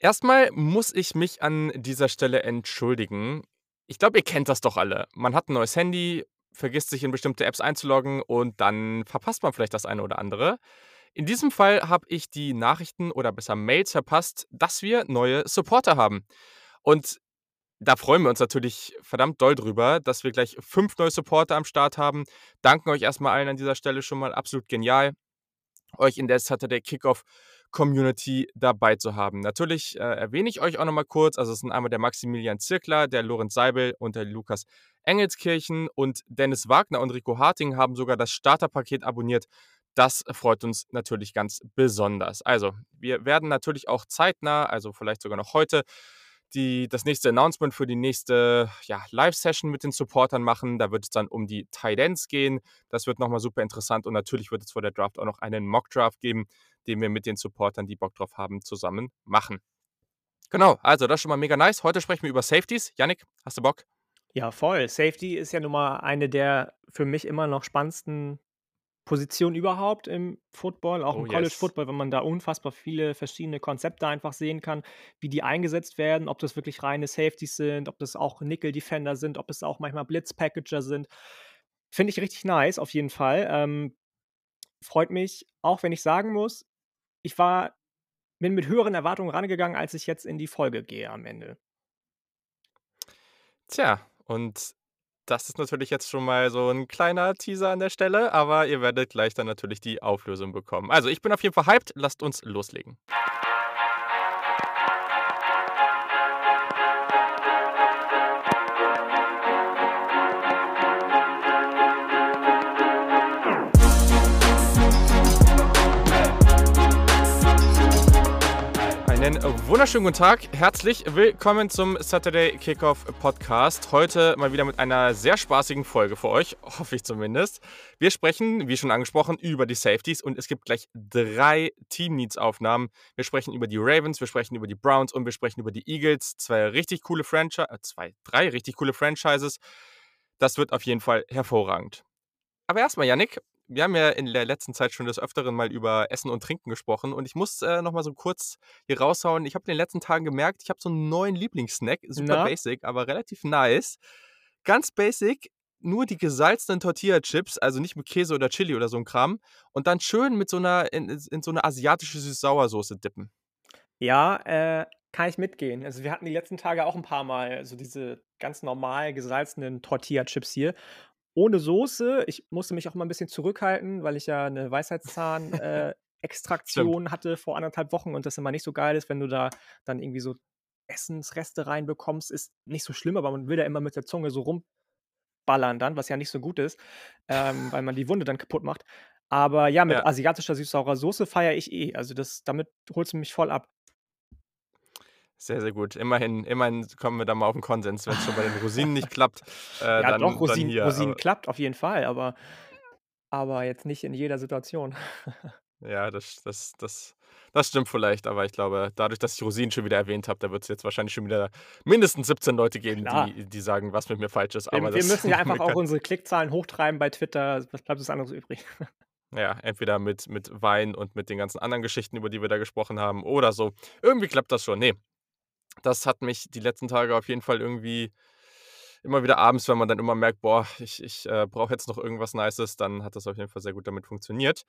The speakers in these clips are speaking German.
Erstmal muss ich mich an dieser Stelle entschuldigen. Ich glaube, ihr kennt das doch alle. Man hat ein neues Handy, vergisst sich in bestimmte Apps einzuloggen und dann verpasst man vielleicht das eine oder andere. In diesem Fall habe ich die Nachrichten oder besser Mails verpasst, dass wir neue Supporter haben. Und da freuen wir uns natürlich verdammt doll drüber, dass wir gleich fünf neue Supporter am Start haben. Danken euch erstmal allen an dieser Stelle schon mal absolut genial, euch in der Saturday Kickoff Community dabei zu haben. Natürlich äh, erwähne ich euch auch nochmal kurz. Also es sind einmal der Maximilian Zirkler, der Lorenz Seibel und der Lukas Engelskirchen und Dennis Wagner und Rico Harting haben sogar das Starterpaket abonniert. Das freut uns natürlich ganz besonders. Also, wir werden natürlich auch zeitnah, also vielleicht sogar noch heute, die, das nächste Announcement für die nächste ja, Live-Session mit den Supportern machen. Da wird es dann um die Tight gehen. Das wird nochmal super interessant und natürlich wird es vor der Draft auch noch einen Mock-Draft geben, den wir mit den Supportern, die Bock drauf haben, zusammen machen. Genau, also das ist schon mal mega nice. Heute sprechen wir über Safeties. Yannick, hast du Bock? Ja, voll. Safety ist ja nun mal eine der für mich immer noch spannendsten Positionen überhaupt im Football, auch Oh im College yes. Football, weil man da unfassbar viele verschiedene Konzepte einfach sehen kann, wie die eingesetzt werden, ob das wirklich reine Safeties sind, ob das auch Nickel Defender sind, ob es auch manchmal Blitz Packager sind. Finde ich richtig nice, auf jeden Fall. Ähm, freut mich, auch wenn ich sagen muss, ich war bin mit höheren Erwartungen rangegangen, als ich jetzt in die Folge gehe am Ende. Tja, und das ist natürlich jetzt schon mal so ein kleiner Teaser an der Stelle, aber ihr werdet gleich dann natürlich die Auflösung bekommen. Also, ich bin auf jeden Fall hyped. Lasst uns loslegen. Wunderschönen guten Tag. Herzlich willkommen zum Saturday Kickoff Podcast. Heute mal wieder mit einer sehr spaßigen Folge für euch, hoffe ich zumindest. Wir sprechen, wie schon angesprochen, über die Safeties und es gibt gleich drei Team Needs Aufnahmen. Wir sprechen über die Ravens, wir sprechen über die Browns und wir sprechen über die Eagles. Zwei richtig coole Franchise, äh, zwei, drei richtig coole Franchises. Das wird auf jeden Fall hervorragend. Aber erstmal, Yannick, wir haben ja in der letzten Zeit schon des Öfteren mal über Essen und Trinken gesprochen und ich muss äh, nochmal so kurz hier raushauen. Ich habe in den letzten Tagen gemerkt, ich habe so einen neuen Lieblingssnack, super Na? basic, aber relativ nice. Ganz basic, nur die gesalzenen Tortilla-Chips, also nicht mit Käse oder Chili oder so ein Kram, und dann schön mit so einer, in, in so eine asiatische Süß-Sauersoße dippen. Ja, äh, kann ich mitgehen. Also wir hatten die letzten Tage auch ein paar Mal so diese ganz normal gesalzenen Tortilla-Chips hier. Ohne Soße. Ich musste mich auch mal ein bisschen zurückhalten, weil ich ja eine Weisheitszahn äh, hatte vor anderthalb Wochen und das immer nicht so geil ist, wenn du da dann irgendwie so Essensreste reinbekommst, ist nicht so schlimm, aber man will da immer mit der Zunge so rumballern dann, was ja nicht so gut ist, ähm, weil man die Wunde dann kaputt macht. Aber ja, mit Ja. asiatischer süß-saurer Soße feiere ich eh. Also das, damit holst du mich voll ab. Sehr, sehr gut. Immerhin, immerhin kommen wir da mal auf einen Konsens, wenn es schon bei den Rosinen nicht klappt. Äh, Ja, dann, doch, dann Rosinen, hier. Rosinen aber- klappt auf jeden Fall, aber, aber jetzt nicht in jeder Situation. Ja, das, das, das, das stimmt vielleicht, aber ich glaube, dadurch, dass ich Rosinen schon wieder erwähnt habe, da wird es jetzt wahrscheinlich schon wieder mindestens 17 Leute geben, Klar. die, die sagen, was mit mir falsch ist. Wir, Aber wir müssen ja einfach auch unsere Klickzahlen hochtreiben bei Twitter. Was bleibt uns anderes übrig? Ja, entweder mit, mit Wein und mit den ganzen anderen Geschichten, über die wir da gesprochen haben, oder so. Irgendwie klappt das schon. Nee, das hat mich die letzten Tage auf jeden Fall irgendwie immer wieder abends, wenn man dann immer merkt, boah, ich, ich äh, brauche jetzt noch irgendwas Nices, dann hat das auf jeden Fall sehr gut damit funktioniert.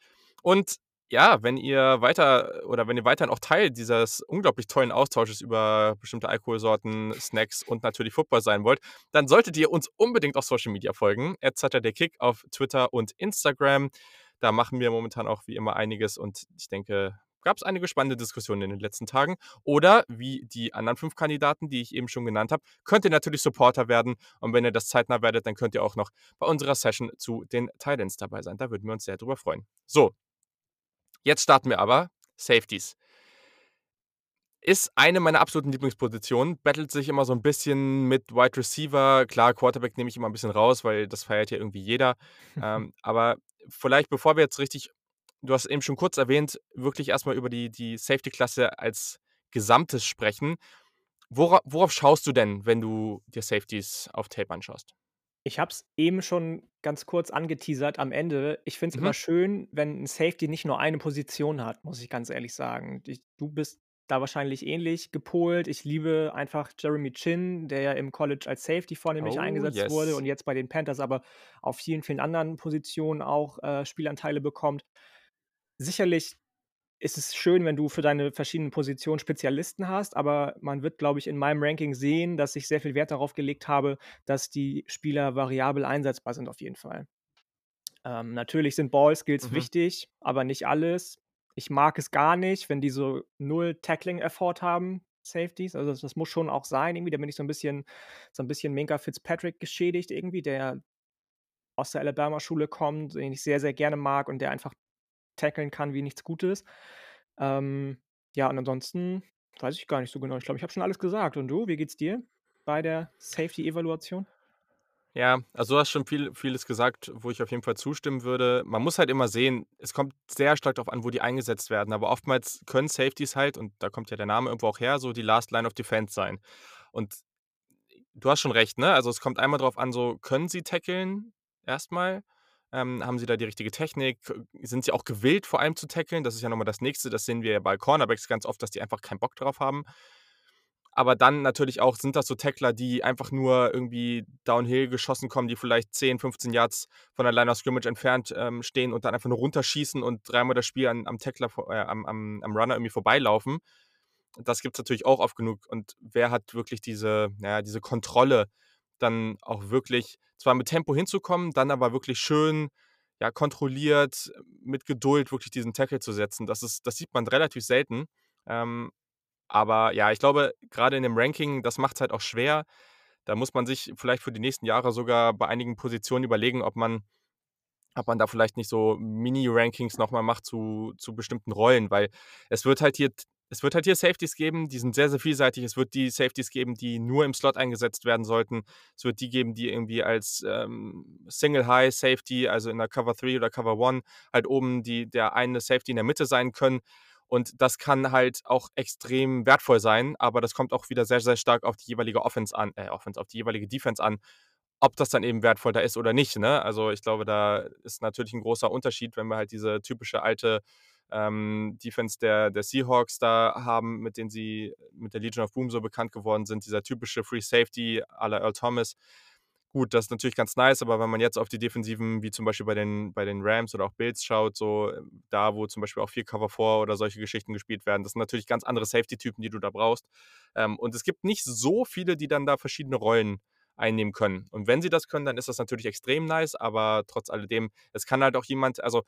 Und ja, wenn ihr weiter oder wenn ihr weiterhin auch Teil dieses unglaublich tollen Austausches über bestimmte Alkoholsorten, Snacks und natürlich Football sein wollt, dann solltet ihr uns unbedingt auf Social Media folgen. der Kick auf Twitter und Instagram. Da machen wir momentan auch wie immer einiges und ich denke, gab es einige spannende Diskussionen in den letzten Tagen. Oder wie die anderen fünf Kandidaten, die ich eben schon genannt habe, könnt ihr natürlich Supporter werden. Und wenn ihr das zeitnah werdet, dann könnt ihr auch noch bei unserer Session zu den Titans dabei sein. Da würden wir uns sehr drüber freuen. So, jetzt starten wir aber. Safeties. Ist eine meiner absoluten Lieblingspositionen. Battelt sich immer so ein bisschen mit Wide Receiver. Klar, Quarterback nehme ich immer ein bisschen raus, weil das feiert ja irgendwie jeder. ähm, aber vielleicht, bevor wir jetzt richtig, du hast eben schon kurz erwähnt, wirklich erstmal über die, die Safety-Klasse als Gesamtes sprechen. Wora, worauf schaust du denn, wenn du dir Safeties auf Tape anschaust? Ich habe es eben schon ganz kurz angeteasert am Ende. Ich finde es Mhm. immer schön, wenn ein Safety nicht nur eine Position hat, muss ich ganz ehrlich sagen. Ich, du bist da wahrscheinlich ähnlich gepolt. Ich liebe einfach Jeremy Chin, der ja im College als Safety vornehmlich Oh, eingesetzt wurde yes. und jetzt bei den Panthers aber auf vielen, vielen anderen Positionen auch, äh, Spielanteile bekommt. Sicherlich ist es schön, wenn du für deine verschiedenen Positionen Spezialisten hast, aber man wird, glaube ich, in meinem Ranking sehen, dass ich sehr viel Wert darauf gelegt habe, dass die Spieler variabel einsetzbar sind auf jeden Fall. Ähm, natürlich sind Ballskills Mhm. wichtig, aber nicht alles. Ich mag es gar nicht, wenn die so null Tackling-Effort haben, Safeties. Also, das das muss schon auch sein irgendwie. Da bin ich so 'n bisschen so 'n bisschen Minkah Fitzpatrick geschädigt irgendwie, der aus der Alabama-Schule kommt, den ich sehr, sehr gerne mag und der einfach tackeln kann wie nichts Gutes. Ähm, ja, und ansonsten weiß ich gar nicht so genau. Ich glaube, ich habe schon alles gesagt. Und du, wie geht's dir bei der Safety-Evaluation? Ja, also du hast schon viel vieles gesagt, wo ich auf jeden Fall zustimmen würde. Man muss halt immer sehen, es kommt sehr stark darauf an, wo die eingesetzt werden, aber oftmals können Safeties halt, und da kommt ja der Name irgendwo auch her, so die Last Line of Defense sein. Und du hast schon recht, ne? Also, es kommt einmal drauf an, so können sie tackeln erstmal? Ähm, haben sie da die richtige Technik? Sind sie auch gewillt, vor allem zu tackeln? Das ist ja noch mal das Nächste. Das sehen wir ja bei Cornerbacks ganz oft, dass die einfach keinen Bock drauf haben. Aber dann natürlich auch, sind das so Tackler, die einfach nur irgendwie downhill geschossen kommen, die vielleicht 10, 15 Yards von der Line of Scrimmage entfernt, ähm, stehen und dann einfach nur runterschießen und dreimal das Spiel an am Tackler äh, am am am Runner irgendwie vorbeilaufen. Das gibt's natürlich auch oft genug. Und wer hat wirklich diese na ja, diese Kontrolle, dann auch wirklich zwar mit Tempo hinzukommen, dann aber wirklich schön, ja, kontrolliert, mit Geduld wirklich diesen Tackle zu setzen. Das ist das sieht man relativ selten. Ähm, aber ja, ich glaube, grade in dem Ranking, das macht's halt auch schwer. Da muss man sich vielleicht für die nächsten Jahre sogar bei einigen Positionen überlegen, ob man ob man da vielleicht nicht so Mini-Rankings noch mal macht zu zu bestimmten Rollen, weil es wird halt hier es wird halt hier Safeties geben, die sind sehr, sehr vielseitig. Es wird die Safeties geben, die nur im Slot eingesetzt werden sollten. Es wird die geben, die irgendwie als, ähm, Single High Safety, also in der Cover 3 oder Cover 1 halt oben die der eine Safety in der Mitte sein können. Und das kann halt auch extrem wertvoll sein, aber das kommt auch wieder sehr, sehr stark auf die jeweilige Offense an äh, Offense, auf die jeweilige Defense an, ob das dann eben wertvoll da ist oder nicht, ne? Also, ich glaube, da ist natürlich 'n großer Unterschied, wenn wir halt diese typische alte, ähm, Defense der der Seahawks da haben, mit denen sie mit der Legion of Boom so bekannt geworden sind, dieser typische Free Safety la Earl Thomas. Gut, das ist natürlich ganz nice, aber wenn man jetzt auf die Defensiven wie zum Beispiel bei den bei den Rams oder auch Bills schaut, so da, wo zum Beispiel auch viel Cover 4 oder solche Geschichten gespielt werden, das sind natürlich ganz andere Safety-Typen, die du da brauchst. Ähm, und es gibt nicht so viele, die dann da verschiedene Rollen einnehmen können. Und wenn sie das können, dann ist das natürlich extrem nice, aber trotz alledem, es kann halt auch jemand also,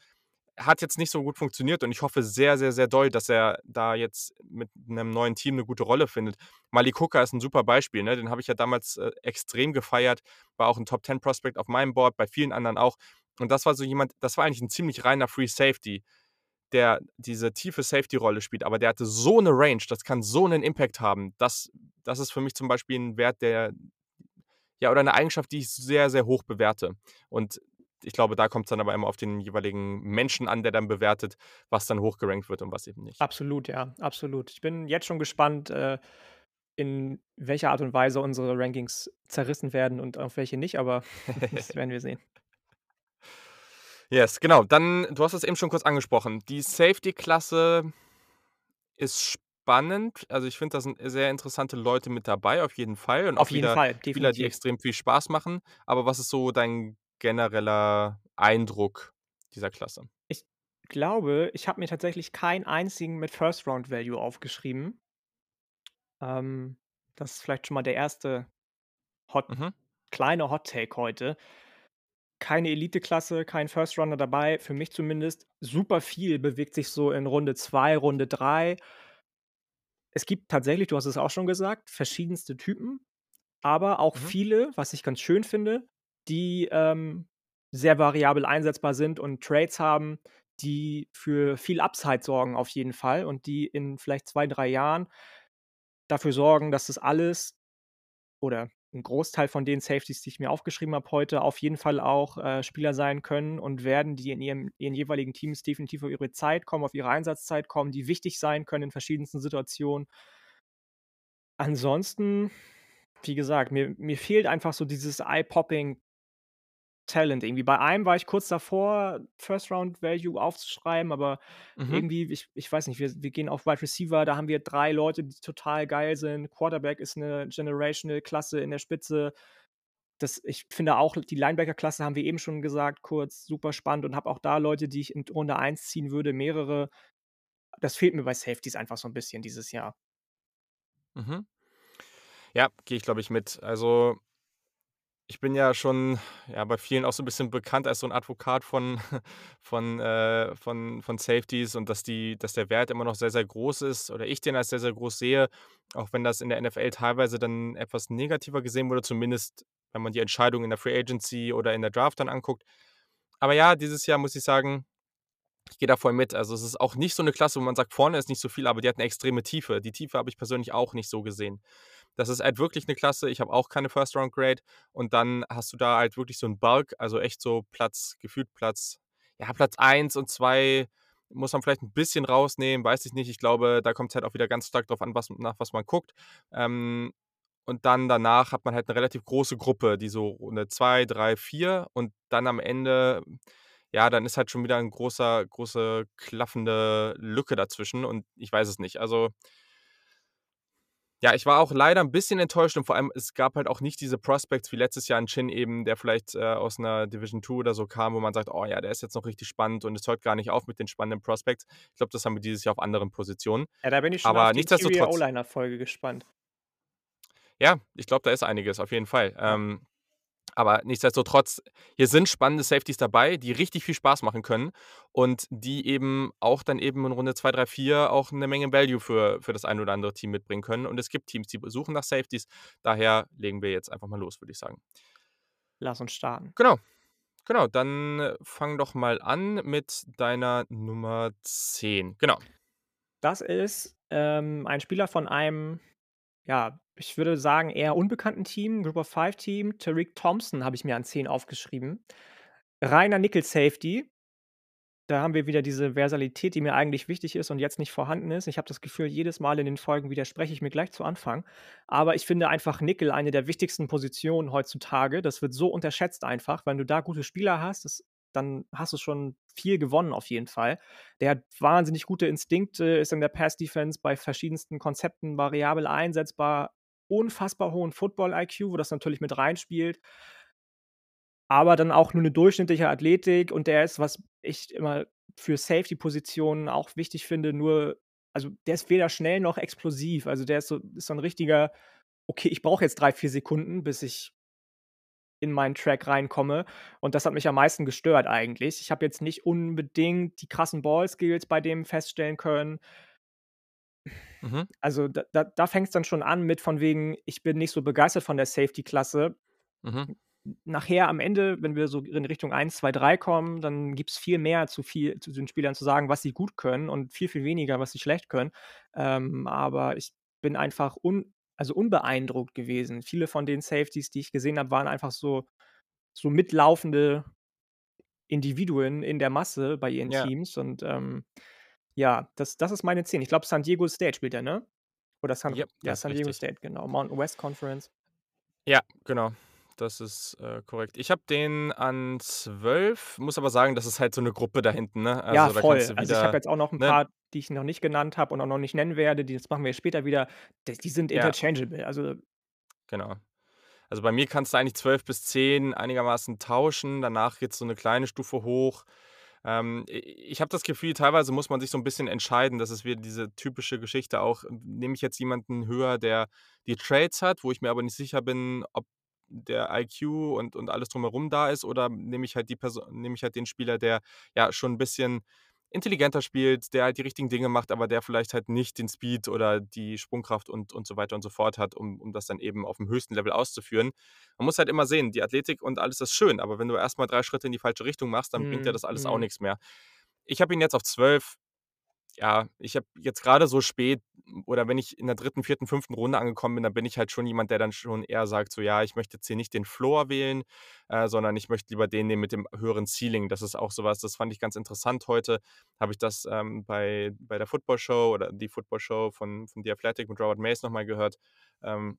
hat jetzt nicht so gut funktioniert und ich hoffe sehr, sehr, sehr doll, dass er da jetzt mit 'nem neuen Team 'ne gute Rolle findet. Malik Hooker ist 'n super Beispiel, ne? Den habe ich ja damals, äh, extrem gefeiert, war auch 'n Top-10-Prospect auf meinem Board, bei vielen anderen auch. Und das war so jemand das war eigentlich 'n ziemlich reiner Free Safety, der diese tiefe Safety-Rolle spielt, aber der hatte so 'ne Range, das kann so 'nen Impact haben. Das das ist für mich zum Beispiel 'n Wert, der ja, oder 'ne Eigenschaft, die ich sehr, sehr hoch bewerte. Und ich glaube, da kommt's dann aber immer auf den jeweiligen Menschen an, der dann bewertet, was dann hoch gerankt wird und was eben nicht. Absolut, ja, absolut. Ich bin jetzt schon gespannt, äh, in welcher Art und Weise unsere Rankings zerrissen werden und auf welche nicht, aber das werden wir sehen. Yes, genau. Dann du hast es eben schon kurz angesprochen. Die Safety-Klasse ist spannend. Also, ich finde, da sind sehr interessante Leute mit dabei, auf jeden Fall und Auf jeden Fall, Spieler, die definitiv. extrem viel Spaß machen. Aber was ist so dein genereller Eindruck dieser Klasse? Ich glaube, ich habe mir tatsächlich keinen einzigen mit First Round Value aufgeschrieben. Ähm, das ist vielleicht schon mal der 1. Hot Mhm. kleine Hot Take heute. Keine Eliteklasse, kein First Rounder dabei, für mich zumindest. Super viel bewegt sich so in Runde 2, Runde 3. Es gibt tatsächlich, du hast es auch schon gesagt, verschiedenste Typen, aber auch Mhm. viele, was ich ganz schön finde, die, ähm, sehr variabel einsetzbar sind und Traits haben, die für viel Upside sorgen auf jeden Fall und die in vielleicht 2, 3 Jahren dafür sorgen, dass das alles oder 'n Großteil von den Safeties, die ich mir aufgeschrieben habe heute, auf jeden Fall auch, äh, Spieler sein können und werden, die in ihrem ihren jeweiligen Teams definitiv auf ihre Zeit kommen, auf ihre Einsatzzeit kommen, die wichtig sein können in verschiedensten Situationen. Ansonsten, wie gesagt, mir mir fehlt einfach so dieses Eye-Popping Talent irgendwie. Bei einem war ich kurz davor, First Round Value aufzuschreiben, aber Mhm. irgendwie, ich ich weiß nicht, wir wir gehen auf Wide Receiver, da haben wir 3 Leute, die total geil sind. Quarterback ist 'ne Generational-Klasse in der Spitze. Das ich finde auch, die Linebacker-Klasse haben wir eben schon gesagt, kurz, super spannend und habe auch da Leute, die ich in Runde 1 ziehen würde, mehrere. Das fehlt mir bei Safeties einfach so 'n bisschen dieses Jahr. Mhm. Ja, gehe ich, glaube ich, mit. Also ich bin ja schon, ja, bei vielen auch so 'n bisschen bekannt als so 'n Advokat von von, äh von von Safeties und dass die dass der Wert immer noch sehr, sehr groß ist oder ich den als sehr, sehr groß sehe, auch wenn das in der NFL teilweise dann etwas negativer gesehen wurde, zumindest wenn man die Entscheidung in der Free Agency oder in der Draft dann anguckt. Aber ja, dieses Jahr muss ich sagen, ich gehe da voll mit. Also, es ist auch nicht so 'ne Klasse, wo man sagt, vorne ist nicht so viel, aber die hat 'ne extreme Tiefe. Die Tiefe habe ich persönlich auch nicht so gesehen. Das ist halt wirklich 'ne Klasse ich habe auch keine First Round Grade und dann hast du da halt wirklich so 'n Bulk, also echt so Platz gefühlt Platz ja, Platz 1 und 2 muss man vielleicht 'n bisschen rausnehmen, weiß ich nicht. Ich glaube, da kommt's halt auch wieder ganz stark drauf an, was nach was man guckt. Ähm, und dann danach hat man halt 'ne relativ große Gruppe, die so Runde 2, 3, 4 und dann am Ende ja, dann ist halt schon wieder 'n großer große klaffende Lücke dazwischen und ich weiß es nicht. Also ja, ich war auch leider 'n bisschen enttäuscht und vor allem, es gab halt auch nicht diese Prospects wie letztes Jahr 'n Chin eben, der vielleicht, äh, aus 'ner Division II oder so kam, wo man sagt: „Oh ja, der ist jetzt noch richtig spannend und es hört gar nicht auf mit den spannenden Prospects.“ Ich glaube, das haben wir dieses Jahr auf anderen Positionen. Ja, da bin ich schon auf Aber die Interior nichtsdestotrotz O-Liner-Folge gespannt. Ja, ich glaube, da ist einiges, auf jeden Fall. Ähm, aber nichtsdestotrotz, hier sind spannende Safeties dabei, die richtig viel Spaß machen können und die eben auch dann eben in Runde 2, 3, 4 auch 'ne Menge Value für für das ein oder andere Team mitbringen können. Und es gibt Teams, die suchen nach Safeties. Daher legen wir jetzt einfach mal los, würde ich sagen. Lass uns starten. Genau. Genau, dann fang doch mal an mit deiner Nummer 10. Genau. Das ist, ähm, ein Spieler von einem, ja, ich würde sagen, eher unbekannten Team, Group-of-Five-Team. Tariq Thompson habe ich mir an 10 aufgeschrieben. Reiner Nickel-Safety. Da haben wir wieder diese Versalität, die mir eigentlich wichtig ist und jetzt nicht vorhanden ist. Ich habe das Gefühl, jedes Mal in den Folgen widerspreche ich mir gleich zu Anfang. Aber ich finde einfach Nickel eine der wichtigsten Positionen heutzutage. Das wird so unterschätzt einfach. Wenn du da gute Spieler hast, das dann hast du schon viel gewonnen auf jeden Fall. Der hat wahnsinnig gute Instinkte, ist in der Pass-Defense bei verschiedensten Konzepten variabel einsetzbar, unfassbar hohen Football-IQ, wo das natürlich mit reinspielt. Aber dann auch nur 'ne durchschnittliche Athletik und der ist, was ich immer für Safety-Positionen auch wichtig finde, nur also, der ist weder schnell noch explosiv. Also, der ist so ist so 'n richtiger: „Okay, ich brauche jetzt 3, 4 Sekunden, bis ich in meinen Track reinkomme.“ Und das hat mich am meisten gestört eigentlich. Ich habe jetzt nicht unbedingt die krassen Ball-Skills bei dem feststellen können. Mhm. Also, da da da fängt's dann schon an mit von wegen, ich bin nicht so begeistert von der Safety-Klasse. Mhm. Nachher am Ende, wenn wir so in Richtung 1, 2, 3 kommen, dann gibt's viel mehr zu viel zu den Spielern zu sagen, was sie gut können und viel, viel weniger, was sie schlecht können. Ähm, aber ich bin einfach un also, unbeeindruckt gewesen. Viele von den Safeties, die ich gesehen habe, waren einfach so so mitlaufende Individuen in der Masse bei ihren Ja. Teams und, ähm, ja, das das ist meine 10. Ich glaube, San Diego State spielt der, ne? Oder San Ja, ja, San Diego richtig. State, genau. Mountain West Conference. Ja, genau. Das ist, äh, korrekt. Ich habe den an 12, muss aber sagen, das ist halt so 'ne Gruppe da hinten, ne? Ja, Also, kannst voll. du Also, ich habe wieder jetzt auch noch 'n ne? paar, die ich noch nicht genannt habe und auch noch nicht nennen werde, die das machen wir später wieder. D die sind Ja. interchangeable, also Genau. Also, bei mir kannst du eigentlich 12 bis 10 einigermaßen tauschen. Danach geht's so 'ne kleine Stufe hoch. Ähm, ich habe das Gefühl, teilweise muss man sich so 'n bisschen entscheiden. Das ist wieder diese typische Geschichte auch. Nehme ich jetzt jemanden höher, der die Traits hat, wo ich mir aber nicht sicher bin, ob der IQ und und alles drumherum da ist, oder nehme ich halt die Perso nehme ich halt den Spieler, der, ja, schon 'n bisschen intelligenter spielt, der halt die richtigen Dinge macht, aber der vielleicht halt nicht den Speed oder die Sprungkraft und und so weiter und so fort hat, um um das dann eben auf'm höchsten Level auszuführen. Man muss halt immer sehen, die Athletik und alles ist schön, aber wenn du erst mal 3 Schritte in die falsche Richtung machst, dann bringt dir Mhm, das alles auch mhm. nix mehr. Ich habe ihn jetzt auf 12. Ja, ich habe jetzt grade so spät oder wenn ich in der 3., 4., 5. Runde angekommen bin, dann bin ich halt schon jemand, der dann schon eher sagt so: „Ja, ich möchte jetzt hier nicht den Floor wählen, äh, sondern ich möchte lieber den nehmen mit dem höheren Ceiling.“ Das ist auch so was, das fand ich ganz interessant heute. Habe ich das, ähm, bei bei der Football Show oder die Football Show von von The Athletic mit Robert Mays noch mal gehört. Ähm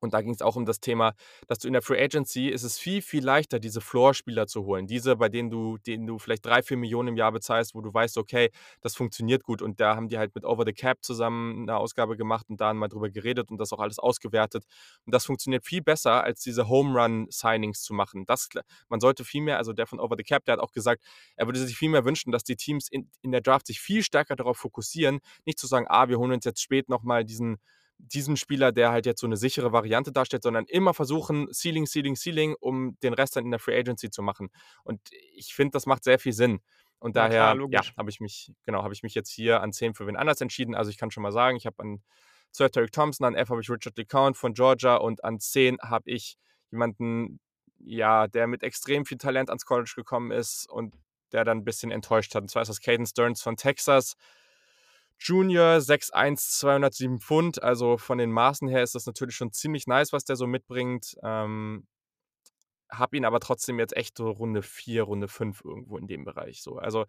Und da ging es auch um das Thema, dass du in der Free Agency ist es viel, viel leichter, diese Floor-Spieler zu holen. Diese, bei denen du, denen du vielleicht drei, vier Millionen im Jahr bezahlst, wo du weißt, okay, das funktioniert gut. Und da haben die halt mit Over the Cap zusammen eine Ausgabe gemacht und da mal drüber geredet und das auch alles ausgewertet. Und das funktioniert viel besser, als diese Home Run-Signings zu machen. Das, man sollte viel mehr, also der von Over the Cap, der hat auch gesagt, er würde sich viel mehr wünschen, dass die Teams in, in der Draft sich viel stärker darauf fokussieren, nicht zu sagen, ah, wir holen uns jetzt spät nochmal diesen diesen Spieler, der halt jetzt so eine sichere Variante darstellt, sondern immer versuchen, Ceiling, Ceiling, Ceiling, um den Rest dann in der Free Agency zu machen. Und ich finde, das macht sehr viel Sinn. Und Ja, daher, ja, habe ich mich, genau, habe ich mich jetzt hier an 10 für wen anders entschieden. Also ich kann schon mal sagen, ich habe an 12 Derek Thompson, an 11 habe ich Richard LeCount von Georgia und an 10 habe ich jemanden, ja, der mit extrem viel Talent ans College gekommen ist und der dann ein bisschen enttäuscht hat. Und zwar ist das Caden Stearns von Texas. Junior, 6'1, 207 Pfund. Also von den Maßen her ist das natürlich schon ziemlich nice, was der so mitbringt. Ähm, hab ihn aber trotzdem jetzt echt so Runde 4, Runde 5 irgendwo in dem Bereich. So. Also,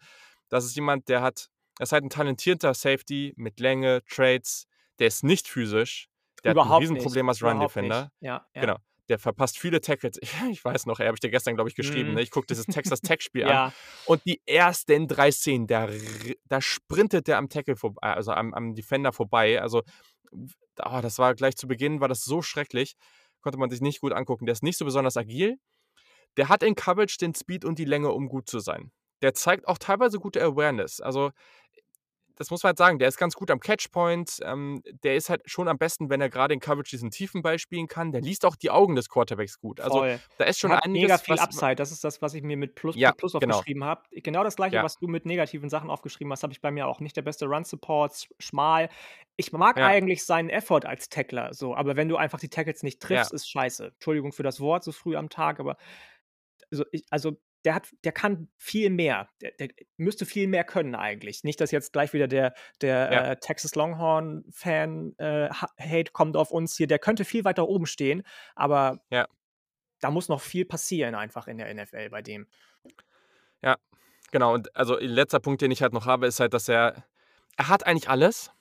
das ist jemand, der hat, er ist halt ein talentierter Safety mit Länge, Trades. Der ist nicht physisch. Der hat ein Überhaupt nicht. Riesenproblem als Überhaupt Run-Defender. Ja, ja. Genau. Der verpasst viele Tackles. Ich weiß noch, ey, habe ich dir gestern, glaube ich, geschrieben. Mhm. Ne? Ich gucke dieses Texas Tech-Spiel an. Ja, Und die ersten drei Szenen, da, da sprintet der am Tackle vorbei, also am, am Defender vorbei. Also, ah, das war gleich zu Beginn, war das so schrecklich. Konnte man sich nicht gut angucken. Der ist nicht so besonders agil. Der hat in Coverage den Speed und die Länge, um gut zu sein. Der zeigt auch teilweise gute Awareness. Also, das muss man halt sagen, der ist ganz gut am Catchpoint. Ähm, der ist halt schon am besten, wenn er gerade in Coverage diesen tiefen Ball spielen kann. Der liest auch die Augen des Quarterbacks gut. Also, voll. da ist schon Hat einiges, mega viel Upside. Das ist das, was ich mir mit Plus, Ja, mit Plus genau. aufgeschrieben habe. Genau das gleiche, Ja. was du mit negativen Sachen aufgeschrieben hast, habe ich bei mir auch. Nicht der beste Run-Support, sch- schmal. Ich mag Ja. eigentlich seinen Effort als Tackler, so, aber wenn du einfach die Tackles nicht triffst, ist scheiße. Entschuldigung für das Wort so früh am Tag, aber also, ich, also der hat, der kann viel mehr. Der, der müsste viel mehr können eigentlich. Nicht, dass jetzt gleich wieder der, der Ja. äh, Texas Longhorn-Fan äh, Ha- Hate kommt auf uns hier. Der könnte viel weiter oben stehen, aber Ja. da muss noch viel passieren einfach in der NFL bei dem. Ja, genau. Und also letzter Punkt, den ich halt noch habe, ist halt, dass er, er hat eigentlich alles,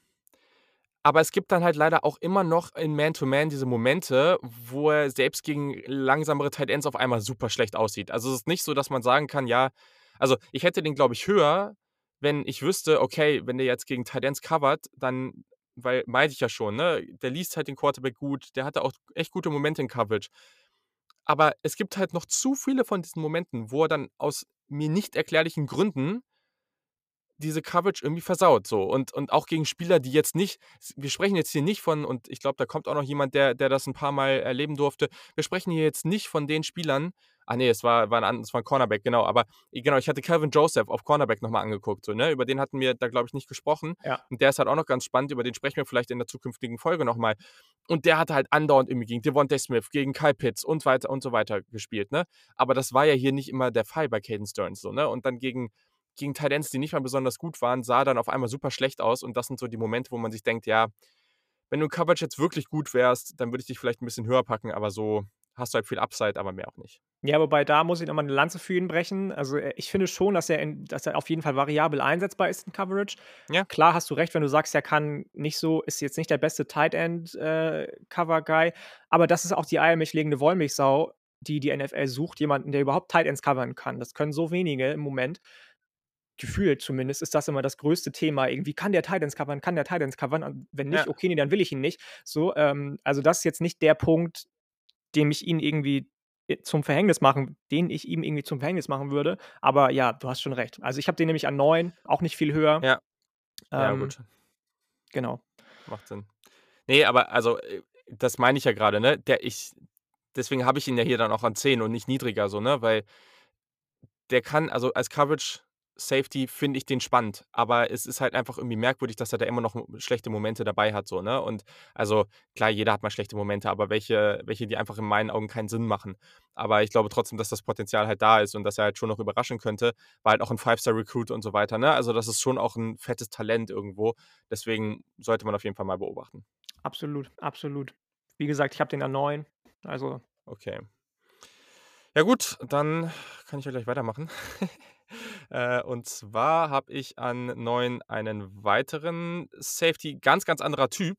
aber es gibt dann halt leider auch immer noch in Man-to-Man diese Momente, wo er selbst gegen langsamere Tight Ends auf einmal super schlecht aussieht. Also es ist nicht so, dass man sagen kann, ja, also ich hätte den, glaube ich, höher, wenn ich wüsste, okay, wenn der jetzt gegen Tight Ends covert, dann, weil meinte ich ja schon, ne, der liest halt den Quarterback gut, der hatte auch echt gute Momente in Coverage. Aber es gibt halt noch zu viele von diesen Momenten, wo er dann aus mir nicht erklärlichen Gründen diese Coverage irgendwie versaut so und und auch gegen Spieler, die jetzt nicht wir sprechen jetzt hier nicht von und ich glaube, da kommt auch noch jemand, der der das ein paar Mal erleben durfte. Wir sprechen hier jetzt nicht von den Spielern ah ne, es war war 'n an es war 'n Cornerback, genau, aber genau, ich hatte Calvin Joseph auf Cornerback noch mal angeguckt so, ne? Über den hatten wir da, glaube ich, nicht gesprochen. Ja. Und der ist halt auch noch ganz spannend, über den sprechen wir vielleicht in der zukünftigen Folge noch mal. Und der hat halt andauernd irgendwie gegen Devontae Smith, gegen Kyle Pitts und weiter und so weiter gespielt, ne? Aber das war ja hier nicht immer der Fall bei Caden Stearns so, ne? Und dann gegen gegen Tight Ends, die nicht mal besonders gut waren, sah dann auf einmal super schlecht aus. Und das sind so die Momente, wo man sich denkt, ja, wenn du in Coverage jetzt wirklich gut wärst, dann würde ich dich vielleicht ein bisschen höher packen, aber so hast du halt viel Upside, aber mehr auch nicht. Ja, wobei da muss ich noch mal 'ne Lanze für ihn brechen. Also, äh, ich finde schon, dass er in dass er auf jeden Fall variabel einsetzbar ist in Coverage. Ja. Klar hast du recht, wenn du sagst, er kann nicht so ist jetzt nicht der beste Tight End, äh, Cover Guy, aber das ist auch die eiermilchlegende Wollmilchsau, die die NFL sucht, jemanden, der überhaupt Tight Ends covern kann. Das können so wenige im Moment. Gefühlt zumindest ist das immer das größte Thema. Irgendwie kann der Tight Ends covern, kann der Tight Ends covern? Und wenn nicht, Ja. okay, ne, dann will ich ihn nicht. So, ähm, also das ist jetzt nicht der Punkt, dem ich ihn irgendwie äh, zum Verhängnis machen den ich ihm irgendwie zum Verhängnis machen würde. Aber ja, du hast schon recht. Also, ich habe den nämlich an 9, auch nicht viel höher. Ja. Ja, Ähm, gut. genau. Macht Sinn. Ne, aber also, äh, das meine ich ja gerade, ne? Der ich deswegen habe ich ihn ja hier dann auch an 10 und nicht niedriger so, ne? Weil der kann also als Coverage Safety finde ich den spannend, aber es ist halt einfach irgendwie merkwürdig, dass er da immer noch schlechte Momente dabei hat so, ne? Und also klar, jeder hat mal schlechte Momente, aber welche welche, die einfach in meinen Augen keinen Sinn machen. Aber ich glaube trotzdem, dass das Potenzial halt da ist und dass er halt schon noch überraschen könnte. War halt auch 'n Five-Star-Recruit und so weiter, ne? Also, das ist schon auch 'n fettes Talent irgendwo. Deswegen sollte man auf jeden Fall mal beobachten. Absolut, absolut. Wie gesagt, ich habe den an 9. Also Okay. Ja gut, dann kann ich ja gleich weitermachen. Äh, und zwar habe ich an 9 einen weiteren Safety, ganz, ganz anderer Typ.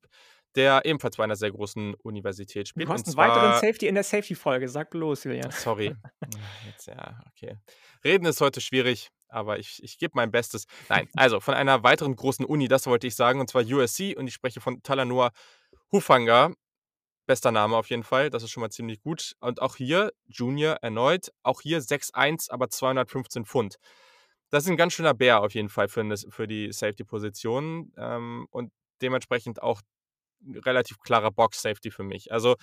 der ebenfalls bei einer sehr großen Universität Du spielt. hast Und 'n weiteren Safety in der Safety-Folge. Sag bloß, Julian. Sorry. Jetzt ja, okay. Reden ist heute schwierig, aber ich ich gebe mein Bestes. Nein, also von einer weiteren großen Uni, das wollte ich sagen, und zwar USC und ich spreche von Talanoa Hufanga. Bester Name auf jeden Fall, das ist schon mal ziemlich gut. Und auch hier Junior erneut, auch hier 6'1, aber 215 Pfund. Das ist 'n ganz schöner Bär auf jeden Fall für für die Safety-Position, ähm, und dementsprechend auch relativ klarer Box-Safety für mich. Also,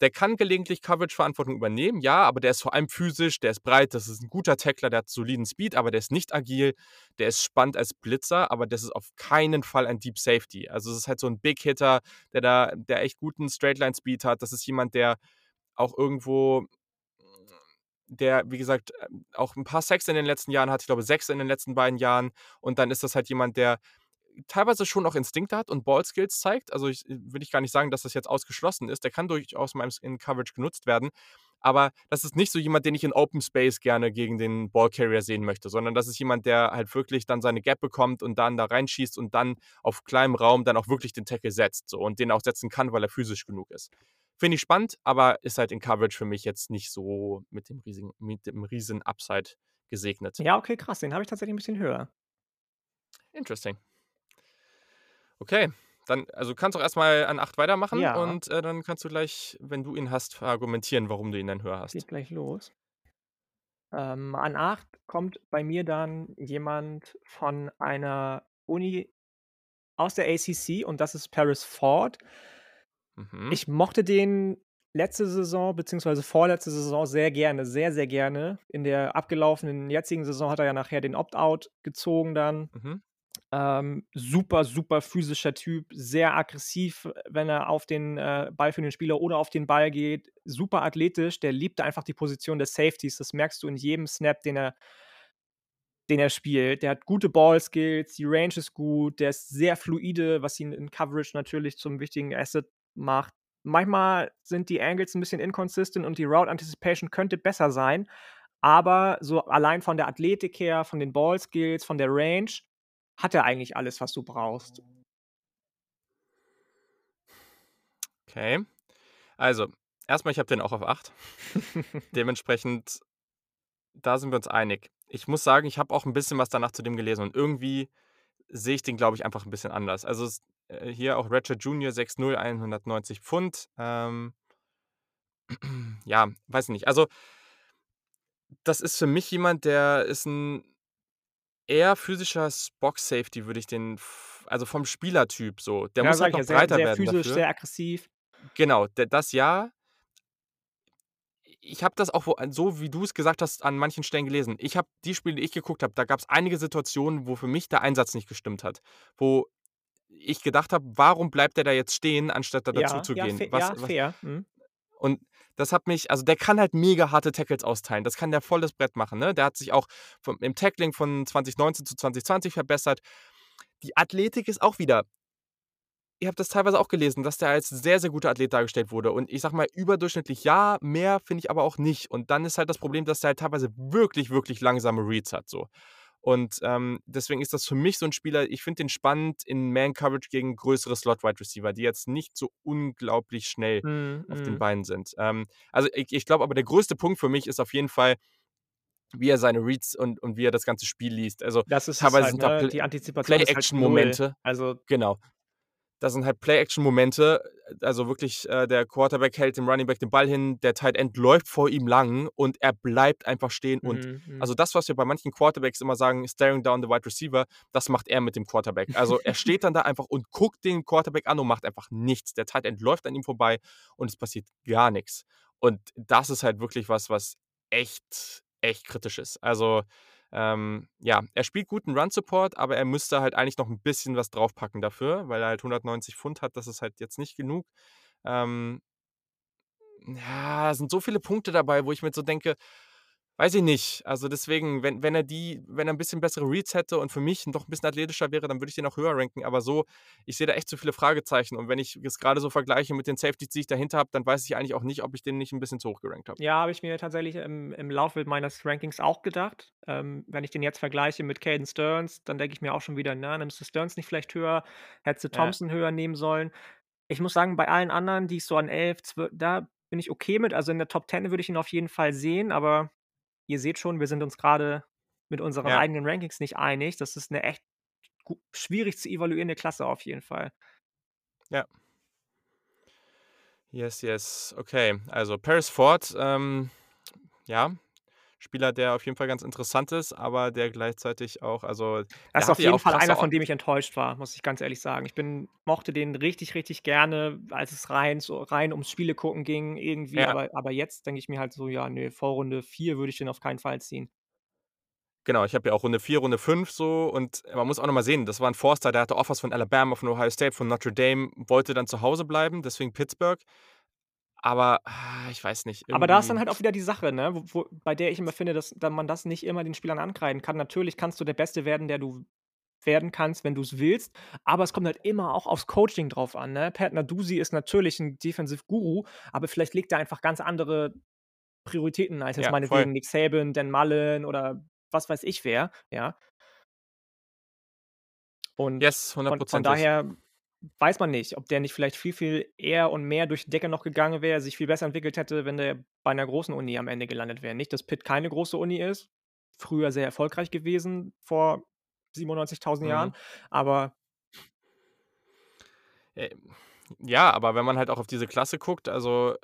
der kann gelegentlich Coverage-Verantwortung übernehmen, ja, aber der ist vor allem physisch, der ist breit, das ist 'n guter Tackler, der hat soliden Speed, aber der ist nicht agil. Der ist spannend als Blitzer, aber das ist auf keinen Fall ein Deep Safety. Also, es ist halt so 'n Big Hitter, der da der echt guten Straight-Line-Speed hat. Das ist jemand, der auch irgendwo der, wie gesagt, auch 'n paar Sacks in den letzten Jahren hat. Ich glaube, 6 in den letzten beiden Jahren. Und dann ist das halt jemand, der teilweise schon auch Instinkte hat und Ball-Skills zeigt. Also, ich will ich gar nicht sagen, dass das jetzt ausgeschlossen ist. Der kann durchaus mal in Coverage genutzt werden. Aber das ist nicht so jemand, den ich in Open Space gerne gegen den Ballcarrier sehen möchte, sondern das ist jemand, der halt wirklich dann seine Gap bekommt und dann da reinschießt und dann auf kleinem Raum dann auch wirklich den Tackle setzt, so und den auch setzen kann, weil er physisch genug ist. Finde ich spannend, aber ist halt in Coverage für mich jetzt nicht so mit dem riesigen mit dem riesen Upside gesegnet. Ja, okay, krass. Den habe ich tatsächlich 'n bisschen höher. Interesting. Okay, dann also, kannst du auch erst mal an 8 weitermachen Ja. und, äh, dann kannst du gleich, wenn du ihn hast, argumentieren, warum du ihn denn höher hast. Geht gleich los. Ähm, an 8 kommt bei mir dann jemand von einer Uni aus der ACC und das ist Paris Ford. Mhm. Ich mochte den letzte Saison beziehungsweise vorletzte Saison sehr gerne, sehr, sehr gerne. In der abgelaufenen jetzigen Saison hat er ja nachher den Opt-out gezogen dann. Mhm. Ähm, super, super physischer Typ, sehr aggressiv, wenn er auf den, äh, Ball für den Spieler oder auf den Ball geht. Super athletisch, der liebt einfach die Position des Safeties. Das merkst du in jedem Snap, den er den er spielt. Der hat gute Ball-Skills, die Range ist gut, der ist sehr fluide, was ihn in Coverage natürlich zum wichtigen Asset macht. Manchmal sind die Angles 'n bisschen inconsistent und die Route Anticipation könnte besser sein, aber so allein von der Athletik her, von den Ball-Skills, von der Range hat er eigentlich alles, was du brauchst. Okay. Also, erst mal, ich habe den auch auf 8. Dementsprechend da sind wir uns einig. Ich muss sagen, ich habe auch 'n bisschen was danach zu dem gelesen und irgendwie sehe ich den, glaube ich, einfach 'n bisschen anders. Also, äh, hier auch Ratchet Junior 6'0, 190 Pfund. Ähm ja, weiß nicht. Also das ist für mich jemand, der ist 'n eher physischer S Box-Safety, würde ich den also, vom Spielertyp so. Der Ja, muss halt noch ja, sehr breiter sehr werden physisch, dafür. sehr aggressiv. Genau, das ja. Ich habe das auch so wie du's gesagt hast, an manchen Stellen gelesen. Ich habe die Spiele, die ich geguckt habe, da gab's einige Situationen, wo für mich der Einsatz nicht gestimmt hat, wo ich gedacht habe: „Warum bleibt der da jetzt stehen, anstatt da Ja, ja, dazuzugehen?“ fa Was ja, was fair. Mhm. und das hat mich also, der kann halt mega harte Tackles austeilen. Das kann der volles Brett machen, ne? Der hat sich auch vom im Tackling von 2019 zu 2020 verbessert. Die Athletik ist auch wieder ich habe das teilweise auch gelesen, dass der als sehr, sehr guter Athlet dargestellt wurde und ich sage mal, überdurchschnittlich ja, mehr finde ich aber auch nicht. Und dann ist halt das Problem, dass der halt teilweise wirklich, wirklich langsame Reads hat so. Und, ähm, deswegen ist das für mich so 'n Spieler ich finde den spannend in Man-Coverage gegen größere Slot-Wide-Receiver, die jetzt nicht so unglaublich schnell Mhm, auf den mhm. Beinen sind. Ähm, also, ich ich glaube aber, der größte Punkt für mich ist auf jeden Fall, wie er seine Reads und und wie er das ganze Spiel liest. Also, Das ist teilweise halt, sind ne? Die Antizipation halt 0. Play-Action-Momente Also genau. Da sind halt Play-Action-Momente, also, wirklich, äh, der Quarterback hält dem Running Back den Ball hin, der Tight End läuft vor ihm lang und er bleibt einfach stehen und Mhm, mhm. also, das, was wir bei manchen Quarterbacks immer sagen, staring down the wide receiver, das macht er mit dem Quarterback. Also, er steht dann da einfach und guckt den Quarterback an und macht einfach nichts. Der Tight End läuft an ihm vorbei und es passiert gar nix. Und das ist halt wirklich was, was echt, echt kritisch ist. Also, ähm, ja, er spielt guten Run-Support, aber er müsste halt eigentlich noch 'n bisschen was draufpacken dafür, weil er halt 190 Pfund hat. Das ist halt jetzt nicht genug. Ähm ja, sind so viele Punkte dabei, wo ich mir so denke weiß ich nicht. Also, deswegen, wenn wenn er die wenn er 'n bisschen bessere Reads hätte und für mich noch 'n bisschen athletischer wäre, dann würde ich den auch höher ranken. Aber so ich sehe da echt zu viele Fragezeichen und wenn ich es grade so vergleiche mit den Safeties, die ich dahinter habe, dann weiß ich eigentlich auch nicht, ob ich den nicht 'n bisschen zu hoch gerankt habe. Ja, habe ich mir tatsächlich im im Laufe meines Rankings auch gedacht. Ähm, wenn ich den jetzt vergleiche mit Caden Sterns, dann denke ich mir auch schon wieder: „Na, nimmst du Sterns nicht vielleicht höher? Hättest du Ja. Thompson höher nehmen sollen?“ Ich muss sagen, bei allen anderen, die ich so an 11, 12 da bin ich okay mit. Also, in der Top 10 würde ich ihn auf jeden Fall sehen, aber ihr seht schon, wir sind uns grade mit unseren Ja. eigenen Rankings nicht einig. Das ist 'ne echt schwierig zu evaluierende Klasse auf jeden Fall. Ja. Yes, yes. Okay, also Paris Ford, ähm, ja, Spieler, der auf jeden Fall ganz interessant ist, aber der gleichzeitig auch also, der ist auf jeden Fall einer, von dem ich enttäuscht war, muss ich ganz ehrlich sagen. Ich bin mochte den richtig, richtig gerne, als es rein so rein ums Spiele-Gucken ging irgendwie, Ja. aber aber jetzt denke ich mir halt so: „Ja, ne, vor Runde 4 würde ich den auf keinen Fall ziehen.“ Genau, ich habe ja auch Runde 4, Runde 5 so und man muss auch noch mal sehen, das war 'n Forster, der hatte Offers von Alabama, von Ohio State, von Notre Dame, wollte dann zu Hause bleiben, deswegen Pittsburgh. Aber, ah, ich weiß nicht, Aber da ist dann irgendwie halt auch wieder die Sache, ne, wo wo bei der ich immer finde, dass da man das nicht immer den Spielern ankreiden kann. Natürlich kannst du der Beste werden, der du werden kannst, wenn du's willst, aber es kommt halt immer auch aufs Coaching drauf an, ne? Pat Narduzzi ist natürlich 'n Defensive-Guru, aber vielleicht legt er einfach ganz andere Prioritäten als jetzt Ja, voll. meinetwegen Nick Saban, Dan Mullen oder was weiß ich wer, ja? Und Yes, von von daher weiß man nicht, ob der nicht vielleicht viel, viel eher und mehr durch die Decke noch gegangen wäre, sich viel besser entwickelt hätte, wenn der bei 'ner großen Uni am Ende gelandet wäre. Nicht, dass Pitt keine große Uni ist, früher sehr erfolgreich gewesen vor 97.000 Mhm. Jahren, aber Ähm, ja, aber wenn man halt auch auf diese Klasse guckt, also,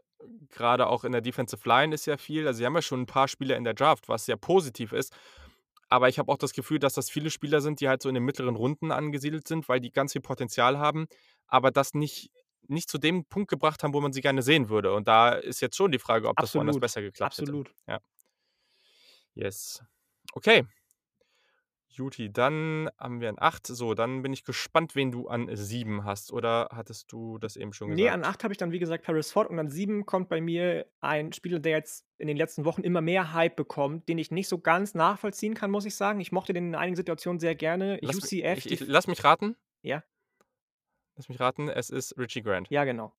grade auch in der Defensive Line ist ja viel also, sie haben ja schon 'n paar Spieler in der Draft, was sehr positiv ist. Aber ich habe auch das Gefühl, dass das viele Spieler sind, die halt so in den mittleren Runden angesiedelt sind, weil die ganz viel Potenzial haben, aber das nicht nicht zu dem Punkt gebracht haben, wo man sie gerne sehen würde. Und da ist jetzt schon die Frage, ob das woanders Absolut, besser geklappt hätte. absolut. Ja. Yes. Okay. Guti, dann haben wir an 8. So, dann bin ich gespannt, wen du an 7 hast. Oder hattest du das eben schon Ne, an gesagt? 8 habe ich dann, wie gesagt, Paris Ford und an 7 kommt bei mir ein Spieler, der jetzt in den letzten Wochen immer mehr Hype bekommt, den ich nicht so ganz nachvollziehen kann, muss ich sagen. Ich mochte den in einigen Situationen sehr gerne. Lass UCF, ich die ich f lass mich raten. Ja? Lass mich raten, es ist Richie Grant. Ja, genau.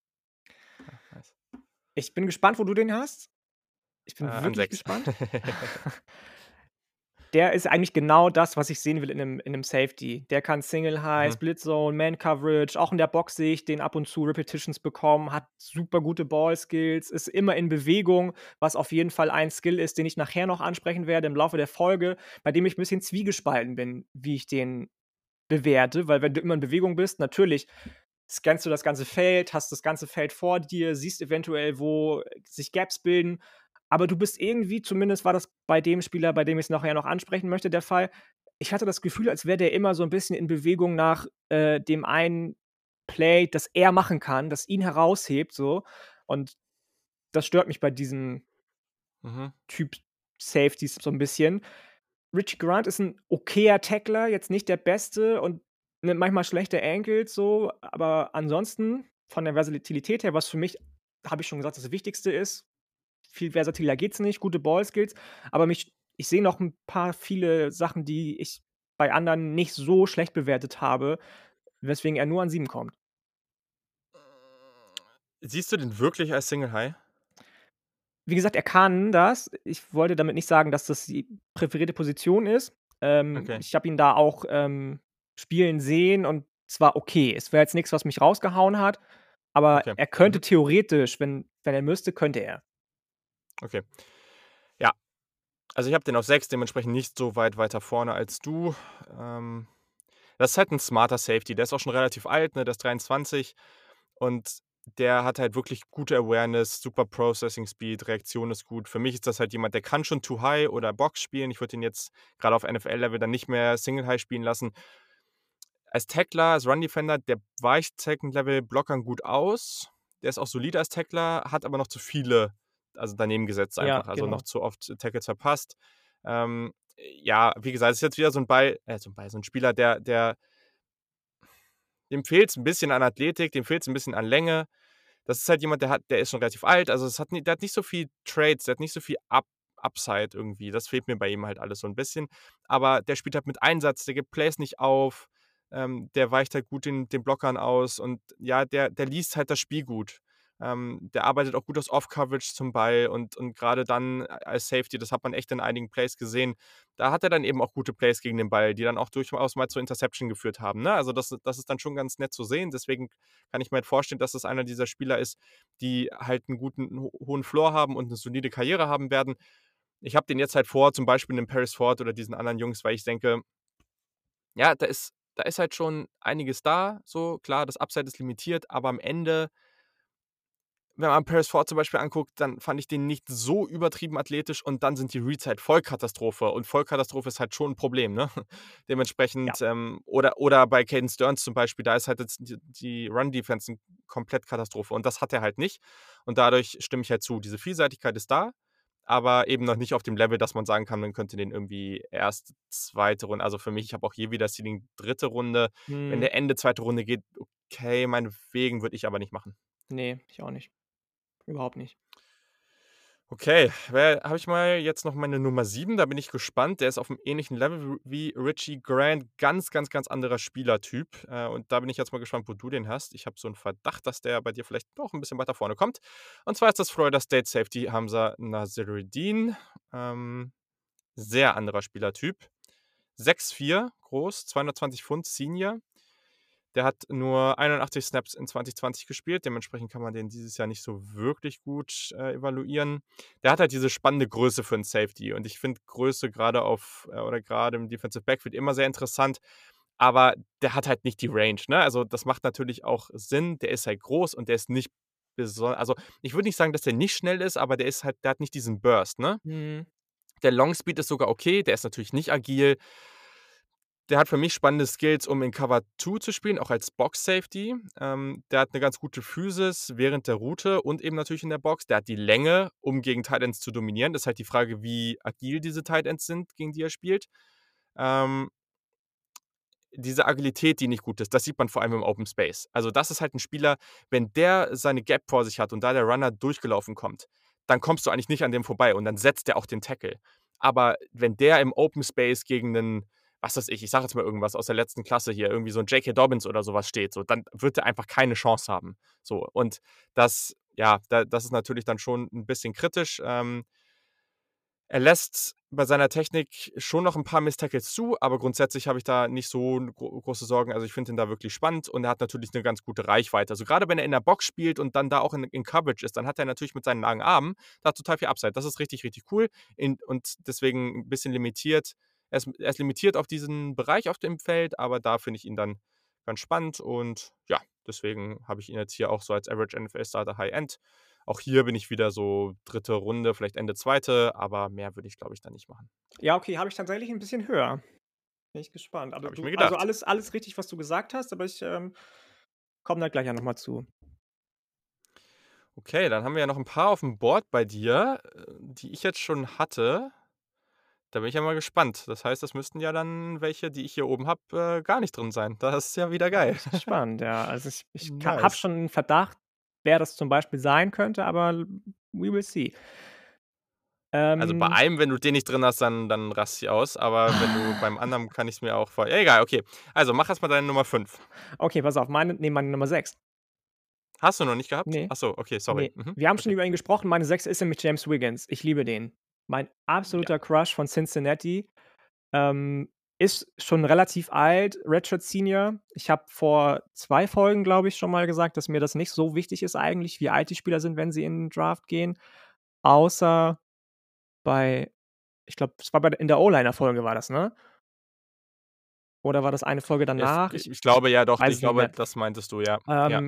Ah, nice. Ich bin gespannt, wo du den hast. Ich Äh, bin an wirklich 6. gespannt. Der ist eigentlich genau das, was ich sehen will in 'nem in 'nem Safety. Der kann Single High, Mhm. Split Zone, Man Coverage, auch in der Box sehe ich den ab und zu Repetitions bekommen, hat super gute Ball-Skills, ist immer in Bewegung, was auf jeden Fall ein Skill ist, den ich nachher noch ansprechen werde im Laufe der Folge, bei dem ich 'n bisschen zwiegespalten bin, wie ich den bewerte, weil wenn du immer in Bewegung bist, natürlich scannst du das ganze Feld, hast das ganze Feld vor dir, siehst eventuell, wo sich Gaps bilden, aber du bist irgendwie zumindest war das bei dem Spieler, bei dem ich's nachher noch ansprechen möchte, der Fall ich hatte das Gefühl, als wäre der immer so 'n bisschen in Bewegung nach, äh, dem einen Play, das er machen kann, das ihn heraushebt so. Und das stört mich bei diesen Mhm. Typ Safeties so 'n bisschen. Richie Grant ist 'n okayer Tackler, jetzt nicht der Beste und nimmt manchmal schlechte Ankles so, aber ansonsten von der Versatilität her, was für mich, habe ich schon gesagt, das Wichtigste ist viel versatiler geht's nicht, gute Ball-Skills, aber mich ich sehe noch 'n paar viele Sachen, die ich bei anderen nicht so schlecht bewertet habe, weswegen er nur an 7 kommt. Siehst du den wirklich als Single High? Wie gesagt, er kann das. Ich wollte damit nicht sagen, dass das die präferierte Position ist. Ähm, Okay. ich habe ihn da auch, ähm, spielen sehen und es war okay. Es war jetzt nix, was mich rausgehauen hat, aber Okay. er könnte Mhm. theoretisch, wenn wenn er müsste, könnte er. Okay. Ja. Also, ich habe den auf 6, dementsprechend nicht so weit weiter vorne als du. Ähm, das ist halt 'n smarter Safety. Der ist auch schon relativ alt, ne? Der ist 23 und der hat halt wirklich gute Awareness, super Processing Speed, Reaktion ist gut. Für mich ist das halt jemand, der kann schon Two High oder Box spielen. Ich würde ihn jetzt grade auf NFL-Level dann nicht mehr Single High spielen lassen. Als Tackler, als Run Defender, der weicht Second Level Blockern gut aus. Der ist auch solide als Tackler, hat aber noch zu viele also, daneben gesetzt Ja, einfach, also, noch genau. zu oft Tackles verpasst. Ähm, ja, wie gesagt, ist jetzt wieder so 'n Ball äh, so 'n Ball, so 'n Spieler, der der dem fehlt's 'n bisschen an Athletik, dem fehlt's 'n bisschen an Länge. Das ist halt jemand, der hat der ist schon relativ alt, also, es hat der hat nicht so viel Traits, der hat nicht so viel Up Upside irgendwie. Das fehlt mir bei ihm halt alles so 'n bisschen. Aber der spielt halt mit Einsatz, der gibt Plays nicht auf, ähm, der weicht halt gut den den Blockern aus und ja, der der liest halt das Spiel gut. Ähm, der arbeitet auch gut aus Off-Coverage zum Ball und, und gerade dann als Safety, das hat man echt in einigen Plays gesehen, da hat er dann eben auch gute Plays gegen den Ball, die dann auch durchaus mal zur Interception geführt haben. Ne? Also das, das ist dann schon ganz nett zu sehen. Deswegen kann ich mir halt vorstellen, dass das einer dieser Spieler ist, die halt einen guten, hohen Floor haben und eine solide Karriere haben werden. Ich habe den jetzt halt vor, zum Beispiel den Paris Ford oder diesen anderen Jungs, weil ich denke, ja, da ist, da ist halt schon einiges da. So, klar, das Upside ist limitiert, aber am Ende wenn man Paris Ford zum Beispiel anguckt, dann fand ich den nicht so übertrieben athletisch und dann sind die Reads halt Vollkatastrophe und Vollkatastrophe ist halt schon ein Problem, ne? Dementsprechend, ja. ähm, oder, oder bei Caden Stearns zum Beispiel, da ist halt jetzt die, die Run-Defense eine komplett Katastrophe und das hat er halt nicht und dadurch stimme ich halt zu, diese Vielseitigkeit ist da, aber eben noch nicht auf dem Level, dass man sagen kann, man könnte den irgendwie erst zweite Runde, also für mich, ich habe auch hier wieder Ceiling dritte Runde, hm. wenn der Ende zweite Runde geht, okay, meinetwegen würde ich aber nicht machen. Nee, ich auch nicht. Überhaupt nicht. Okay, habe ich mal jetzt noch meine Nummer 7, da bin ich gespannt. Der ist auf einem ähnlichen Level wie Richie Grant, ganz, ganz, ganz anderer Spielertyp. Äh, und da bin ich jetzt mal gespannt, wo du den hast. Ich habe so einen Verdacht, dass der bei dir vielleicht noch ein bisschen weiter vorne kommt. Und zwar ist das Florida State Safety Hamza Naziruddin. Ähm, sehr anderer Spielertyp. 6'4 groß, 220 Pfund Senior. Der hat nur 81 Snaps in 2020 gespielt, dementsprechend kann man den dieses Jahr nicht so wirklich gut äh, evaluieren. Der hat halt diese spannende Größe für einen Safety und ich finde Größe gerade auf äh, oder gerade im Defensive Backfield immer sehr interessant, aber der hat halt nicht die Range, ne? Also das macht natürlich auch Sinn, der ist halt groß und der ist nicht besonders, also ich würde nicht sagen, dass der nicht schnell ist, aber der ist halt, der hat nicht diesen Burst, ne? Mhm. Der Long Speed ist sogar okay, der ist natürlich nicht agil der hat für mich spannende Skills, um in Cover 2 zu spielen, auch als Box-Safety. Ähm, der hat eine ganz gute Physis während der Route und eben natürlich in der Box. Der hat die Länge, um gegen Titans zu dominieren. Das ist halt die Frage, wie agil diese Titans sind, gegen die er spielt. Ähm, diese Agilität, die nicht gut ist, das sieht man vor allem im Open Space. Also das ist halt ein Spieler, wenn der seine Gap vor sich hat und da der Runner durchgelaufen kommt, dann kommst du eigentlich nicht an dem vorbei und dann setzt er auch den Tackle. Aber wenn der im Open Space gegen einen was weiß ich, ich sage jetzt mal irgendwas aus der letzten Klasse hier, irgendwie so ein J.K. Dobbins oder sowas steht, so, dann wird er einfach keine Chance haben. So, und das, ja, da, das ist natürlich dann schon ein bisschen kritisch. Ähm, er lässt bei seiner Technik schon noch ein paar Miss-Tackles zu, aber grundsätzlich habe ich da nicht so gro große Sorgen. Also ich finde ihn da wirklich spannend und er hat natürlich eine ganz gute Reichweite. Also gerade wenn er in der Box spielt und dann da auch in, in Coverage ist, dann hat er natürlich mit seinen langen Armen da total viel Upside. Das ist richtig, richtig cool in, und deswegen ein bisschen limitiert er ist, er ist limitiert auf diesen Bereich auf dem Feld, aber da finde ich ihn dann ganz spannend und ja, deswegen habe ich ihn jetzt hier auch so als Average NFL Starter High End. Auch hier bin ich wieder so dritte Runde, vielleicht Ende zweite, aber mehr würde ich, glaube ich, dann nicht machen. Ja, okay, habe ich tatsächlich ein bisschen höher. Bin ich gespannt. Aber du, also alles, alles richtig, was du gesagt hast, aber ich ähm, komme da gleich ja nochmal zu. Okay, dann haben wir ja noch ein paar auf dem Board bei dir, äh, die ich jetzt schon hatte. Da bin ich ja mal gespannt. Das heißt, das müssten ja dann welche, die ich hier oben habe, äh, gar nicht drin sein. Das ist ja wieder geil. Spannend, ja. Also ich, ich nice. habe schon einen Verdacht, wer das zum Beispiel sein könnte, aber we will see. Ähm, also bei ähm einem, wenn du den nicht drin hast, dann, dann rast ich aus. Aber wenn du beim anderen kann ich es mir auch vor. Ja, egal, okay. Also mach erstmal deine Nummer 5. Okay, pass auf, meine, nee, meine Nummer 6. Hast du noch nicht gehabt? Nee. Achso, okay, sorry. Nee. Mhm. Wir haben okay. schon über ihn gesprochen. Meine 6 ist nämlich James Wiggins. Ich liebe den. Mein absoluter ja. Crush von Cincinnati. Ähm, ist schon relativ alt, Redshirt Senior. Ich habe vor zwei Folgen, glaube ich, schon mal gesagt, dass mir das nicht so wichtig ist eigentlich, wie alt die Spieler sind, wenn sie in den Draft gehen. Außer bei, ich glaube, es war bei, in der O-Liner-Folge war das, ne? Oder war das eine Folge danach? Ich, ich glaube ja doch, ich glaube, das meintest du, ja. Ähm, ja.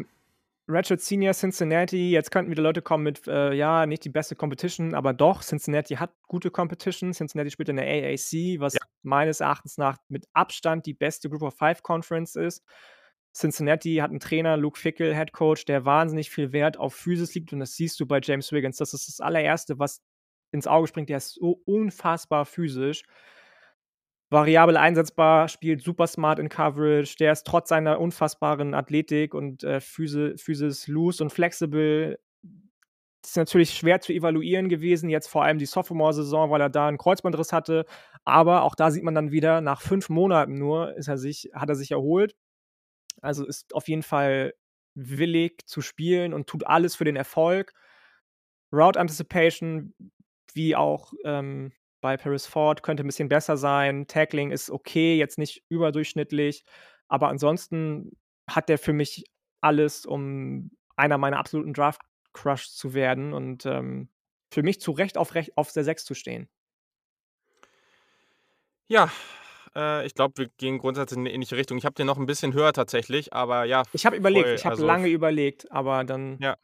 Ratchet Senior Cincinnati, jetzt könnten wieder Leute kommen mit, äh, ja, nicht die beste Competition, aber doch, Cincinnati hat gute Competition. Cincinnati spielt in der AAC, was ja. meines Erachtens nach mit Abstand die beste Group of Five Conference ist. Cincinnati hat einen Trainer, Luke Fickle, Head Coach, der wahnsinnig viel Wert auf Physis liegt und das siehst du bei James Wiggins. Das ist das allererste, was ins Auge springt. Der ist so unfassbar physisch variabel einsetzbar, spielt super smart in Coverage. Der ist trotz seiner unfassbaren Athletik und äh, Physis, loose und flexible. Ist natürlich schwer zu evaluieren gewesen, jetzt vor allem die Sophomore-Saison, weil er da einen Kreuzbandriss hatte. Aber auch da sieht man dann wieder, nach fünf Monaten nur ist er sich, hat er sich erholt. Also ist auf jeden Fall willig zu spielen und tut alles für den Erfolg. Route Anticipation, wie auch, ähm, bei Paris Ford könnte 'n bisschen besser sein. Tackling ist okay, jetzt nicht überdurchschnittlich, aber ansonsten hat der für mich alles, um einer meiner absoluten Draft Crush zu werden und, ähm, für mich zu Recht auf Rech auf der 6 zu stehen. Ja, äh, ich glaube, wir gehen grundsätzlich in 'ne ähnliche Richtung. Ich habe den noch 'n bisschen höher tatsächlich, aber ja, Ich habe überlegt, voll, ich habe also lange überlegt, aber dann Ja.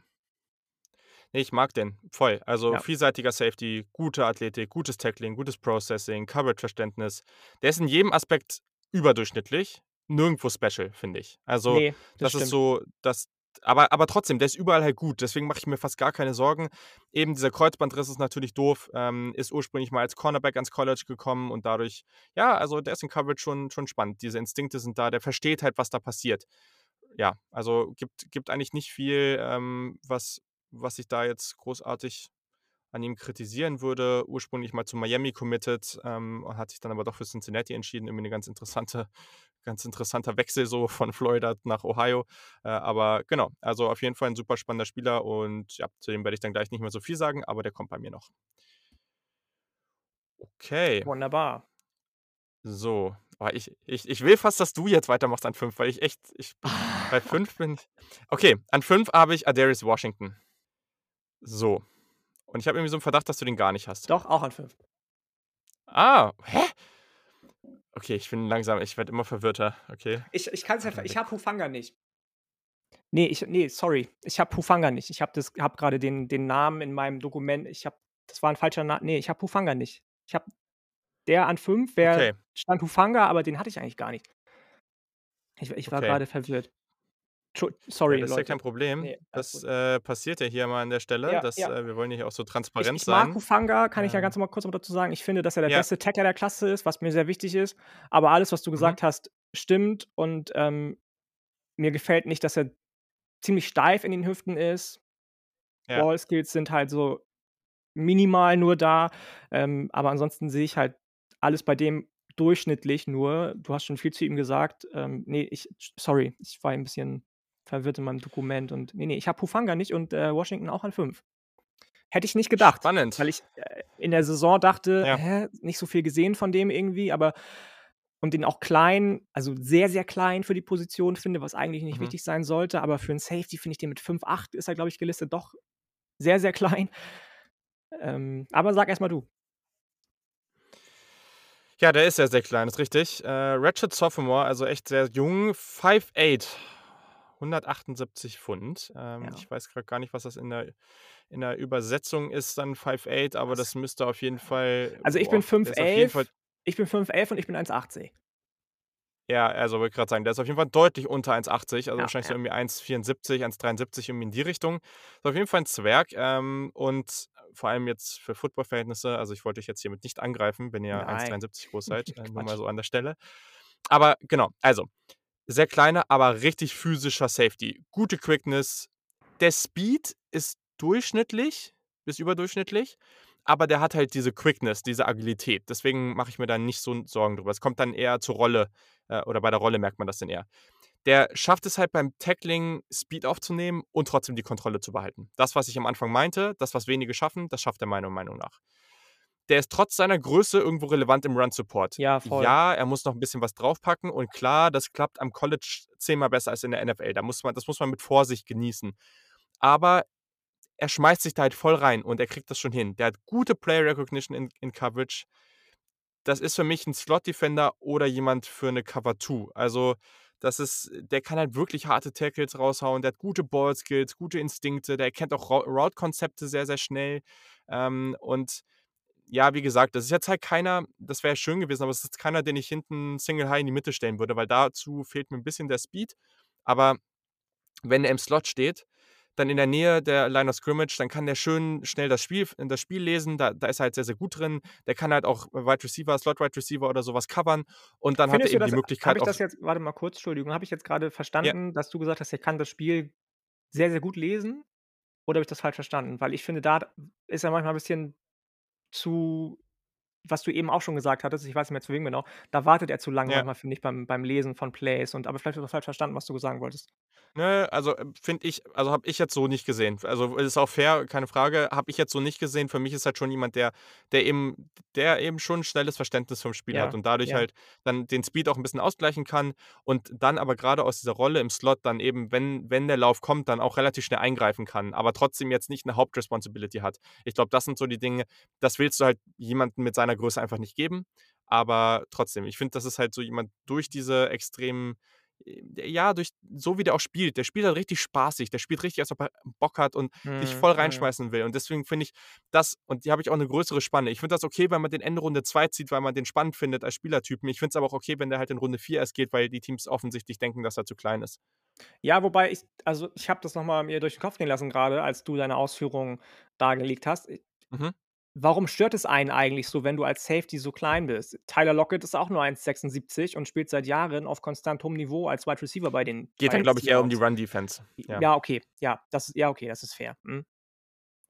Ne, ich mag den, voll. Also, Ja. vielseitiger Safety, gute Athletik, gutes Tackling, gutes Processing, Coverage-Verständnis. Der ist in jedem Aspekt überdurchschnittlich, nirgendwo special, finde ich. Also, Ne, das das ist so das aber aber trotzdem, der ist überall halt gut, deswegen mache ich mir fast gar keine Sorgen. Eben dieser Kreuzbandriss ist natürlich doof, ähm, ist ursprünglich mal als Cornerback ans College gekommen und dadurch ja, also, der ist in Coverage schon schon spannend. Diese Instinkte sind da, der versteht halt, was da passiert. Ja, also, gibt gibt eigentlich nicht viel, ähm, was was ich da jetzt großartig an ihm kritisieren würde. Ursprünglich mal zu Miami committed, ähm, hat sich dann aber doch für Cincinnati entschieden. Irgendwie 'ne ganz interessante ganz interessanter Wechsel so von Florida nach Ohio. Äh, aber genau, also, auf jeden Fall 'n super spannender Spieler und ja, zu dem werde ich dann gleich nicht mehr so viel sagen, aber der kommt bei mir noch. Okay. Wunderbar. So, oh, ich ich ich will fast, dass du jetzt weitermachst an 5, weil ich echt ich bei 5 bin okay, an 5 habe ich Adarius Washington. So, und ich habe irgendwie so 'n Verdacht, dass du den gar nicht hast. Doch, auch an 5. Ah, hä? Okay, ich bin langsam ich werde immer verwirrter, okay. Ich ich kann's ja ver ich habe Hufanga nicht. Ne, ich ne, sorry. Ich habe Hufanga nicht. Ich habe das habe grade den den Namen in meinem Dokument ich habe das war 'n falscher Na ne, ich habe Hufanga nicht. Ich habe der an 5 wäre Okay. stand Hufanga, aber den hatte ich eigentlich gar nicht. Ich ich war Okay. grade verwirrt. Tschu Ja, sorry, das ist ja Leute. kein Problem. Ne, alles Das, äh, passiert ja hier mal an der Stelle, Ja, dass ja. äh, wir wollen ja hier auch so Ich transparent ich mag sein. Hufanga, kann ich ja Ähm ganz mal kurz dazu sagen. Ich finde, dass er der Ja. beste Tackler der Klasse ist, was mir sehr wichtig ist. Aber alles, was du Mhm. gesagt hast, stimmt und, ähm, mir gefällt nicht, dass er ziemlich steif in den Hüften ist. Ja. Ballskills sind halt so minimal nur da, ähm, aber ansonsten sehe ich halt alles bei dem durchschnittlich nur. Du hast schon viel zu ihm gesagt. Ähm, ne, ich sorry, ich war ein bisschen verwirrt in meinem Dokument und ne, ne, ich habe Hufanga nicht und, äh, Washington auch an 5. Hätte ich nicht gedacht, weil Spannend. ich, äh, in der Saison dachte: Ja. „Hä, nicht so viel gesehen von dem irgendwie“, aber und den auch klein, also, sehr, sehr klein für die Position finde, was eigentlich nicht Mhm. wichtig sein sollte, aber für 'n Safety finde ich den mit 5'8 ist er, glaube ich, gelistet, doch sehr, sehr klein. Ähm, aber sag erst mal du. Ja, der ist sehr, sehr klein, ist richtig. Äh, Ratchet Sophomore, also, echt sehr jung, 5'8", 178 Pfund. Ähm, Ja. ich weiß grad gar nicht, was das in der in der Übersetzung ist dann 5'8", aber Was? das müsste auf jeden Fall Also, ich bin boah, Fall 5'11 ich bin 5'11 und ich bin 1,80. Ja, also, wollte grad sagen, der ist auf jeden Fall deutlich unter 1,80, also, Ja, wahrscheinlich so ja. irgendwie 1,74, 1,73, irgendwie in die Richtung. Ist auf jeden Fall 'n Zwerg, ähm, und vor allem jetzt für Football-Verhältnisse also, ich wollte dich jetzt hiermit nicht angreifen, wenn ihr Nein. 1,73 groß seid, nur mal so an der Stelle. Aber genau, also, sehr kleiner, aber richtig physischer Safety. Gute Quickness. Der Speed ist durchschnittlich bis überdurchschnittlich, aber der hat halt diese Quickness, diese Agilität. Deswegen mache ich mir da nicht so Sorgen drüber. Es kommt dann eher zur Rolle, äh, oder bei der Rolle merkt man das dann eher. Der schafft es halt beim Tackling, Speed aufzunehmen und trotzdem die Kontrolle zu behalten. Das, was ich am Anfang meinte, das, was wenige schaffen, das schafft er meiner Meinung nach. Der ist trotz seiner Größe irgendwo relevant im Run Support. Ja, voll. Ja, er muss noch 'n bisschen was draufpacken und klar, das klappt am College zehnmal besser als in der NFL. Da muss man das muss man mit Vorsicht genießen. Aber er schmeißt sich da halt voll rein und er kriegt das schon hin. Der hat gute Player Recognition in in Coverage. Das ist für mich 'n Slot-Defender oder jemand für 'ne Cover 2. Also, das ist der kann halt wirklich harte Tackles raushauen. Der hat gute Ballskills, gute Instinkte. Der erkennt auch Route-Konzepte sehr, sehr schnell. Ähm, und ja, wie gesagt, das ist jetzt halt keiner das wäre schön gewesen, aber es ist keiner, den ich hinten Single High in die Mitte stellen würde, weil dazu fehlt mir 'n bisschen der Speed. Aber wenn er im Slot steht, dann in der Nähe der Line of Scrimmage, dann kann der schön schnell das Spiel das Spiel lesen. Da da ist er halt sehr, sehr gut drin. Der kann halt auch Wide Receiver, Slot Wide Receiver oder so was covern und dann hat er Findest eben die das habe Möglichkeit ich das jetzt warte mal kurz, Entschuldigung, habe ich jetzt grade Ja. verstanden, dass du gesagt hast, er kann das Spiel sehr, sehr gut lesen? Oder habe ich das falsch verstanden? Weil ich finde, da ist er manchmal 'n bisschen zu was du eben auch schon gesagt hattest, ich weiß nicht mehr zu wem genau, da wartet er zu lange Ja. manchmal, finde ich, beim beim Lesen von Plays und aber vielleicht habe ich auch falsch verstanden, was du sagen wolltest. Ne, also, äh, finde ich also, habe ich jetzt so nicht gesehen. Also, ist auch fair, keine Frage, habe ich jetzt so nicht gesehen. Für mich ist halt schon jemand, der der eben der eben schon 'n schnelles Verständnis vom Spiel hat Ja, und dadurch ja. halt dann den Speed auch 'n bisschen ausgleichen kann und dann aber grade aus dieser Rolle im Slot dann eben, wenn wenn der Lauf kommt, dann auch relativ schnell eingreifen kann, aber trotzdem jetzt nicht 'ne Haupt-Responsibility hat. Ich glaube, das sind so die Dinge, das willst du halt jemandem mit seiner Größe einfach nicht geben, aber trotzdem, ich finde, das ist halt so jemand durch diese extremen äh, ja, durch so wie der auch spielt. Der spielt halt richtig spaßig. Der spielt richtig, als ob er Bock hat und dich Mhm, voll mhm. reinschmeißen will und deswegen finde ich das und hier habe ich auch 'ne größere Spanne. Ich finde das okay, wenn man den Ende Runde 2 zieht, weil man den spannend findet als Spielertypen. Ich finde es aber auch okay, wenn der halt in Runde 4 erst geht, weil die Teams offensichtlich denken, dass er zu klein ist. Ja, wobei ich also, ich habe das noch mal mir durch den Kopf gehen lassen grade, als du deine Ausführungen dargelegt hast. Mhm. Warum stört es einen eigentlich so, wenn du als Safety so klein bist? Tyler Lockett ist auch nur 1,76 und spielt seit Jahren auf konstant hohem Niveau als Wide Receiver bei den Geht dann, glaube ich, eher um die. Run-Defense, ja. Ja, okay, ja, das ja, okay, das ist fair. Mhm.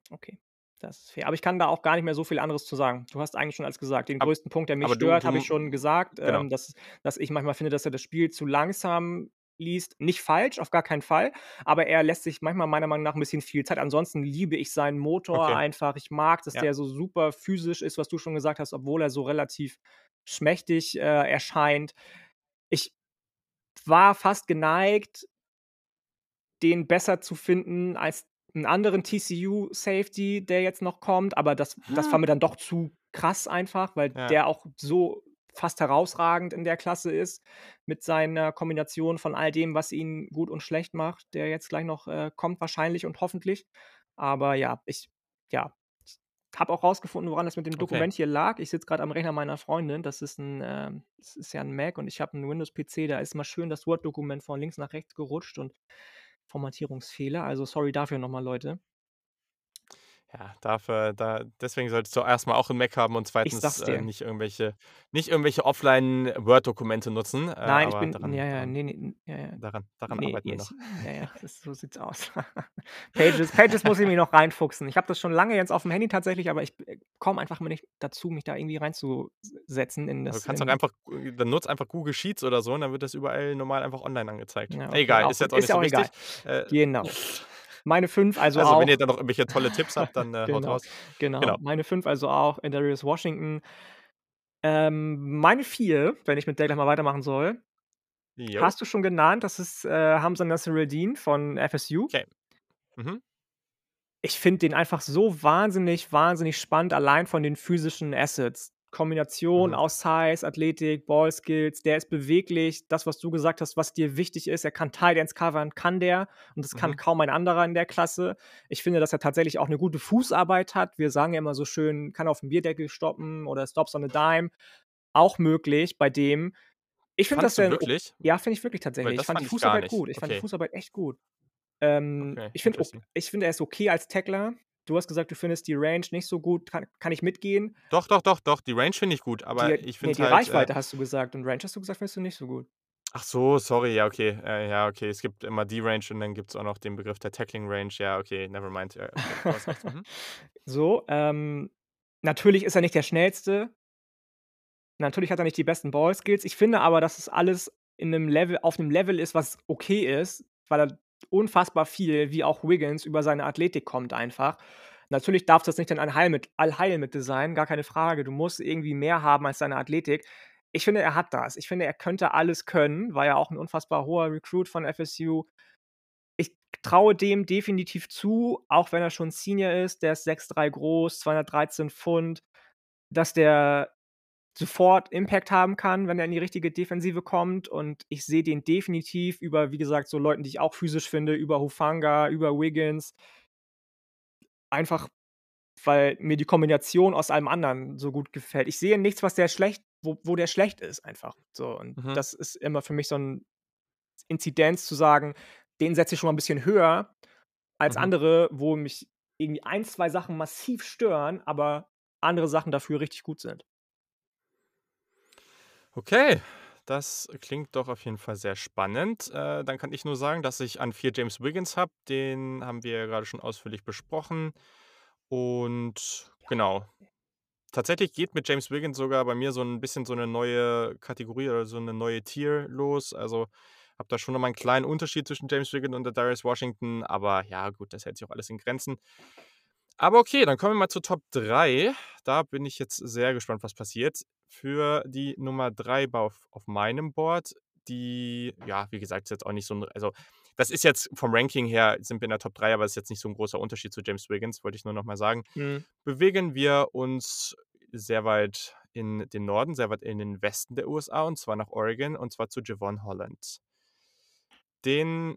Okay, das ist fair. Aber ich kann da auch gar nicht mehr so viel anderes zu sagen. Du hast eigentlich schon alles gesagt. Den Ab größten Punkt, der mich aber stört, habe ich schon gesagt, genau. ähm, dass dass ich manchmal finde, dass er das Spiel zu langsam liest. Nicht falsch, auf gar keinen Fall, aber er lässt sich manchmal meiner Meinung nach 'n bisschen viel Zeit. Ansonsten liebe ich seinen Motor Okay. einfach. Ich mag, dass Ja. der so super physisch ist, was du schon gesagt hast, obwohl er so relativ schmächtig, äh, erscheint. Ich war fast geneigt den besser zu finden als 'n anderen TCU-Safety, der jetzt noch kommt, aber das das war Hm. mir dann doch zu krass einfach, weil Ja. der auch so fast herausragend in der Klasse ist mit seiner Kombination von all dem, was ihn gut und schlecht macht, der jetzt gleich noch, äh, kommt wahrscheinlich und hoffentlich. Aber ja, ich ja, habe auch rausgefunden, woran das mit dem Okay. Dokument hier lag. Ich sitze grad am Rechner meiner Freundin. Das ist 'n, ähm das ist ja 'n Mac und ich habe 'n Windows-PC, da ist mal schön das Word-Dokument von links nach rechts gerutscht und Formatierungsfehler. Also, sorry dafür noch mal, Leute. Ja, dafür da deswegen solltest du erst mal auch 'n Mac haben und Ich zweitens, äh, dir. nicht irgendwelche nicht irgendwelche Offline-Word-Dokumente nutzen, äh, Nein, ich aber bin daran ja, ja, daran ne, ne, ja, ja. daran daran Ne, arbeiten wir noch. ich ja, ja, das so sieht's aus. Pages Pages muss ich mich noch reinfuchsen. Ich habe das schon lange jetzt auf'm Handy tatsächlich, aber ich, äh, komme einfach immer nicht dazu, mich da irgendwie reinzu s setzen in Aber du das kannst auch in einfach äh, dann nutze einfach Google Sheets oder so und dann wird das überall normal einfach online angezeigt. Ja, okay, Egal, auch ist jetzt auch Ist nicht ja so auch wichtig. egal. Äh, Genau. Meine 5 also also, wenn ihr auch da noch irgendwelche tolle Tipps habt, dann, äh, haut Genau, raus. genau. Genau. Meine 5 also auch Adarius Washington. Ähm, meine 4, wenn ich mit der gleich mal weitermachen soll, Jo. hast du schon genannt, das ist, äh, Hamsah Nasirildeen von FSU. 'Kay. Mhm. Ich finde den einfach so wahnsinnig, wahnsinnig spannend, allein von den physischen Assets. Kombination Mhm. aus Size, Athletik, Ballskills, der ist beweglich. Das, was du gesagt hast, was dir wichtig ist, er kann Tight Ends covern, kann der und das kann Mhm. kaum ein anderer in der Klasse. Ich finde, dass er tatsächlich auch 'ne gute Fußarbeit hat. Wir sagen ja immer so schön, kann auf'm Bierdeckel stoppen oder Stops on a Dime. Auch möglich bei dem. Ich finde, dass Fandest der du 'n o wirklich? ja, finde ich wirklich tatsächlich. Ich das fand die fand gar Fußarbeit gut. Ich fand die Okay. Fußarbeit echt gut. Ähm, Okay, ich finde ich finde, er ist okay als Tackler. Du hast gesagt, du findest die Range nicht so gut, kann kann ich mitgehen. Doch, doch, doch, doch, die Range finde ich gut, aber Die ich finde es die halt, äh Reichweite hast du gesagt und Range hast du gesagt, findest du nicht so gut. Ach so, sorry, ja, okay. Äh, ja, okay. Es gibt immer die Range und dann gibt's auch noch den Begriff der Tackling Range. Ja, okay, never mind. Ja, okay. Mhm. So, ähm, natürlich ist er nicht der Schnellste. Natürlich hat er nicht die besten Ballskills. Ich finde aber, dass es alles in 'nem Level auf 'nem Level ist, was okay ist, weil er unfassbar viel, wie auch Wiggins, über seine Athletik kommt einfach. Natürlich darf das nicht dein Allheilmit Allheilmittel sein, gar keine Frage. Du musst irgendwie mehr haben als deine Athletik. Ich finde, er hat das. Ich finde, er könnte alles können, war ja auch 'n unfassbar hoher Recruit von FSU. Ich traue dem definitiv zu, auch wenn er schon Senior ist, der ist 6'3 groß, 213 Pfund, dass der sofort Impact haben kann, wenn er in die richtige Defensive kommt und ich sehe den definitiv über, wie gesagt, so Leuten, die ich auch physisch finde, über Hufanga, über Wiggins. Einfach, weil mir die Kombination aus allem anderen so gut gefällt. Ich sehe nichts, was der schlecht wo wo der schlecht ist einfach, so. Und Mhm. das ist immer für mich so 'n Inzidenz zu sagen, den setze ich schon mal 'n bisschen höher als Mhm. andere, wo mich irgendwie 1, 2 Sachen massiv stören, aber andere Sachen dafür richtig gut sind. Okay, das klingt doch auf jeden Fall sehr spannend. Äh, dann kann ich nur sagen, dass ich an 4 James Wiggins habe. Den haben wir ja grade schon ausführlich besprochen und Ja. genau. tatsächlich geht mit James Wiggins sogar bei mir so ein bisschen so eine neue Kategorie oder so eine neue Tier los. Also, habe da schon noch mal 'n kleinen Unterschied zwischen James Wiggins und der Darius Washington, aber ja gut, das hält sich auch alles in Grenzen. Aber okay, dann kommen wir mal zur Top 3. Da bin ich jetzt sehr gespannt, was passiert. Für die Nummer 3 auf auf meinem Board, die ja, wie gesagt, ist jetzt auch nicht so 'n also, das ist jetzt vom Ranking her sind wir in der Top 3, aber ist jetzt nicht so 'n großer Unterschied zu James Wiggins, wollte ich nur noch mal sagen. Mhm. Bewegen wir uns sehr weit in den Norden, sehr weit in den Westen der USA und zwar nach Oregon und zwar zu Jevon Holland. Den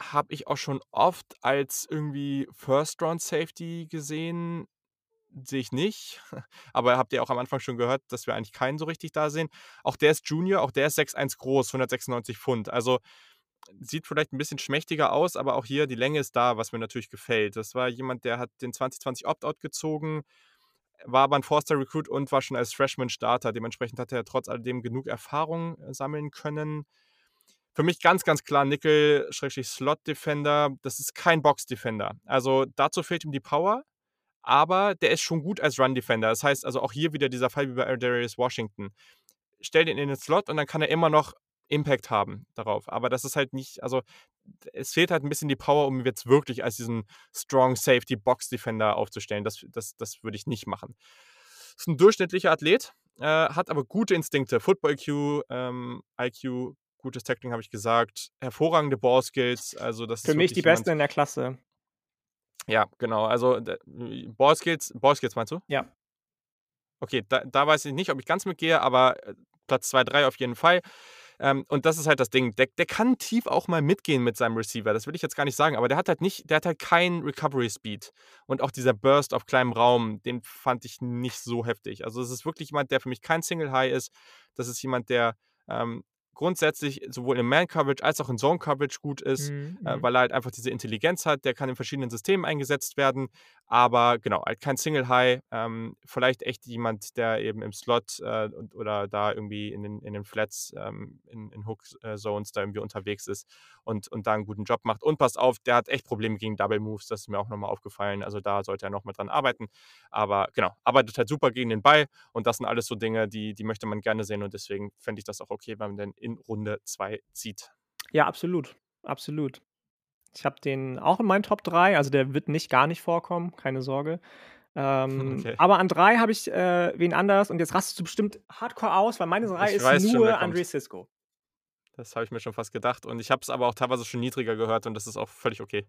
habe ich auch schon oft als irgendwie First Round Safety gesehen. Sehe ich nicht. Aber habt ihr auch am Anfang schon gehört, dass wir eigentlich keinen so richtig da sehen. Auch der ist Junior, auch der ist 6'1 groß, 196 Pfund. Also sieht vielleicht ein bisschen schmächtiger aus, aber auch hier die Länge ist da, was mir natürlich gefällt. Das war jemand, der hat den 2020 Opt-out gezogen, war aber ein Forster Recruit und war schon als Freshman Starter. Dementsprechend hat er trotz alledem genug Erfahrung äh, sammeln können. Für mich ganz, ganz klar Nickel-Slot-Defender. Das ist kein Box-Defender. Also dazu fehlt ihm die Power, aber der ist schon gut als Run-Defender. Das heißt also auch hier wieder dieser Fall wie bei Darius Washington. Stell den in den Slot und dann kann er immer noch Impact haben darauf. Aber das ist halt nicht, also es fehlt halt ein bisschen die Power, um jetzt wirklich als diesen Strong Safety Box Defender aufzustellen. Das, das, das würde ich nicht machen. Ist ein durchschnittlicher Athlet, äh, hat aber gute Instinkte, Football IQ, ähm, IQ, gutes Tackling habe ich gesagt, hervorragende Ballskills. Also das Für mich die Besten in der Klasse. Ja, genau. Also Ballskills, Ballskills meinst du? Ja. Okay, da, da weiß ich nicht, ob ich ganz mitgehe, aber äh, Platz 2, 3 auf jeden Fall. Ähm, und das ist halt das Ding. Der, der kann tief auch mal mitgehen mit seinem Receiver. Das will ich jetzt gar nicht sagen, aber der hat halt nicht, der hat halt keinen Recovery Speed. Und auch dieser Burst auf kleinem Raum, den fand ich nicht so heftig. Also es ist wirklich jemand, der für mich kein Single High ist. Das ist jemand, der ähm, grundsätzlich sowohl in Man-Coverage als auch in Zone-Coverage gut ist, Mhm, äh, mhm. weil er halt einfach diese Intelligenz hat. Der kann in verschiedenen Systemen eingesetzt werden, aber genau, halt kein Single High. Ähm, vielleicht echt jemand, der eben im Slot äh, und, oder da irgendwie in den, in den Flats, ähm, in, in Hook-Zones da irgendwie unterwegs ist und, und da einen guten Job macht. Und passt auf, der hat echt Probleme gegen Double Moves, das ist mir auch nochmal aufgefallen. Also da sollte er noch mal dran arbeiten. Aber genau, arbeitet halt super gegen den Ball und das sind alles so Dinge, die, die möchte man gerne sehen und deswegen fände ich das auch okay, wenn man den in Runde 2 zieht. Ja, absolut. Absolut. Ich habe den auch in meinen Top 3, also der wird nicht gar nicht vorkommen, keine Sorge. Ähm, Okay. aber an 3 habe ich äh, wen anders und jetzt rastest du bestimmt hardcore aus, weil meine 3 Ich ist weiß nur. Andre Cisco. Das habe ich mir schon fast gedacht und ich habe es aber auch teilweise schon niedriger gehört und das ist auch völlig okay.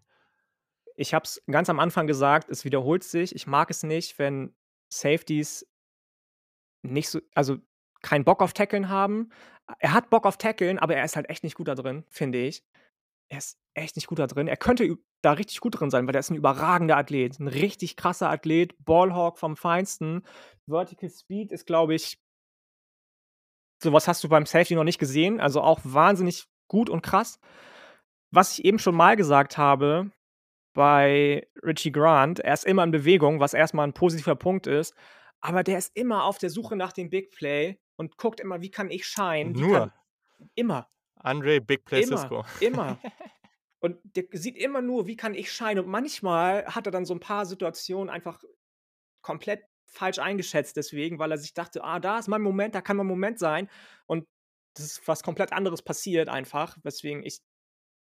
Ich habe es ganz am Anfang gesagt, es wiederholt sich. Ich mag es nicht, wenn Safeties nicht so, also keinen Bock auf Tackeln haben. Er hat Bock auf Tackeln, aber er ist halt echt nicht gut da drin, finde ich. Er ist echt nicht gut da drin. Er könnte da richtig gut drin sein, weil er ist ein überragender Athlet. Ein richtig krasser Athlet. Ballhawk vom Feinsten. Vertical Speed ist, glaube ich, sowas hast du beim Safety noch nicht gesehen. Also auch wahnsinnig gut und krass. Was ich eben schon mal gesagt habe bei Richie Grant, er ist immer in Bewegung, was erstmal ein positiver Punkt ist. Aber der ist immer auf der Suche nach dem Big Play und guckt immer, wie kann ich shine. Wie Nur kann, immer. Andre Big Play Immer, Cisco. immer. Und der sieht immer nur, wie kann ich shine. Und manchmal hat er dann so ein paar Situationen einfach komplett falsch eingeschätzt, deswegen, weil er sich dachte, ah, da ist mein Moment, da kann mein Moment sein. Und das ist was komplett anderes passiert einfach, weswegen ich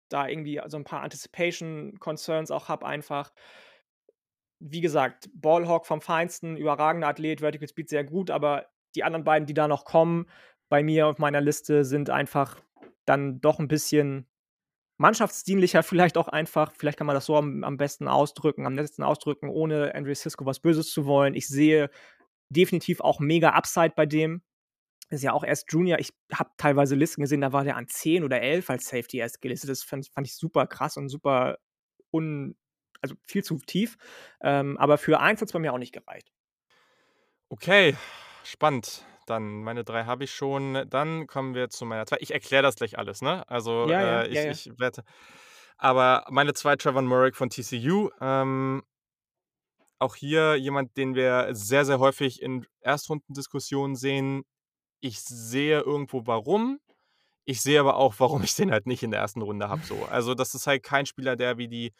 da irgendwie so ein paar Anticipation-Concerns auch habe einfach. Wie gesagt, Ballhawk vom Feinsten, überragender Athlet, Vertical Speed sehr gut, aber die anderen beiden, die da noch kommen, bei mir auf meiner Liste sind einfach dann doch ein bisschen mannschaftsdienlicher, vielleicht auch einfach, vielleicht kann man das so am, am besten ausdrücken, am letzten ausdrücken, ohne Andre Cisco was Böses zu wollen. Ich sehe definitiv auch mega Upside bei dem. Ist ja auch erst Junior. Ich habe teilweise Listen gesehen, da war der an 10 oder 11 als Safety erst gelistet. Das fand, fand ich super krass und super un, also viel zu tief. Ähm, aber für eins hat es bei mir auch nicht gereicht. Okay, spannend. Dann meine drei habe ich schon. Dann kommen wir zu meiner zwei. Ich erkläre das gleich alles, ne? Also Ja, ja, äh, ich, ja, ja. ich werde. Aber meine zwei, Trevor Murray von TCU. Ähm, auch hier jemand, den wir sehr, sehr häufig in Erstrundendiskussionen sehen. Ich sehe irgendwo warum. Ich sehe aber auch, warum ich den halt nicht in der ersten Runde habe. So. Also, das ist halt kein Spieler, der wie die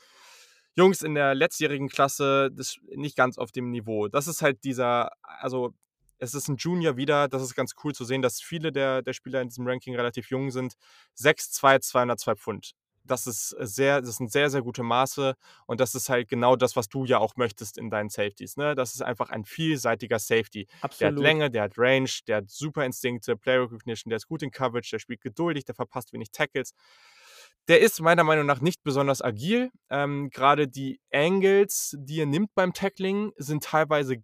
Jungs in der letztjährigen Klasse, das nicht ganz auf dem Niveau. Das ist halt dieser also, es ist 'n Junior wieder, das ist ganz cool zu sehen, dass viele der der Spieler in diesem Ranking relativ jung sind. 6'2", 202 Pfund. Das ist sehr das sind sehr, sehr gute Maße und das ist halt genau das, was du ja auch möchtest in deinen Safeties, ne? Das ist einfach ein vielseitiger Safety. Der hat Absolut. Länge, der hat Range, der hat super Instinkte, Play Recognition, der ist gut in Coverage, der spielt geduldig, der verpasst wenig Tackles. Der ist meiner Meinung nach nicht besonders agil. Ähm, grade die Angles, die er nimmt beim Tackling, sind teilweise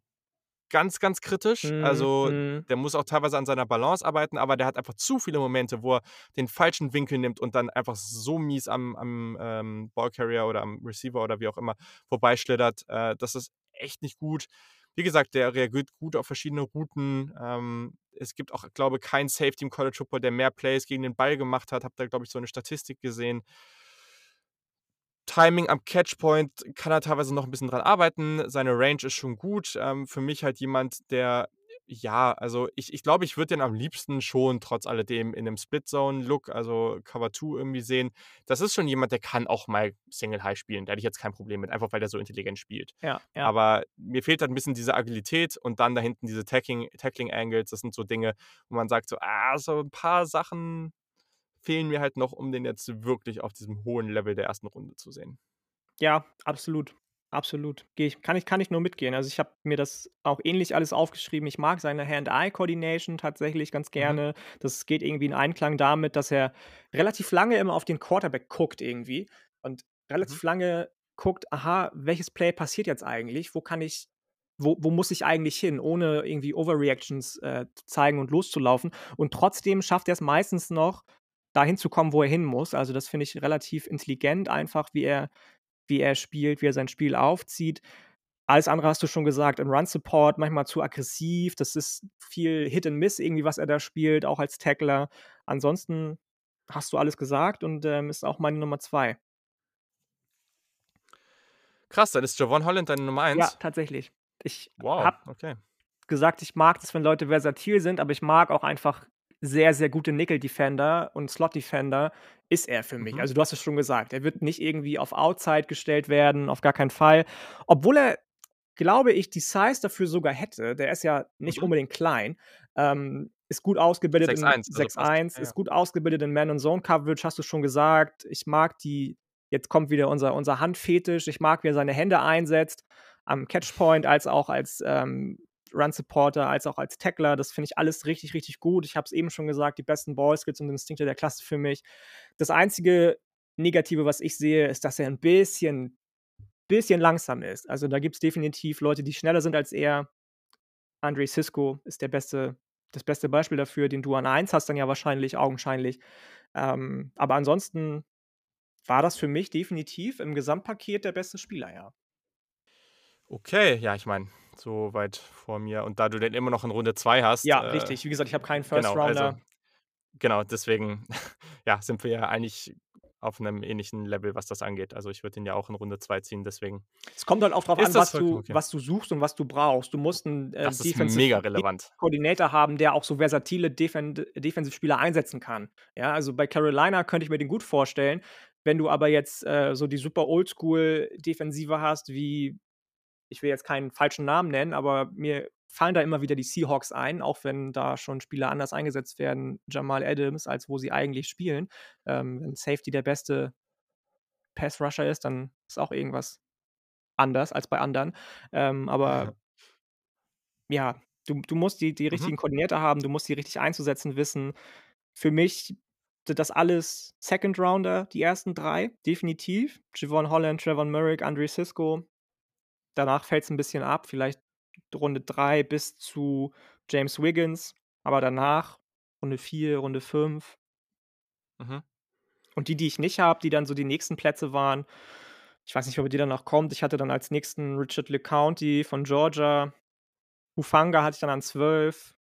ganz, ganz kritisch. Mhm, Also, mhm. der muss auch teilweise an seiner Balance arbeiten, aber der hat einfach zu viele Momente, wo er den falschen Winkel nimmt und dann einfach so mies am am, ähm, Ballcarrier oder am Receiver oder wie auch immer vorbeischlittert. Äh, das ist echt nicht gut. Wie gesagt, der reagiert gut auf verschiedene Routen. Ähm, es gibt auch, glaube keinen Safety im College Football, der mehr Plays gegen den Ball gemacht hat. Habe da, glaube ich, so 'ne Statistik gesehen. Timing am Catch-Point kann er teilweise noch 'n bisschen dran arbeiten. Seine Range ist schon gut. Ähm, für mich halt jemand, der ja, also, ich ich glaube, ich würde den am liebsten schon trotz alledem in 'nem Split-Zone-Look, also, Cover 2 irgendwie sehen. Das ist schon jemand, der kann auch mal Single High spielen. Da hätte ich jetzt kein Problem mit, einfach weil der so intelligent spielt. Ja, ja. Aber mir fehlt halt 'n bisschen diese Agilität und dann da hinten diese Tacking Tackling Angles. Das sind so Dinge, wo man sagt so: „Ah, so 'n paar Sachen fehlen mir halt noch, um den jetzt wirklich auf diesem hohen Level der 1. Runde zu sehen.“ Ja, absolut, absolut. Ich kann ich kann ich nur mitgehen. Also, ich habe mir das auch ähnlich alles aufgeschrieben. Ich mag seine Hand-Eye-Coordination tatsächlich ganz Mhm. gerne. Das geht irgendwie in Einklang damit, dass er relativ lange immer auf den Quarterback guckt irgendwie und Mhm. relativ lange guckt: „Aha, welches Play passiert jetzt eigentlich? Wo kann ich wo wo muss ich eigentlich hin?“, ohne irgendwie Overreactions, äh, zu zeigen und loszulaufen. Und trotzdem schafft er's meistens noch, dahin zu kommen, wo er hin muss. Also, das finde ich relativ intelligent einfach, wie er wie er spielt, wie er sein Spiel aufzieht. Alles andere hast du schon gesagt, im Run Support manchmal zu aggressiv. Das ist viel Hit and Miss irgendwie, was er da spielt, auch als Tackler. Ansonsten hast du alles gesagt und, ähm, ist auch meine Nummer 2. Krass, dann ist Jevon Holland deine Nummer Ja, 1? tatsächlich. Ich Wow, habe okay. gesagt, ich mag das, wenn Leute versatil sind, aber ich mag auch einfach sehr, sehr gute Nickel Defender und Slot Defender ist er für mich. Mhm. Also, du hast es schon gesagt, er wird nicht irgendwie auf Outside gestellt werden, auf gar keinen Fall. Obwohl er, glaube ich, die Size dafür sogar hätte. Der ist ja nicht Mhm. unbedingt klein, ähm, ist gut ausgebildet sechs in eins, also, Ja, ist gut ausgebildet in Man und Zone Coverage, hast du schon gesagt. Ich mag die jetzt kommt wieder unser unser Handfetisch. Ich mag, wie er seine Hände einsetzt am Catch-Point als auch als, ähm, Run Supporter, als auch als Tackler. Das finde ich alles richtig, richtig gut. Ich habe es eben schon gesagt, die besten Ballskills und Instinkte der Klasse für mich. Das einzige Negative, was ich sehe, ist, dass er 'n bisschen bisschen langsam ist. Also, da gibt's definitiv Leute, die schneller sind als er. Andre Cisco ist der beste das beste Beispiel dafür, den du an 1 hast dann ja wahrscheinlich augenscheinlich. Ähm, aber ansonsten war das für mich definitiv im Gesamtpaket der beste Spieler, ja. Okay, ja, ich meine, so weit vor mir und da du den immer noch in Runde 2 hast, Ja, äh, richtig. Wie gesagt, ich habe keinen First genau, also Rounder. genau, deswegen, ja, sind wir ja eigentlich auf 'nem ähnlichen Level, was das angeht. Also, ich würde ihn ja auch in Runde 2 ziehen, deswegen Es kommt halt auch drauf ist an, was du okay. was du suchst und was du brauchst. Du musst 'n, äh, Das ist Defensive mega relevant. Coordinator haben, der auch so versatile Defend Defensive-Spieler einsetzen kann. Ja, also, bei Carolina könnte ich mir den gut vorstellen. Wenn du aber jetzt, äh, so die super Oldschool-Defensive hast, wie ich will jetzt keinen falschen Namen nennen, aber mir fallen da immer wieder die Seahawks ein, auch wenn da schon Spieler anders eingesetzt werden, Jamal Adams, als wo sie eigentlich spielen. Ähm, wenn Safety der beste Pass Rusher ist, dann ist auch irgendwas anders als bei anderen. Ähm, aber ja, du du musst die die Mhm. richtigen Koordinator haben, du musst die richtig einzusetzen wissen. Für mich sind das alles Second Rounder, die ersten 3, definitiv. Jevon Holland, Trevor Murray, Andre Cisco. Danach fällt's 'n bisschen ab, vielleicht Runde 3 bis zu James Wiggins, aber danach Runde 4, Runde 5. Mhm. Und die, die ich nicht habe, die dann so die nächsten Plätze waren ich weiß nicht, ob ihr die dann noch kommt. Ich hatte dann als nächsten Richard LeCounte von Georgia. Hufanga hatte ich dann an 12.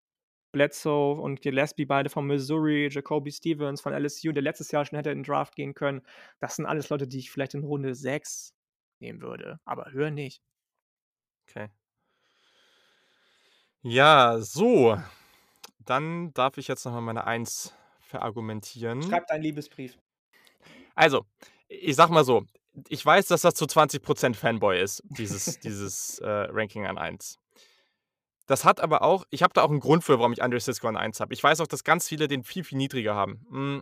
Bledsoe und Gillespie, beide von Missouri. Jacoby Stevens von LSU, der letztes Jahr schon hätte in den Draft gehen können. Das sind alles Leute, die ich vielleicht in Runde 6 nehmen würde, aber höher nicht. Okay. Ja, so. Dann darf ich jetzt noch mal meine 1 verargumentieren. Schreib deinen Liebesbrief. Also, ich sage mal so, ich weiß, dass das zu 20% Fanboy ist, dieses dieses, äh, Ranking an 1. Das hat aber auch ich habe da auch 'n Grund für, warum ich Andre Cisco an 1 habe. Ich weiß auch, dass ganz viele den viel, viel niedriger haben.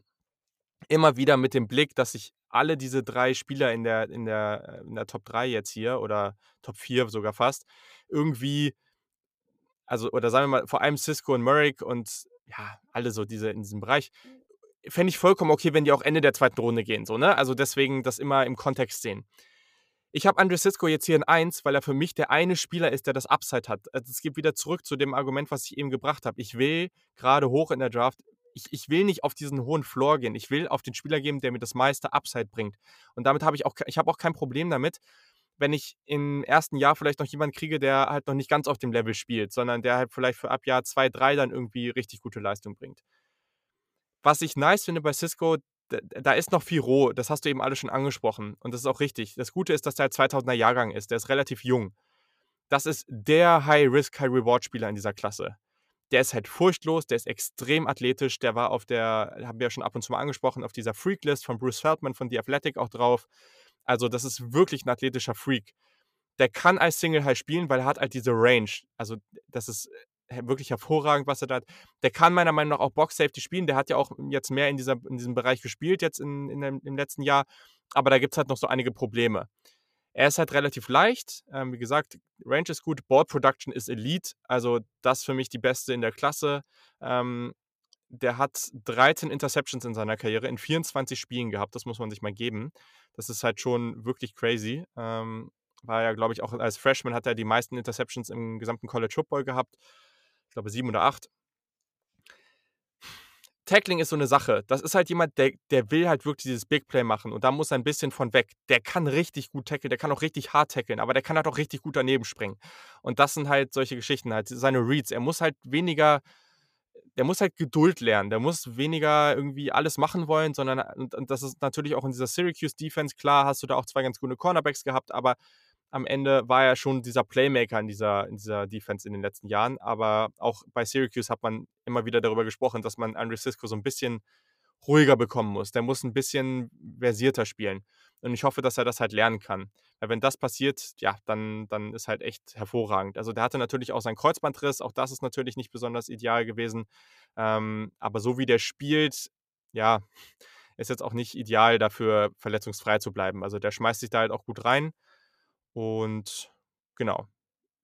Immer wieder mit dem Blick, dass ich alle diese 3 Spieler in der in der in der Top 3 jetzt hier oder Top 4 sogar fast irgendwie also oder sagen wir mal, vor allem Cisco und Murray und ja, alle so diese in diesem Bereich, fände ich vollkommen okay, wenn die auch Ende der 2. Runde gehen, so, ne? Also deswegen das immer im Kontext sehen. Ich habe Andre Cisco jetzt hier in 1, weil er für mich der eine Spieler ist, der das Upside hat. Also, es geht wieder zurück zu dem Argument, was ich eben gebracht habe. Ich will gerade hoch in der Draft ich ich will nicht auf diesen hohen Floor gehen. Ich will auf den Spieler gehen, der mir das meiste Upside bringt. Und damit habe ich auch ich habe auch kein Problem damit, wenn ich im ersten Jahr vielleicht noch jemanden kriege, der halt noch nicht ganz auf dem Level spielt, sondern der halt vielleicht für ab Jahr 2, 3 dann irgendwie richtig gute Leistung bringt. Was ich nice finde bei Cisco, da ist noch viel roh, das hast du eben alles schon angesprochen und das ist auch richtig. Das Gute ist, dass der 2000er Jahrgang ist, der ist relativ jung. Das ist der High-Risk, High-Reward-Spieler in dieser Klasse. Der ist halt furchtlos, der ist extrem athletisch, der war auf der, haben wir ja schon ab und zu mal angesprochen, auf dieser Freak-List von Bruce Feldman von The Athletic auch drauf. Also das ist wirklich ein athletischer Freak. Der kann als Single High spielen, weil er hat halt diese Range. Also das ist wirklich hervorragend, was er da hat. Der kann meiner Meinung nach auch Box Safety spielen. Der hat ja auch jetzt mehr in, dieser, in diesem Bereich gespielt, jetzt in, in dem, im letzten Jahr. Aber da gibt es halt noch so einige Probleme. Er ist halt relativ leicht. Ähm, wie gesagt, Range ist gut, Ball Production ist Elite. Also das für mich die beste in der Klasse. Ähm, der hat 13 Interceptions in seiner Karriere in 24 Spielen gehabt. Das muss man sich mal geben. Das ist halt schon wirklich crazy. Ähm, war ja, glaube ich, auch als Freshman hat er die meisten Interceptions im gesamten College Football gehabt ich glaube sieben oder acht. Tackling ist so eine Sache. Das ist halt jemand, der, der will halt wirklich dieses Big Play machen und da muss er ein bisschen von weg. Der kann richtig gut tackeln, der kann auch richtig hart tackeln, aber der kann halt auch richtig gut daneben springen. Und das sind halt solche Geschichten, halt seine Reads. Er muss halt weniger, der muss halt Geduld lernen, der muss weniger irgendwie alles machen wollen, sondern, und, und das ist natürlich auch in dieser Syracuse Defense, klar hast du da auch zwei ganz gute Cornerbacks gehabt, aber am Ende war er schon dieser Playmaker in dieser, in dieser Defense in den letzten Jahren. Aber auch bei Syracuse hat man immer wieder darüber gesprochen, dass man Andre Cisco so ein bisschen ruhiger bekommen muss. Der muss ein bisschen versierter spielen. Und ich hoffe, dass er das halt lernen kann. Weil wenn das passiert, ja, dann, dann ist halt echt hervorragend. Also der hatte natürlich auch seinen Kreuzbandriss, auch das ist natürlich nicht besonders ideal gewesen. Ähm, aber so wie der spielt, ja, ist jetzt auch nicht ideal dafür, verletzungsfrei zu bleiben. Also der schmeißt sich da halt auch gut rein. Und genau.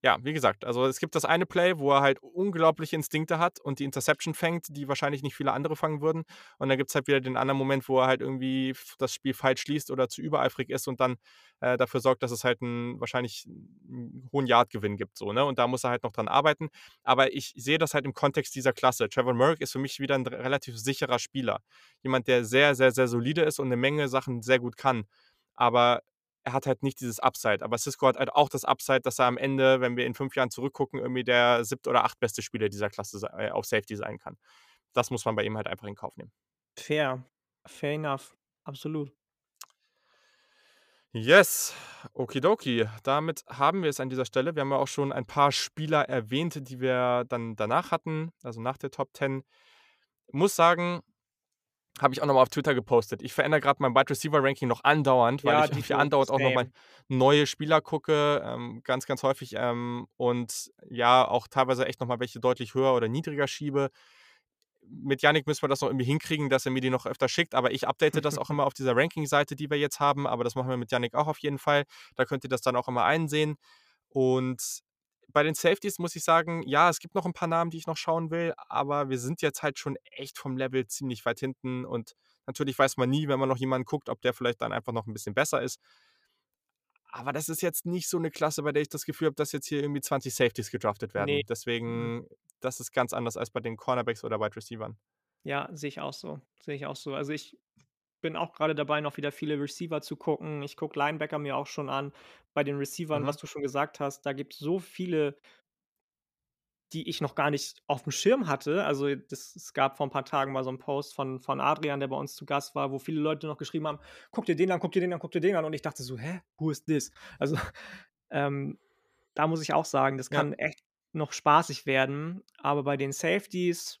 Ja, wie gesagt, also es gibt das eine Play, wo er halt unglaubliche Instinkte hat und die Interception fängt, die wahrscheinlich nicht viele andere fangen würden. Und dann gibt es halt wieder den anderen Moment, wo er halt irgendwie das Spiel falsch schließt oder zu übereifrig ist und dann äh, dafür sorgt, dass es halt einen wahrscheinlich einen hohen Yardgewinn gibt. So, ne? Und da muss er halt noch dran arbeiten. Aber ich sehe das halt im Kontext dieser Klasse. Trevor Merrick ist für mich wieder ein relativ sicherer Spieler. Jemand, der sehr, sehr, sehr solide ist und eine Menge Sachen sehr gut kann. Aber er hat halt nicht dieses Upside. Aber Cisco hat halt auch das Upside, dass er am Ende, wenn wir in fünf Jahren zurückgucken, irgendwie der siebte oder achtbeste Spieler dieser Klasse äh, auf Safety sein kann. Das muss man bei ihm halt einfach in Kauf nehmen. Fair. Fair enough. Absolut. Yes, okidoki. Damit haben wir es an dieser Stelle. Wir haben ja auch schon ein paar Spieler erwähnt, die wir dann danach hatten, also nach der Top 10. Ich muss sagen, habe ich auch nochmal auf Twitter gepostet. Ich verändere gerade mein Wide Receiver Ranking noch andauernd, weil ja, ich irgendwie andauernd auch nochmal neue Spieler gucke, ähm, ganz, ganz häufig ähm, und ja, auch teilweise echt nochmal welche deutlich höher oder niedriger schiebe. Mit Yannick müssen wir das noch irgendwie hinkriegen, dass er mir die noch öfter schickt, aber ich update das auch immer auf dieser Ranking-Seite, die wir jetzt haben, aber das machen wir mit Yannick auch auf jeden Fall. Da könnt ihr das dann auch immer einsehen. Und bei den Safeties muss ich sagen, ja, es gibt noch ein paar Namen, die ich noch schauen will, aber wir sind jetzt halt schon echt vom Level ziemlich weit hinten und natürlich weiß man nie, wenn man noch jemanden guckt, ob der vielleicht dann einfach noch ein bisschen besser ist. Aber das ist jetzt nicht so eine Klasse, bei der ich das Gefühl habe, dass jetzt hier irgendwie 20 Safeties gedraftet werden. Nee. Deswegen, das ist ganz anders als bei den Cornerbacks oder Wide Receivers. Ja, sehe ich auch so. Sehe ich auch so. Also ich bin auch gerade dabei, noch wieder viele Receiver zu gucken. Ich gucke Linebacker mir auch schon an. Bei den Receivern, mhm. was du schon gesagt hast, da gibt es so viele, die ich noch gar nicht auf dem Schirm hatte. Also das, es gab vor ein paar Tagen mal so einen Post von, von Adrian, der bei uns zu Gast war, wo viele Leute noch geschrieben haben, guck dir den an, guck dir den an, guck dir den an. Und ich dachte so, hä, who is this? Also ähm, da muss ich auch sagen, das kann ja. echt noch spaßig werden. Aber bei den Safeties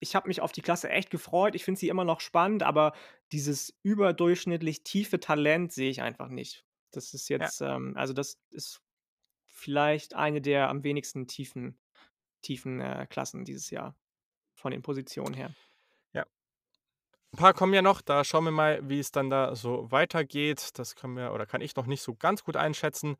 ich habe mich auf die Klasse echt gefreut. Ich finde sie immer noch spannend, aber dieses überdurchschnittlich tiefe Talent sehe ich einfach nicht. Das ist jetzt, ja. ähm, also das ist vielleicht eine der am wenigsten tiefen, tiefen äh, Klassen dieses Jahr von den Positionen her. Ja. Ein paar kommen ja noch, da schauen wir mal, wie es dann da so weitergeht. Das können wir oder kann ich noch nicht so ganz gut einschätzen.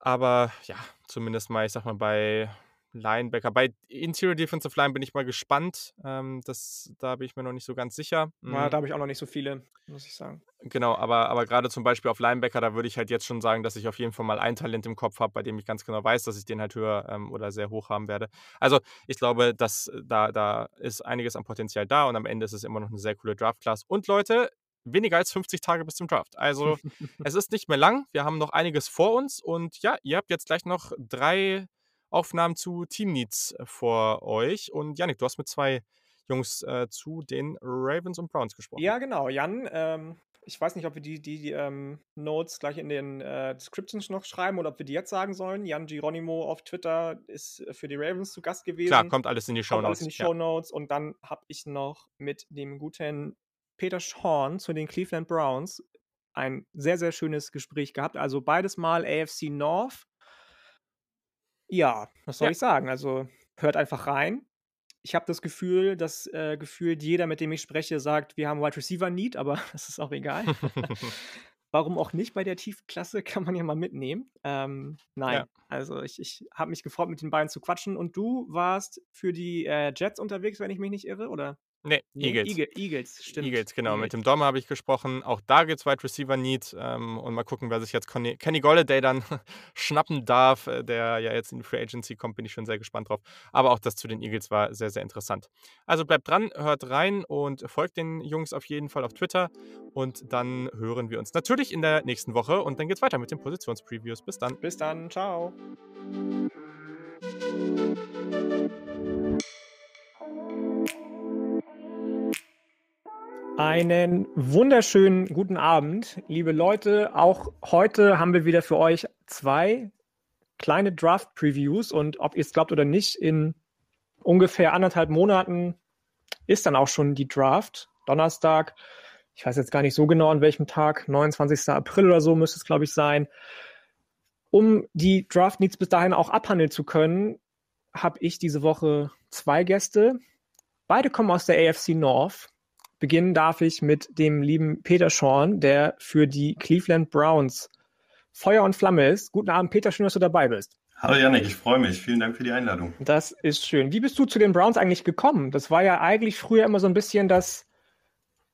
Aber ja, zumindest mal, ich sag mal, bei Linebacker. Bei Interior Defensive Line bin ich mal gespannt. Ähm, das, da bin ich mir noch nicht so ganz sicher. Ja, mhm. da habe ich auch noch nicht so viele, muss ich sagen. Genau, aber, aber gerade zum Beispiel auf Linebacker, da würde ich halt jetzt schon sagen, dass ich auf jeden Fall mal ein Talent im Kopf habe, bei dem ich ganz genau weiß, dass ich den halt höher ähm, oder sehr hoch haben werde. Also ich glaube, dass da, da ist einiges an Potenzial da und am Ende ist es immer noch eine sehr coole Draft-Class. Und Leute, weniger als 50 Tage bis zum Draft. Also es ist nicht mehr lang. Wir haben noch einiges vor uns und ja, ihr habt jetzt gleich noch drei Aufnahmen zu Team Needs äh, vor euch. Und Janik, du hast mit zwei Jungs äh, zu den Ravens und Browns gesprochen. Ja, genau. Jan, ähm, ich weiß nicht, ob wir die, die, die ähm, Notes gleich in den äh, Descriptions noch schreiben oder ob wir die jetzt sagen sollen. Jan Geronimo auf Twitter ist äh, für die Ravens zu Gast gewesen. Klar, kommt alles in die Show Notes. Alles in die Show Notes. Ja. Und dann habe ich noch mit dem guten Peter Schorn zu den Cleveland Browns ein sehr, sehr schönes Gespräch gehabt. Also beides mal AFC North. Ja, was soll Ja. ich sagen? Also, hört einfach rein. Ich habe das Gefühl, dass, äh, gefühlt jeder, mit dem ich spreche, sagt: „Wir haben Wide Receiver Need“, aber das ist auch egal. Warum auch nicht bei der Tiefklasse, kann man ja mal mitnehmen. Ähm, nein, Ja. also ich ich habe mich gefreut, mit den beiden zu quatschen und du warst für die, äh, Jets unterwegs, wenn ich mich nicht irre, oder? Nee, ne, Eagles. Eagle, Eagles, stimmt. Eagles, genau. Eagles. Mit dem Dom habe ich gesprochen. Auch da gibt es Wide Receiver Need. Ähm, und mal gucken, wer sich jetzt Conny, Kenny Golladay dann schnappen darf, äh, der ja jetzt in die Free Agency kommt. Bin ich schon sehr gespannt drauf. Aber auch das zu den Eagles war sehr, sehr interessant. Also bleibt dran, hört rein und folgt den Jungs auf jeden Fall auf Twitter. Und dann hören wir uns natürlich in der nächsten Woche. Und dann geht es weiter mit den Positionspreviews. Bis dann. Bis dann. Ciao. Einen wunderschönen guten Abend, liebe Leute. Auch heute haben wir wieder für euch zwei kleine Draft-Previews und ob ihr es glaubt oder nicht, in ungefähr anderthalb Monaten ist dann auch schon die Draft. Donnerstag, ich weiß jetzt gar nicht so genau an welchem Tag, 29. April oder so müsste es, glaube ich, sein. Um die Draft-Needs bis dahin auch abhandeln zu können, habe ich diese Woche zwei Gäste. Beide kommen aus der AFC North Beginnen darf ich mit dem lieben Peter Schorn, der für die Cleveland Browns Feuer und Flamme ist. Guten Abend, Peter, schön, dass du dabei bist. Hallo Janik, ich freue mich. Vielen Dank für die Einladung. Das ist schön. Wie bist du zu den Browns eigentlich gekommen? Das war ja eigentlich früher immer so ein bisschen das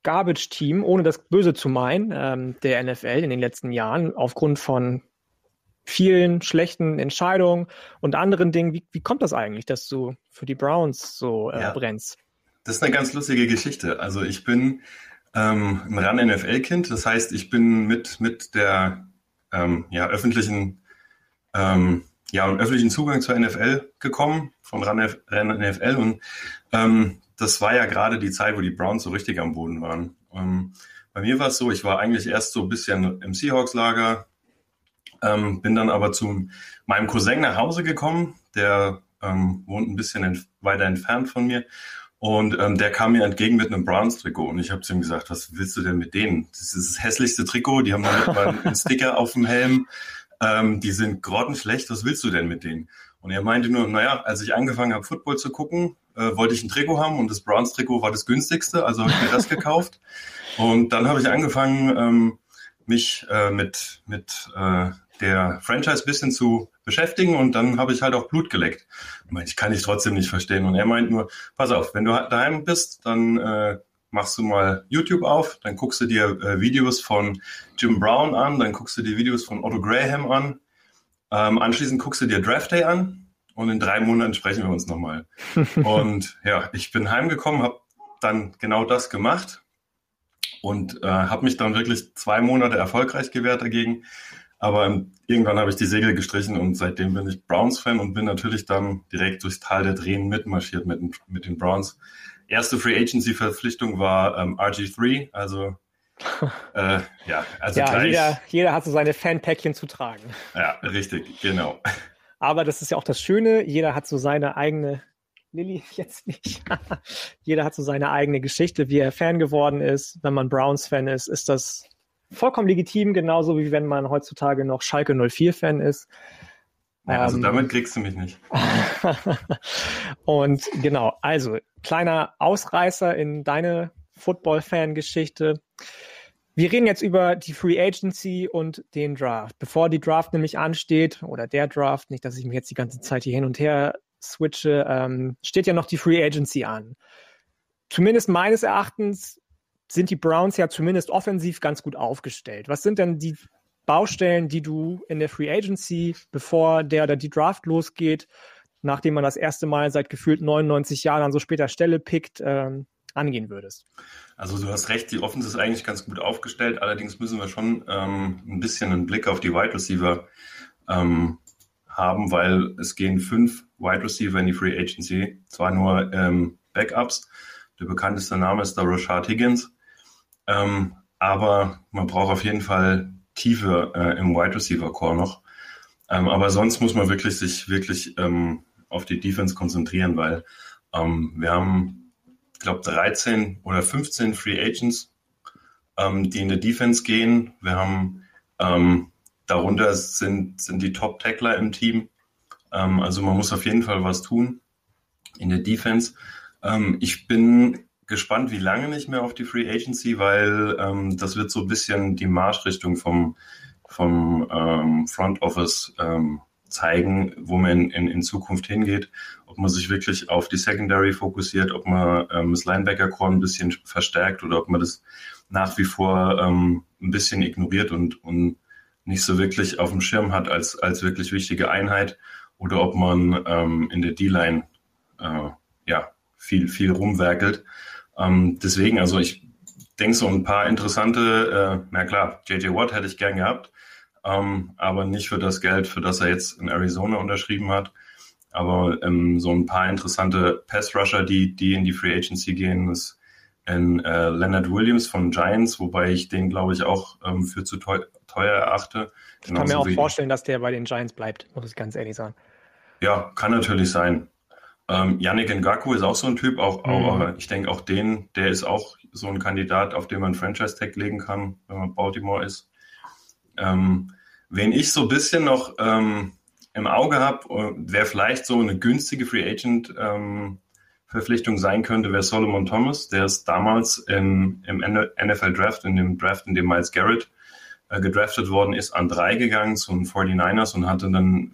Garbage-Team, ohne das Böse zu meinen, ähm, der NFL in den letzten Jahren, aufgrund von vielen schlechten Entscheidungen und anderen Dingen. Wie, wie kommt das eigentlich, dass du für die Browns so äh, ja. brennst? Das ist eine ganz lustige Geschichte. Also ich bin ähm, ein RAN-NFL-Kind, das heißt, ich bin mit, mit der ähm, ja, öffentlichen, ähm, ja, öffentlichen Zugang zur NFL gekommen, von RAN-NFL und ähm, das war ja gerade die Zeit, wo die Browns so richtig am Boden waren. Ähm, bei mir war es so, ich war eigentlich erst so ein bisschen im Seahawks-Lager, ähm, bin dann aber zu meinem Cousin nach Hause gekommen, der ähm, wohnt ein bisschen ent weiter entfernt von mir und ähm, der kam mir entgegen mit einem Browns-Trikot und ich habe zu ihm gesagt, was willst du denn mit denen? Das ist das hässlichste Trikot, die haben mal einen Sticker auf dem Helm, ähm, die sind grottenschlecht, was willst du denn mit denen? Und er meinte nur, naja, als ich angefangen habe, Football zu gucken, äh, wollte ich ein Trikot haben und das Browns-Trikot war das günstigste, also habe ich mir das gekauft. Und dann habe ich angefangen, ähm, mich äh, mit, mit äh, der Franchise bisschen zu beschäftigen und dann habe ich halt auch Blut geleckt. Ich kann ich trotzdem nicht verstehen. Und er meint nur, pass auf, wenn du daheim bist, dann äh, machst du mal YouTube auf, dann guckst du dir äh, Videos von Jim Brown an, dann guckst du dir Videos von Otto Graham an, ähm, anschließend guckst du dir Draft Day an und in drei Monaten sprechen wir uns nochmal. und ja, ich bin heimgekommen, habe dann genau das gemacht und äh, habe mich dann wirklich zwei Monate erfolgreich gewehrt dagegen. Aber irgendwann habe ich die Segel gestrichen und seitdem bin ich Browns-Fan und bin natürlich dann direkt durchs Tal der Tränen mitmarschiert mit, mit den Browns. Erste Free Agency-Verpflichtung war ähm, RG3, also äh, ja, also ja, gleich. Jeder, jeder hat so seine Fanpäckchen zu tragen. Ja, richtig, genau. Aber das ist ja auch das Schöne, jeder hat so seine eigene Lilly jetzt nicht. Jeder hat so seine eigene Geschichte, wie er Fan geworden ist. Wenn man Browns-Fan ist, ist das vollkommen legitim, genauso wie wenn man heutzutage noch Schalke 04-Fan ist. Ja, also ähm, damit kriegst du mich nicht. und genau, also kleiner Ausreißer in deine Football-Fan-Geschichte. Wir reden jetzt über die Free Agency und den Draft. Bevor die Draft nämlich ansteht, oder der Draft, nicht, dass ich mich jetzt die ganze Zeit hier hin und her switche, ähm, steht ja noch die Free Agency an. Zumindest meines Erachtens sind die Browns ja zumindest offensiv ganz gut aufgestellt. Was sind denn die Baustellen, die du in der Free Agency, bevor der oder die Draft losgeht, nachdem man das erste Mal seit gefühlt 99 Jahren an so später Stelle pickt, ähm, angehen würdest? Also du hast recht, die Offense ist eigentlich ganz gut aufgestellt. Allerdings müssen wir schon ähm, ein bisschen einen Blick auf die Wide Receiver ähm, haben, weil es gehen fünf Wide Receiver in die Free Agency, zwar nur ähm, Backups. Der bekannteste Name ist der Rashad Higgins. Ähm, aber man braucht auf jeden Fall Tiefe äh, im Wide Receiver Core noch. Ähm, aber sonst muss man wirklich sich wirklich ähm, auf die Defense konzentrieren, weil ähm, wir haben, ich glaube, 13 oder 15 Free Agents, ähm, die in der Defense gehen. Wir haben ähm, darunter sind, sind die Top-Tackler im Team. Also man muss auf jeden Fall was tun in der Defense. ich bin gespannt, wie lange nicht mehr auf die Free Agency, weil ähm, das wird so ein bisschen die Marschrichtung vom, vom ähm, Front Office ähm, zeigen, wo man in, in, in, Zukunft hingeht, ob man sich wirklich auf die Secondary fokussiert, ob man ähm, das Linebacker-Core ein bisschen verstärkt oder ob man das nach wie vor ähm, ein bisschen ignoriert und, und nicht so wirklich auf dem Schirm hat als, als wirklich wichtige Einheit oder ob man ähm, in der D-Line äh, ja, viel, viel rumwerkelt. Ähm, deswegen, also ich denke so ein paar interessante, äh, na klar, JJ Watt hätte ich gern gehabt, ähm, aber nicht für das Geld, für das er jetzt in Arizona unterschrieben hat. Aber ähm, so ein paar interessante Pass-Rusher, die, die in die Free Agency gehen, ist in äh, Leonard Williams von Giants, wobei ich den, glaube ich, auch ähm, für zu teuer, teuer erachte. Ich kann mir auch vorstellen, dass der bei den Giants bleibt, muss ich ganz ehrlich sagen. Ja, kann natürlich sein. Ähm, Yannick Ngaku ist auch so ein Typ, auch, mhm. auch ich denke auch den, der ist auch so ein Kandidat, auf den man Franchise-Tag legen kann, wenn man Baltimore ist. Ähm, wen ich so ein bisschen noch ähm, im Auge habe, äh, wer vielleicht so eine günstige Free Agent ähm, Verpflichtung sein könnte, wäre Solomon Thomas. Der ist damals im, im NFL Draft, in dem Draft, in dem Miles Garrett äh, gedraftet worden ist, an drei gegangen zu den 49ers und hatte dann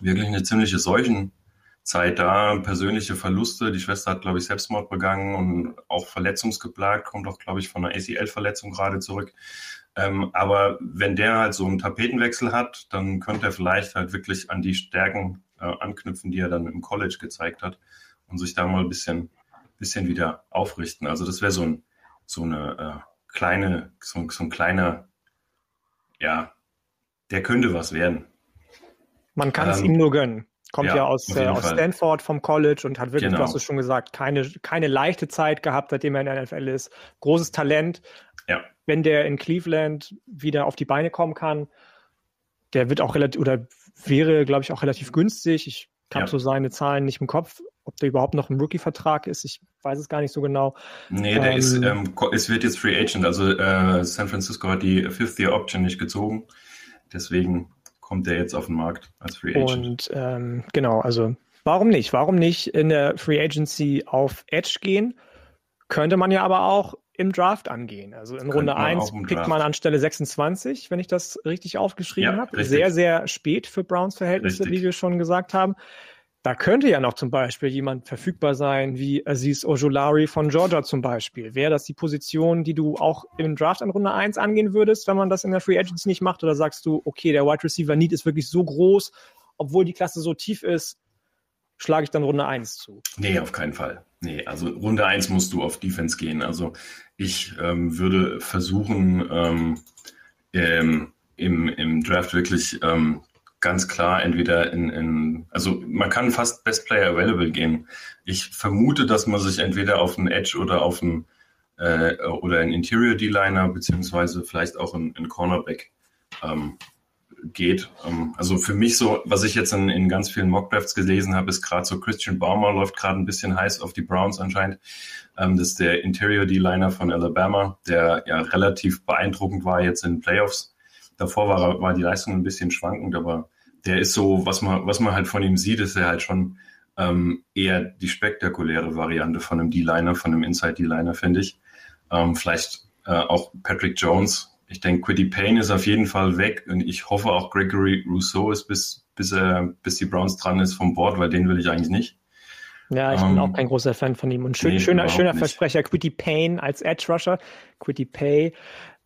wirklich eine ziemliche Seuchen Zeit da, persönliche Verluste. Die Schwester hat, glaube ich, Selbstmord begangen und auch verletzungsgeplagt, kommt auch, glaube ich, von einer ACL-Verletzung gerade zurück. Ähm, aber wenn der halt so einen Tapetenwechsel hat, dann könnte er vielleicht halt wirklich an die Stärken äh, anknüpfen, die er dann im College gezeigt hat und sich da mal ein bisschen, bisschen wieder aufrichten. Also das wäre so, ein, so eine äh, kleine, so, so ein kleiner, ja, der könnte was werden. Man kann es ähm, ihm nur gönnen. Kommt ja, ja aus, äh, aus Stanford vom College und hat wirklich, genau. du hast es schon gesagt, keine, keine leichte Zeit gehabt, seitdem er in der NFL ist. Großes Talent. Ja. Wenn der in Cleveland wieder auf die Beine kommen kann, der wird auch relativ, oder wäre, glaube ich, auch relativ günstig. Ich habe ja. so seine Zahlen nicht im Kopf, ob der überhaupt noch im Rookie-Vertrag ist. Ich weiß es gar nicht so genau. Nee, der ähm, ist, ähm, es wird jetzt Free Agent. Also äh, San Francisco hat die Fifth-Year-Option nicht gezogen. Deswegen kommt der jetzt auf den Markt als Free Agent. Und ähm, genau, also warum nicht? Warum nicht in der Free Agency auf Edge gehen? Könnte man ja aber auch im Draft angehen. Also in Runde 1 pickt Draft. man anstelle 26, wenn ich das richtig aufgeschrieben ja, habe. Sehr, sehr spät für Browns Verhältnisse, richtig. wie wir schon gesagt haben. Da könnte ja noch zum Beispiel jemand verfügbar sein, wie Aziz Ojolari von Georgia zum Beispiel. Wäre das die Position, die du auch im Draft an Runde 1 angehen würdest, wenn man das in der Free Agency nicht macht? Oder sagst du, okay, der Wide Receiver Need ist wirklich so groß, obwohl die Klasse so tief ist, schlage ich dann Runde 1 zu? Nee, auf keinen Fall. Nee, also Runde 1 musst du auf Defense gehen. Also ich ähm, würde versuchen, ähm, ähm, im, im Draft wirklich ähm, ganz klar entweder in, in, also man kann fast Best Player Available gehen. Ich vermute, dass man sich entweder auf einen Edge oder auf einen äh, oder einen Interior D-Liner beziehungsweise vielleicht auch einen, einen Cornerback ähm, geht. Ähm, also für mich so, was ich jetzt in, in ganz vielen Mockdrafts gelesen habe, ist gerade so Christian Baumer läuft gerade ein bisschen heiß auf die Browns anscheinend. Ähm, das ist der Interior D-Liner von Alabama, der ja relativ beeindruckend war jetzt in Playoffs. Davor war, war die Leistung ein bisschen schwankend, aber der ist so, was man, was man halt von ihm sieht, ist er halt schon ähm, eher die spektakuläre Variante von einem D-Liner, von einem Inside D-Liner, finde ich. Ähm, vielleicht äh, auch Patrick Jones. Ich denke, Quiddy Payne ist auf jeden Fall weg und ich hoffe auch Gregory Rousseau ist bis, bis, äh, bis die Browns dran ist vom Board, weil den will ich eigentlich nicht. Ja, ich um, bin auch ähm, kein großer Fan von ihm. Und schön, nee, schöner, schöner Versprecher, Quiddy Payne als Edge Rusher, Quiddy Pay.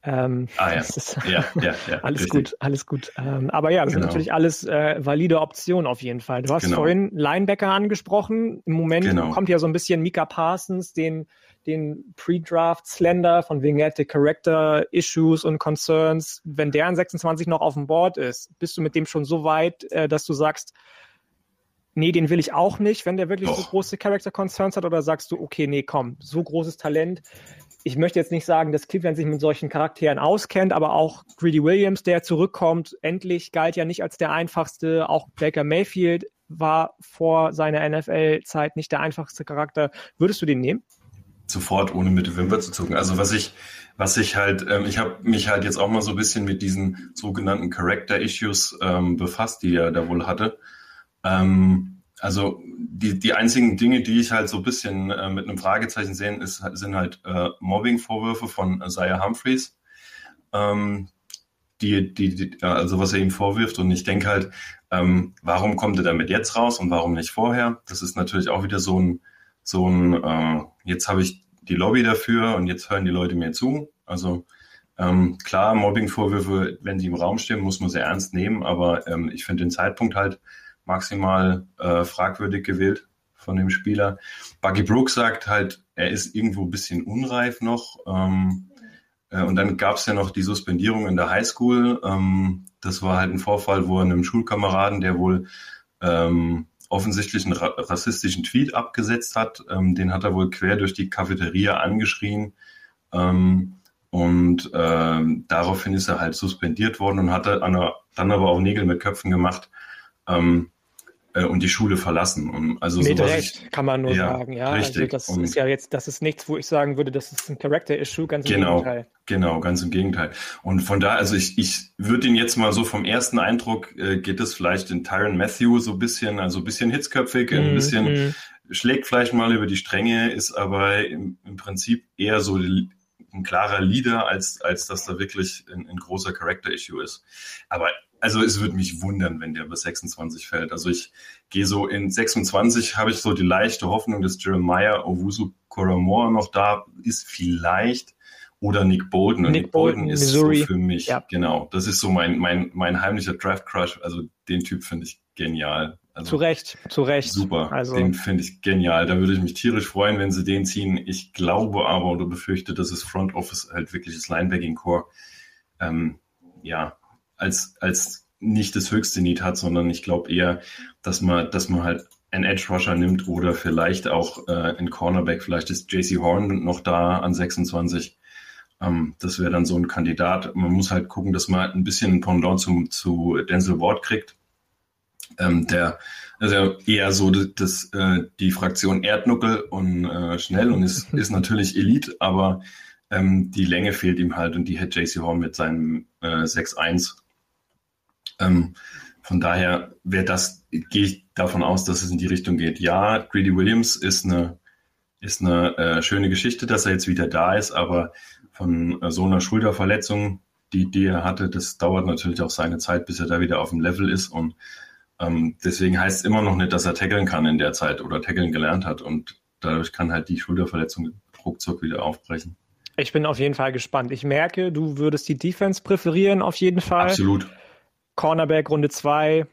Ähm, ah, ja. Ist, ja, ja, ja, alles richtig. gut, alles gut. Ähm, aber ja, das genau. sind natürlich alles äh, valide Optionen auf jeden Fall. Du hast genau. vorhin Linebacker angesprochen. Im Moment genau. kommt ja so ein bisschen Mika Parsons, den, den Pre-Draft Slender, von wegen hatte Character Issues und Concerns. Wenn der an 26 noch auf dem Board ist, bist du mit dem schon so weit, äh, dass du sagst, nee, den will ich auch nicht, wenn der wirklich Doch. so große Character Concerns hat? Oder sagst du, okay, nee, komm, so großes Talent, ich möchte jetzt nicht sagen, dass Cleveland sich mit solchen Charakteren auskennt, aber auch Greedy Williams, der zurückkommt, endlich galt ja nicht als der einfachste. Auch Baker Mayfield war vor seiner NFL-Zeit nicht der einfachste Charakter. Würdest du den nehmen? Sofort, ohne mit der Wimper zu zucken. Also was ich, was ich halt, ähm, ich habe mich halt jetzt auch mal so ein bisschen mit diesen sogenannten Character-Issues ähm, befasst, die er da wohl hatte. Ähm, also die, die einzigen Dinge, die ich halt so ein bisschen äh, mit einem Fragezeichen sehe, ist, sind halt äh, Mobbing-Vorwürfe von Isaiah Humphreys. Ähm, die, die, die, also was er ihm vorwirft. Und ich denke halt, ähm, warum kommt er damit jetzt raus und warum nicht vorher? Das ist natürlich auch wieder so ein, so ein, äh, jetzt habe ich die Lobby dafür und jetzt hören die Leute mir zu. Also ähm, klar, Mobbing-Vorwürfe, wenn sie im Raum stehen, muss man sie ernst nehmen, aber ähm, ich finde den Zeitpunkt halt maximal äh, fragwürdig gewählt von dem Spieler. Buggy Brooks sagt halt, er ist irgendwo ein bisschen unreif noch. Ähm, äh, und dann gab es ja noch die Suspendierung in der Highschool. Ähm, das war halt ein Vorfall, wo er einem Schulkameraden, der wohl ähm, offensichtlich einen ra rassistischen Tweet abgesetzt hat, ähm, den hat er wohl quer durch die Cafeteria angeschrien. Ähm, und ähm, daraufhin ist er halt suspendiert worden und hat dann aber auch Nägel mit Köpfen gemacht. Ähm, äh, und die Schule verlassen. Und also Mit Recht, ich, kann man nur ja, sagen, ja. Also richtig. Also das und ist ja jetzt, das ist nichts, wo ich sagen würde, das ist ein Character-Issue, ganz im genau, Gegenteil. Genau, ganz im Gegenteil. Und von da, also ich, ich würde ihn jetzt mal so vom ersten Eindruck, äh, geht es vielleicht in Tyron Matthew so ein bisschen, also ein bisschen hitzköpfig, mm, ein bisschen mm. schlägt vielleicht mal über die Stränge, ist aber im, im Prinzip eher so ein klarer Leader, als, als dass da wirklich ein, ein großer Character-Issue ist. Aber also es würde mich wundern, wenn der bis 26 fällt. Also ich gehe so in 26 habe ich so die leichte Hoffnung, dass Jeremiah Owusu Koromor noch da ist, vielleicht. Oder Nick Bolton. Und Nick, Nick Bolton, Bolton ist Missouri. so für mich, ja. genau. Das ist so mein, mein, mein heimlicher Draft-Crush. Also den Typ finde ich genial. Also, zu Recht, zu Recht. Super, also. den finde ich genial. Da würde ich mich tierisch freuen, wenn sie den ziehen. Ich glaube aber oder befürchte, dass das Front Office halt wirklich das Linebacking-Core ähm, ja, als, als nicht das höchste Need hat, sondern ich glaube eher, dass man, dass man halt einen Edge Rusher nimmt oder vielleicht auch äh, einen Cornerback, vielleicht ist JC Horn noch da an 26. Ähm, das wäre dann so ein Kandidat. Man muss halt gucken, dass man ein bisschen ein Pendant zu, zu Denzel Ward kriegt. Ähm, der also eher so das, das äh, die Fraktion Erdnuckel und äh, schnell und ist, ist natürlich Elite, aber ähm, die Länge fehlt ihm halt und die hat JC Horn mit seinem äh, 6-1 ähm, von daher wäre das, gehe ich davon aus, dass es in die Richtung geht. Ja, Greedy Williams ist eine, ist eine äh, schöne Geschichte, dass er jetzt wieder da ist, aber von äh, so einer Schulterverletzung, die, die er hatte, das dauert natürlich auch seine Zeit, bis er da wieder auf dem Level ist. Und ähm, deswegen heißt es immer noch nicht, dass er tackeln kann in der Zeit oder tackeln gelernt hat. Und dadurch kann halt die Schulterverletzung ruckzuck wieder aufbrechen. Ich bin auf jeden Fall gespannt. Ich merke, du würdest die Defense präferieren, auf jeden Fall. Absolut. Cornerback Runde 2.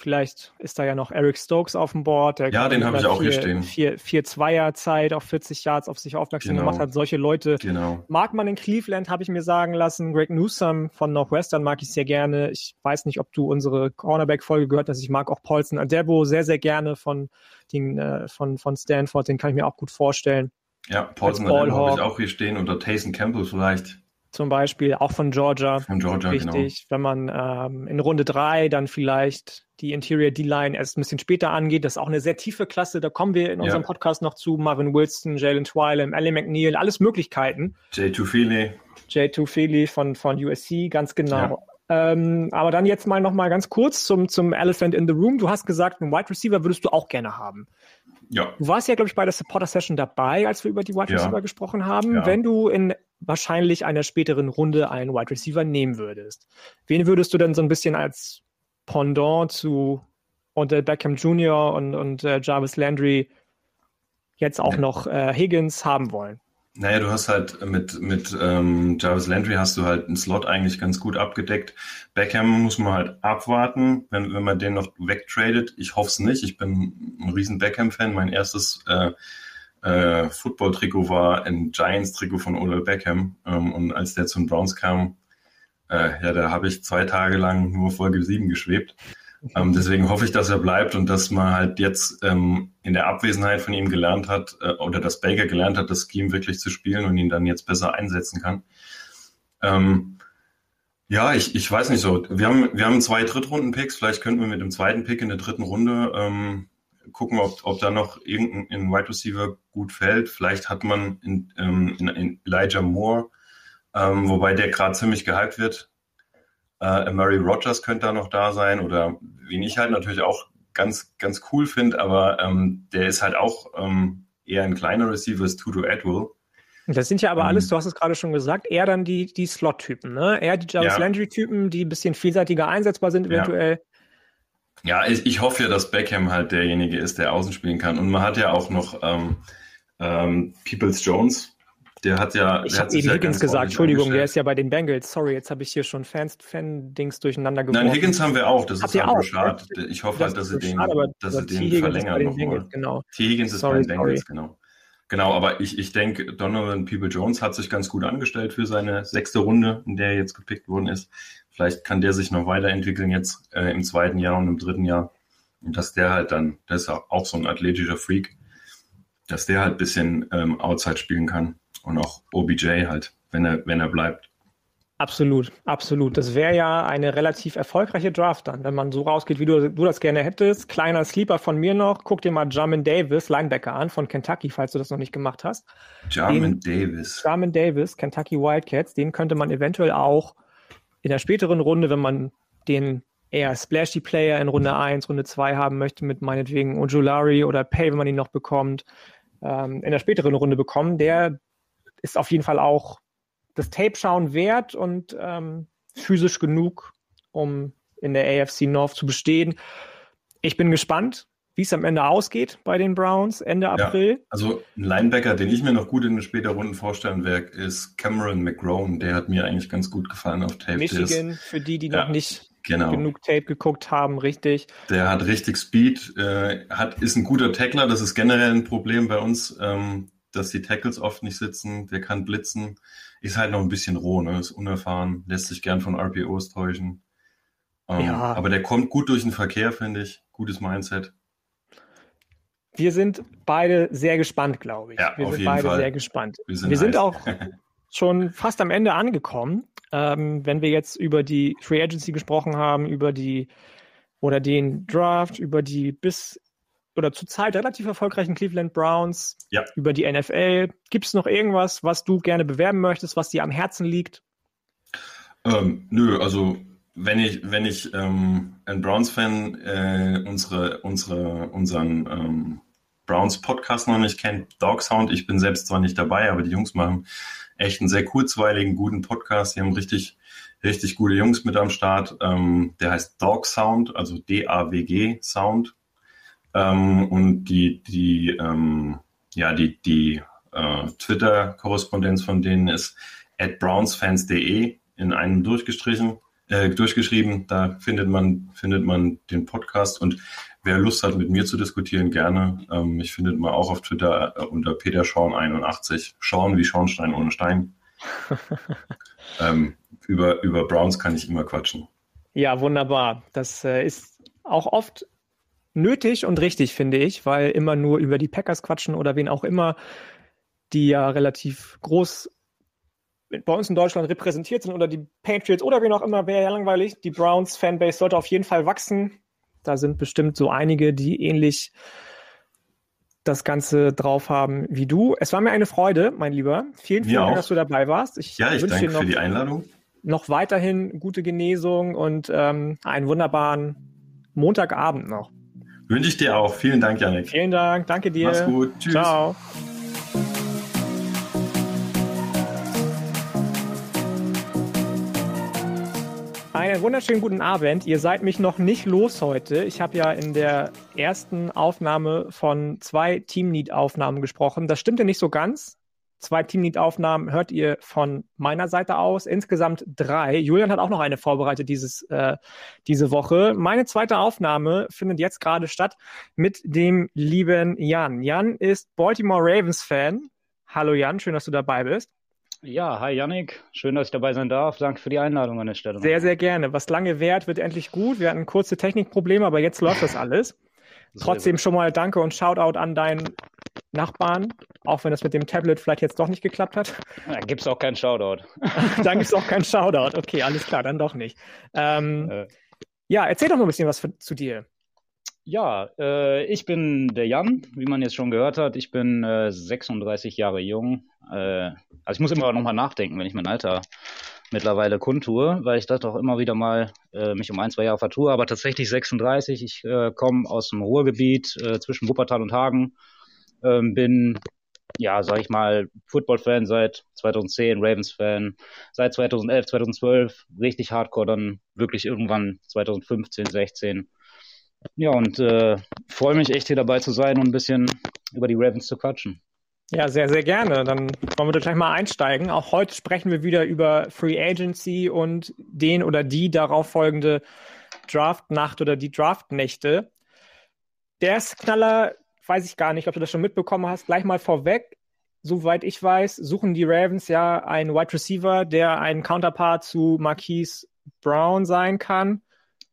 Vielleicht ist da ja noch Eric Stokes auf dem Board. Der ja, den habe ich auch vier, hier stehen. Vier, vier Zweier-Zeit auf 40 Yards auf sich aufmerksam genau. gemacht hat. Solche Leute genau. mag man in Cleveland, habe ich mir sagen lassen. Greg Newsom von Northwestern mag ich sehr gerne. Ich weiß nicht, ob du unsere Cornerback-Folge gehört hast. Ich mag auch Paulson Adebo sehr, sehr gerne von, den, äh, von, von Stanford. Den kann ich mir auch gut vorstellen. Ja, Paulson Adebo habe ich auch hier stehen. Oder Tayson Campbell vielleicht. Zum Beispiel, auch von Georgia. Von Georgia, genau. wichtig, wenn man ähm, in Runde 3 dann vielleicht die Interior D-Line erst ein bisschen später angeht. Das ist auch eine sehr tiefe Klasse. Da kommen wir in unserem Ja. Podcast noch zu. Marvin Wilson, Jalen Twilem, Ellie McNeil, alles Möglichkeiten. J2 Feely. J2 Feely von, von USC, ganz genau. Ähm, aber dann jetzt mal noch mal ganz kurz zum, zum Elephant in the Room. Du hast gesagt, einen Wide Receiver würdest du auch gerne haben. Ja, Du warst ja, glaube ich, bei der Supporter Session dabei, als wir über die Wide Ja. Receiver gesprochen haben. Ja. Wenn du in wahrscheinlich einer späteren Runde einen Wide Receiver nehmen würdest, wen würdest du denn so ein bisschen als Pendant zu Odell Beckham Jr. und, und äh, Jarvis Landry jetzt auch Ja. noch äh, Higgins haben wollen? Naja, du hast halt mit, mit ähm, Jarvis Landry hast du halt einen Slot eigentlich ganz gut abgedeckt. Beckham muss man halt abwarten, wenn, wenn man den noch wegtradet. Ich hoffe es nicht. Ich bin ein riesen Beckham-Fan. Mein erstes äh, äh, Football-Trikot war ein Giants-Trikot von Odell Beckham. Ähm, und als der zu den Browns kam, äh, ja, da habe ich zwei Tage lang nur Folge 7 geschwebt. Ähm, deswegen hoffe ich, dass er bleibt und dass man halt jetzt ähm, in der Abwesenheit von ihm gelernt hat äh, oder dass Baker gelernt hat, das Scheme wirklich zu spielen und ihn dann jetzt besser einsetzen kann. Ähm, ja, ich, ich weiß nicht so. Wir haben, wir haben zwei Drittrunden-Picks. Vielleicht könnten wir mit dem zweiten Pick in der dritten Runde ähm, gucken, ob, ob da noch irgendein in Wide Receiver gut fällt. Vielleicht hat man in, ähm, in, in Elijah Moore, ähm, wobei der gerade ziemlich gehypt wird. Äh, Murray Rogers könnte da noch da sein oder wen ich halt natürlich auch ganz, ganz cool finde, aber ähm, der ist halt auch ähm, eher ein kleiner Receiver, ist Tudo Atwell. Das sind ja aber alles, Ähm. du hast es gerade schon gesagt, eher dann die, die Slot-Typen, ne? Eher die Jarvis Ja. Landry-Typen, die ein bisschen vielseitiger einsetzbar sind eventuell. Ja, ich, ich hoffe ja, dass Beckham halt derjenige ist, der außen spielen kann. Und man hat ja auch noch ähm, ähm, Peoples Jones. Der hat ja. Ich der habe hat sich eben ja Higgins gesagt, Entschuldigung, der ist ja bei den Bengals. Sorry, jetzt habe ich hier schon Fans, Fan-Dings durcheinander geworfen. Nein, Higgins haben wir auch. Das Habt ist halt auch, Rashad. ne? Ich hoffe halt, dass sie den, schade, dass sie den verlängern nochmal. Genau. T. Higgins ist Sorry, bei den Bengals, genau. Genau, aber ich, ich denke, Donovan People Jones hat sich ganz gut angestellt für seine sechste Runde, in der er jetzt gepickt worden ist. Vielleicht kann der sich noch weiterentwickeln jetzt äh, im zweiten Jahr und im dritten Jahr. Und dass der halt dann, der ist ja auch so ein athletischer Freak, dass der halt ein bisschen ähm, Outside spielen kann. Und auch OBJ halt, wenn er, wenn er bleibt. Absolut, absolut. Das wäre ja eine relativ erfolgreiche Draft dann, wenn man so rausgeht, wie du, du das gerne hättest. Kleiner Sleeper von mir noch. Guck dir mal Jamin Davis, Linebacker an von Kentucky, falls du das noch nicht gemacht hast. Jarman Davis. Jamin Davis, Kentucky Wildcats, den könnte man eventuell auch in der späteren Runde, wenn man den eher splashy Player in Runde 1, Runde 2 haben möchte, mit meinetwegen Ojulari oder Pay, wenn man ihn noch bekommt, ähm, in der späteren Runde bekommen, der ist auf jeden Fall auch das Tape schauen wert und ähm, physisch genug, um in der AFC North zu bestehen. Ich bin gespannt, wie es am Ende ausgeht bei den Browns Ende Ja. April. Also ein Linebacker, den ich mir noch gut in den späteren Runden vorstellen werde, ist Cameron McGrone. Der hat mir eigentlich ganz gut gefallen auf Tape. Der ist- Michigan, für die, die Ja, noch nicht Genau. genug Tape geguckt haben, richtig. Der hat richtig Speed, äh, hat, ist ein guter Tackler. Das ist generell ein Problem bei uns, ähm, dass die Tackles oft nicht sitzen. Der kann blitzen. Ist halt noch ein bisschen roh, ne? ist unerfahren, lässt sich gern von RPOs täuschen. Ähm, Ja. Aber der kommt gut durch den Verkehr, finde ich. Gutes Mindset. Wir sind beide sehr gespannt, glaube ich. Ja, wir sind beide Fall. sehr gespannt. Wir sind, Wir sind auch schon fast am Ende angekommen. Ähm, wenn wir jetzt über die Free Agency gesprochen haben, über die oder den Draft, über die bis oder zurzeit relativ erfolgreichen Cleveland Browns, Ja. über die NFL. Gibt es noch irgendwas, was du gerne bewerben möchtest, was dir am Herzen liegt? Ähm, nö, also wenn ich, wenn ich ähm, ein Browns-Fan äh, unsere, unsere, unseren ähm, Browns-Podcast noch nicht kennt, Dog Sound, ich bin selbst zwar nicht dabei, aber die Jungs machen echt einen sehr kurzweiligen, guten Podcast. Die haben richtig, richtig gute Jungs mit am Start. Ähm, der heißt Dog Sound, also D-A-W-G Sound. Ähm, und die, die, ähm, ja, die, die äh, Twitter-Korrespondenz von denen ist at brownsfans.de in einem durchgestrichen, äh, durchgeschrieben. Da findet man, findet man den Podcast und wer Lust hat, mit mir zu diskutieren, gerne. Ähm, mich findet man auch auf Twitter äh, unter Peter Schorn 81. Schorn wie Schornstein ohne Stein. ähm, über, über Browns kann ich immer quatschen. Ja, wunderbar. Das äh, ist auch oft nötig und richtig, finde ich, weil immer nur über die Packers quatschen oder wen auch immer, die ja relativ groß bei uns in Deutschland repräsentiert sind oder die Patriots oder wen auch immer, wäre ja langweilig. Die Browns Fanbase sollte auf jeden Fall wachsen. Da sind bestimmt so einige, die ähnlich das Ganze drauf haben wie du. Es war mir eine Freude, mein Lieber. Vielen, vielen Dank, dass du dabei warst. Ich ja, ich danke dir noch, für die Einladung. Noch weiterhin gute Genesung und ähm, einen wunderbaren Montagabend noch. Wünsche ich dir auch. Vielen Dank, Janik. Vielen Dank. Danke dir. Mach's gut. Tschüss. Ciao. Einen wunderschönen guten Abend. Ihr seid mich noch nicht los heute. Ich habe ja in der ersten Aufnahme von zwei Teamlead-Aufnahmen gesprochen. Das stimmte nicht so ganz. Zwei Teamlead-Aufnahmen hört ihr von meiner Seite aus. Insgesamt drei. Julian hat auch noch eine vorbereitet dieses, äh, diese Woche. Meine zweite Aufnahme findet jetzt gerade statt mit dem lieben Jan. Jan ist Baltimore Ravens-Fan. Hallo Jan, schön, dass du dabei bist. Ja, hi Yannick, schön, dass ich dabei sein darf. Danke für die Einladung an der Stelle. Sehr, sehr gerne. Was lange währt, wird endlich gut. Wir hatten kurze Technikprobleme, aber jetzt läuft das alles. Trotzdem schon mal danke und Shoutout an deinen Nachbarn, auch wenn das mit dem Tablet vielleicht jetzt doch nicht geklappt hat. Da gibt es auch keinen Shoutout. dann gibt es auch keinen Shoutout. Okay, alles klar, dann doch nicht. Ähm, äh. Ja, erzähl doch mal ein bisschen was für, zu dir. Ja, äh, ich bin der Jan, wie man jetzt schon gehört hat. Ich bin äh, 36 Jahre jung. Äh, also ich muss immer noch mal nachdenken, wenn ich mein Alter mittlerweile kundtue, weil ich das auch immer wieder mal äh, mich um ein, zwei Jahre vertue. Aber tatsächlich 36. Ich äh, komme aus dem Ruhrgebiet äh, zwischen Wuppertal und Hagen. Ähm, bin, ja, sag ich mal, Football-Fan seit 2010, Ravens-Fan seit 2011, 2012. Richtig hardcore, dann wirklich irgendwann 2015, 16 ja, und äh, freue mich echt hier dabei zu sein und ein bisschen über die Ravens zu quatschen. Ja, sehr, sehr gerne. Dann wollen wir da gleich mal einsteigen. Auch heute sprechen wir wieder über Free Agency und den oder die darauf folgende Draftnacht oder die Draftnächte. Der ist Knaller, weiß ich gar nicht, ob du das schon mitbekommen hast. Gleich mal vorweg. Soweit ich weiß, suchen die Ravens ja einen Wide Receiver, der ein Counterpart zu Marquise Brown sein kann.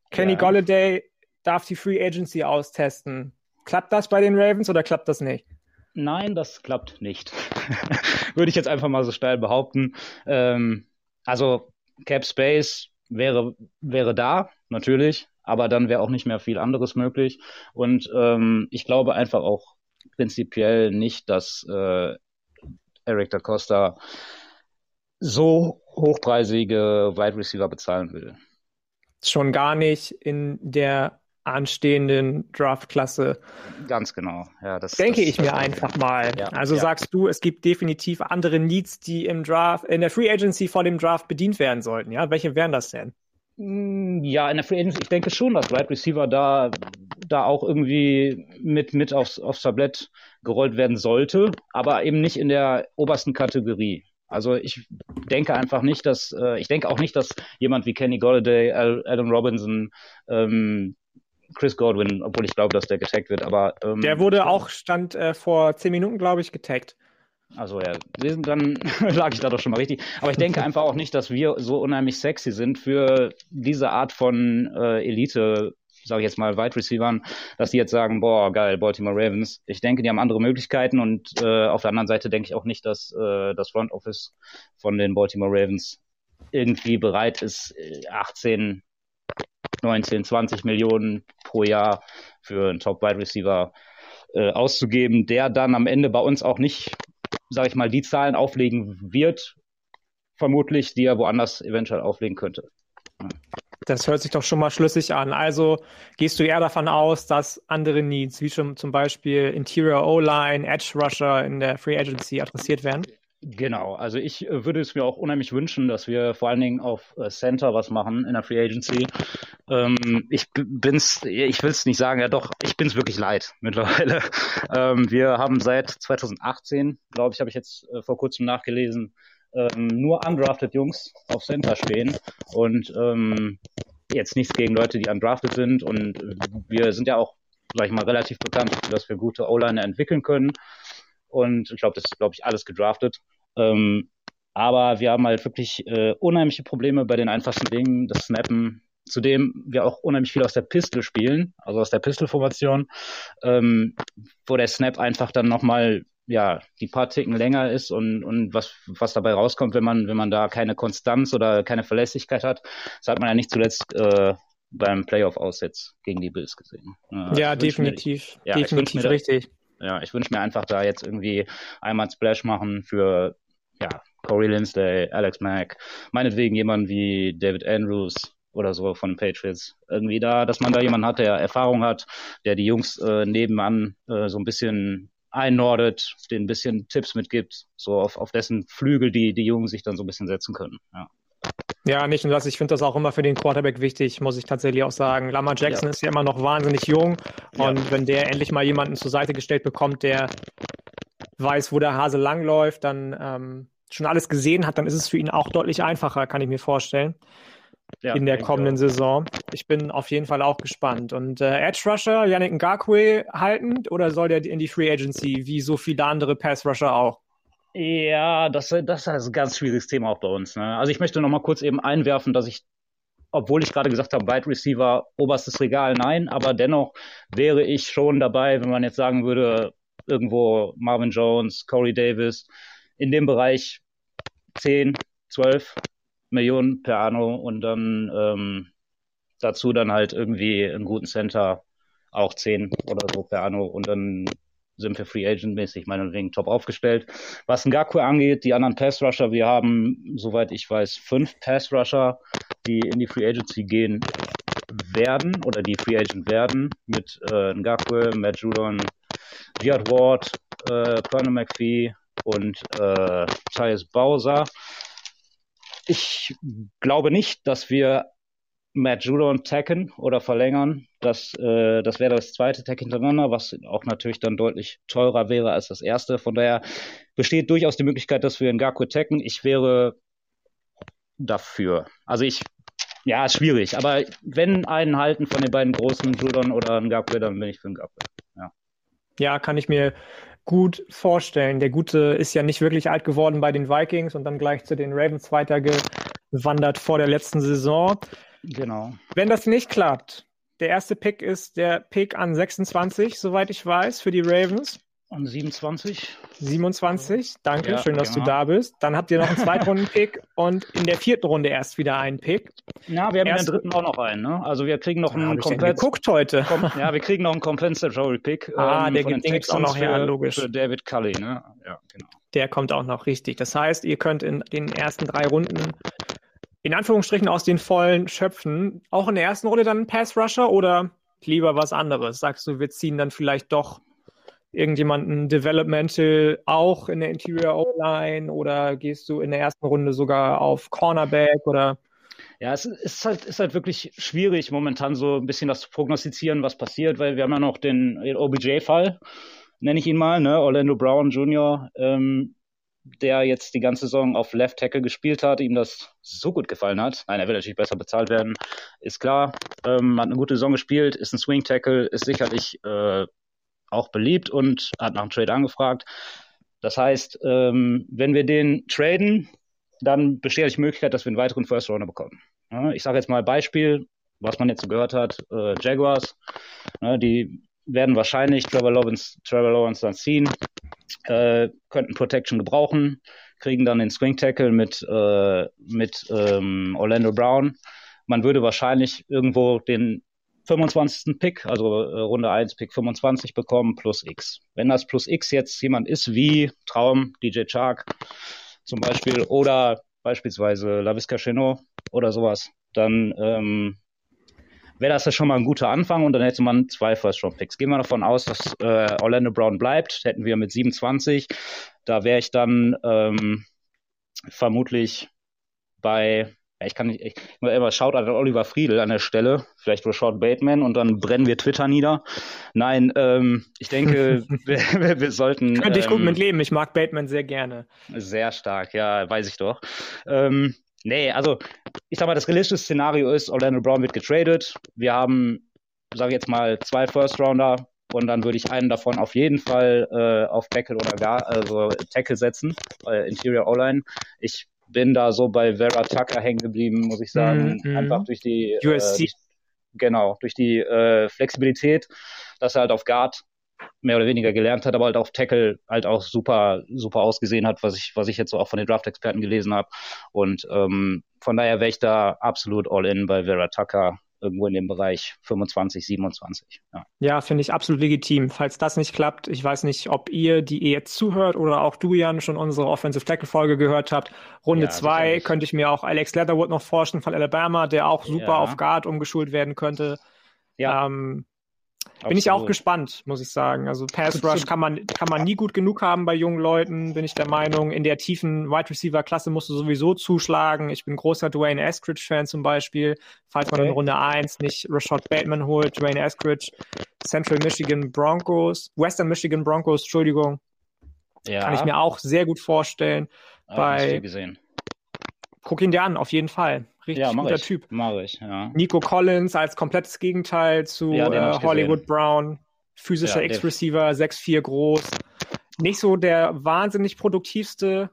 Kenny ja. Golladay darf die Free Agency austesten. Klappt das bei den Ravens oder klappt das nicht? Nein, das klappt nicht. Würde ich jetzt einfach mal so steil behaupten. Ähm, also Cap Space wäre, wäre da, natürlich, aber dann wäre auch nicht mehr viel anderes möglich. Und ähm, ich glaube einfach auch prinzipiell nicht, dass äh, Eric da Costa so hochpreisige Wide Receiver bezahlen will. Schon gar nicht in der anstehenden Draftklasse. Ganz genau. Ja, das denke das, ich mir einfach mal. Ja, also ja. sagst du, es gibt definitiv andere Needs, die im Draft, in der Free Agency vor dem Draft bedient werden sollten. Ja, welche wären das denn? Mm, ja, in der Free Agency, ich denke schon, dass Wide Receiver da, da auch irgendwie mit, mit aufs, aufs Tablett gerollt werden sollte, aber eben nicht in der obersten Kategorie. Also ich denke einfach nicht, dass äh, ich denke auch nicht, dass jemand wie Kenny Golladay, Adam Robinson ähm, Chris Godwin, obwohl ich glaube, dass der getaggt wird, aber. Ähm, der wurde auch, stand äh, vor zehn Minuten, glaube ich, getaggt. Also ja, dann lag ich da doch schon mal richtig. Aber ich denke einfach auch nicht, dass wir so unheimlich sexy sind für diese Art von äh, Elite, sage ich jetzt mal, Wide Receivern, dass die jetzt sagen, boah, geil, Baltimore Ravens. Ich denke, die haben andere Möglichkeiten und äh, auf der anderen Seite denke ich auch nicht, dass äh, das Front Office von den Baltimore Ravens irgendwie bereit ist, 18 19, 20 Millionen pro Jahr für einen Top-Wide Receiver äh, auszugeben, der dann am Ende bei uns auch nicht, sage ich mal, die Zahlen auflegen wird, vermutlich, die er woanders eventuell auflegen könnte. Das hört sich doch schon mal schlüssig an. Also gehst du eher davon aus, dass andere Needs, wie schon zum Beispiel Interior O-Line, Edge Rusher in der Free Agency adressiert werden? Genau, also ich äh, würde es mir auch unheimlich wünschen, dass wir vor allen Dingen auf äh, Center was machen in der Free Agency. Ähm, ich bin's, ich will es nicht sagen, ja doch, ich bin es wirklich leid mittlerweile. Ähm, wir haben seit 2018, glaube ich, habe ich jetzt äh, vor kurzem nachgelesen, ähm, nur undrafted Jungs auf Center stehen und ähm, jetzt nichts gegen Leute, die undrafted sind und wir sind ja auch, sag ich mal, relativ bekannt, dass wir gute O-Liner entwickeln können. Und ich glaube, das ist, glaube ich, alles gedraftet. Ähm, aber wir haben halt wirklich äh, unheimliche Probleme bei den einfachsten Dingen, das Snappen. Zudem wir auch unheimlich viel aus der Pistol spielen, also aus der Pistol-Formation, ähm, wo der Snap einfach dann nochmal ja, die paar Ticken länger ist und, und was, was dabei rauskommt, wenn man, wenn man da keine Konstanz oder keine Verlässlichkeit hat. Das hat man ja nicht zuletzt äh, beim Playoff-Aussitz gegen die Bills gesehen. Ja, definitiv. Mir, ja, definitiv richtig. Ja, ich wünsche mir einfach da jetzt irgendwie einmal Splash machen für ja, Corey Linsley, Alex Mack, meinetwegen jemand wie David Andrews oder so von Patriots. Irgendwie da, dass man da jemanden hat, der Erfahrung hat, der die Jungs äh, nebenan äh, so ein bisschen einnordet, denen ein bisschen Tipps mitgibt, so auf, auf dessen Flügel die, die Jungen sich dann so ein bisschen setzen können. Ja. Ja, nicht nur das, ich finde das auch immer für den Quarterback wichtig, muss ich tatsächlich auch sagen. Lamar Jackson ja. ist ja immer noch wahnsinnig jung und ja. wenn der endlich mal jemanden zur Seite gestellt bekommt, der weiß, wo der Hase langläuft, dann ähm, schon alles gesehen hat, dann ist es für ihn auch deutlich einfacher, kann ich mir vorstellen. Ja, in der kommenden auch. Saison. Ich bin auf jeden Fall auch gespannt. Und äh, Edge Rusher, Yannick Ngakwe haltend oder soll der in die Free Agency, wie so viele andere Pass Rusher auch? Ja, das, das ist ein ganz schwieriges Thema auch bei uns. Ne? Also ich möchte noch mal kurz eben einwerfen, dass ich, obwohl ich gerade gesagt habe, Wide Receiver, oberstes Regal, nein, aber dennoch wäre ich schon dabei, wenn man jetzt sagen würde, irgendwo Marvin Jones, Corey Davis, in dem Bereich 10, 12 Millionen per anno und dann ähm, dazu dann halt irgendwie einen guten Center auch 10 oder so per anno und dann sind wir Free Agent mäßig meinetwegen top aufgestellt. Was Ngaku angeht, die anderen Pass Rusher, wir haben, soweit ich weiß, fünf Pass Rusher, die in die Free Agency gehen werden oder die Free Agent werden mit äh, Ngakwe, Matt Judon, Jihad Ward, äh, Pernell McPhee und äh, Tyus Bowser. Ich glaube nicht, dass wir Matt Judon tacken oder verlängern. Das, äh, das wäre das zweite Tag hintereinander, was auch natürlich dann deutlich teurer wäre als das erste. Von daher besteht durchaus die Möglichkeit, dass wir Ngaku tacken. Ich wäre dafür. Also ich, ja, ist schwierig. Aber wenn einen halten von den beiden großen, Judon oder Ngaku, dann bin ich für Ngaku. Ja. ja, kann ich mir gut vorstellen. Der Gute ist ja nicht wirklich alt geworden bei den Vikings und dann gleich zu den Ravens weitergewandert vor der letzten Saison. Genau. Wenn das nicht klappt, der erste Pick ist der Pick an 26, soweit ich weiß, für die Ravens. An 27. 27, danke, ja, schön, dass genau. du da bist. Dann habt ihr noch einen Zweitrunden-Pick und in der vierten Runde erst wieder einen Pick. Ja, wir haben Erst, in der dritten auch noch einen, ne? Also wir kriegen noch einen komplett. geguckt heute. Kom ja, wir kriegen noch einen Compensatory-Pick. Ah, ähm, der, gibt es auch noch her, logisch. Für David Cully, ne? Ja, genau. Der kommt auch noch richtig. Das heißt, ihr könnt in den ersten drei Runden in Anführungsstrichen aus den Vollen schöpfen. Auch in der ersten Runde dann Pass-Rusher oder lieber was anderes? Sagst du, wir ziehen dann vielleicht doch irgendjemanden Developmental auch in der Interior O-Line oder gehst du in der ersten Runde sogar auf Cornerback oder? Ja, es ist halt, ist halt wirklich schwierig, momentan so ein bisschen das zu prognostizieren, was passiert, weil wir haben ja noch den, den OBJ-Fall, nenne ich ihn mal, ne? Orlando Brown Jr., ähm, der jetzt die ganze Saison auf Left Tackle gespielt hat, ihm das so gut gefallen hat. Nein, er will natürlich besser bezahlt werden, ist klar. Ähm, hat eine gute Saison gespielt, ist ein Swing Tackle, ist sicherlich äh, auch beliebt und hat nach einem Trade angefragt. Das heißt, ähm, wenn wir den traden, dann besteht die Möglichkeit, dass wir einen weiteren First Runner bekommen. Ja, ich sage jetzt mal Beispiel, was man jetzt so gehört hat, äh, Jaguars, ne, die werden wahrscheinlich Trevor Lawrence, Trevor Lawrence dann ziehen, äh, könnten Protection gebrauchen, kriegen dann den Swing Tackle mit, äh, mit ähm, Orlando Brown. Man würde wahrscheinlich irgendwo den 25. Pick, also äh, Runde 1, Pick 25 bekommen, plus X. Wenn das plus X jetzt jemand ist wie Traum, DJ Chark zum Beispiel oder beispielsweise LaVisca Chenot oder sowas, dann ähm, wäre das ja schon mal ein guter Anfang und dann hätte man zwei First-Round-Picks. Gehen wir davon aus, dass äh, Orlando Brown bleibt, hätten wir mit 27. Da wäre ich dann ähm, vermutlich bei, ich kann nicht, ich, immer schaut an Oliver Friedel an der Stelle, vielleicht Rashad Bateman und dann brennen wir Twitter nieder. Nein, ähm, ich denke, wir, wir, sollten. Könnte ich gut ähm, mit leben, ich mag Bateman sehr gerne. Sehr stark, ja, weiß ich doch. Ähm, Nee, also ich sag mal, das realistische Szenario ist, Orlando Brown wird getradet. Wir haben, sage ich jetzt mal, zwei First Rounder und dann würde ich einen davon auf jeden Fall äh, auf Tackle oder gar also Tackle setzen, äh, Interior O-Line. Ich bin da so bei Vera Tucker hängen geblieben, muss ich sagen, mm -hmm. einfach durch die USC. Äh, genau durch die äh, Flexibilität, dass er halt auf Guard mehr oder weniger gelernt hat, aber halt auf Tackle halt auch super, super ausgesehen hat, was ich, was ich jetzt so auch von den Draft-Experten gelesen habe. Und ähm, von daher wäre ich da absolut all in bei Vera Tucker irgendwo in dem Bereich 25, 27. Ja, ja finde ich absolut legitim. Falls das nicht klappt, ich weiß nicht, ob ihr, die ihr jetzt zuhört oder auch du, Jan, schon unsere Offensive Tackle Folge gehört habt. Runde 2 ja, könnte ich mir auch Alex Leatherwood noch vorstellen von Alabama, der auch super ja. auf Guard umgeschult werden könnte. Ja. Ähm, Absolut. Bin ich auch gespannt, muss ich sagen. Also Pass Rush kann man, kann man nie gut genug haben bei jungen Leuten, bin ich der Meinung. In der tiefen Wide Receiver Klasse musst du sowieso zuschlagen. Ich bin großer Dwayne Eskridge Fan zum Beispiel. Falls man okay. in Runde 1 nicht Rashad Bateman holt, Dwayne Eskridge, Central Michigan Broncos, Western Michigan Broncos, Entschuldigung. Ja. Kann ich mir auch sehr gut vorstellen. Ah, bei, gesehen. Guck ihn dir an, auf jeden Fall. Richtig ja, guter ich. Typ. Mach ich, ja. Nico Collins als komplettes Gegenteil zu ja, äh, Hollywood Brown. Physischer ja, X-Receiver, 6'4 groß. Nicht so der wahnsinnig produktivste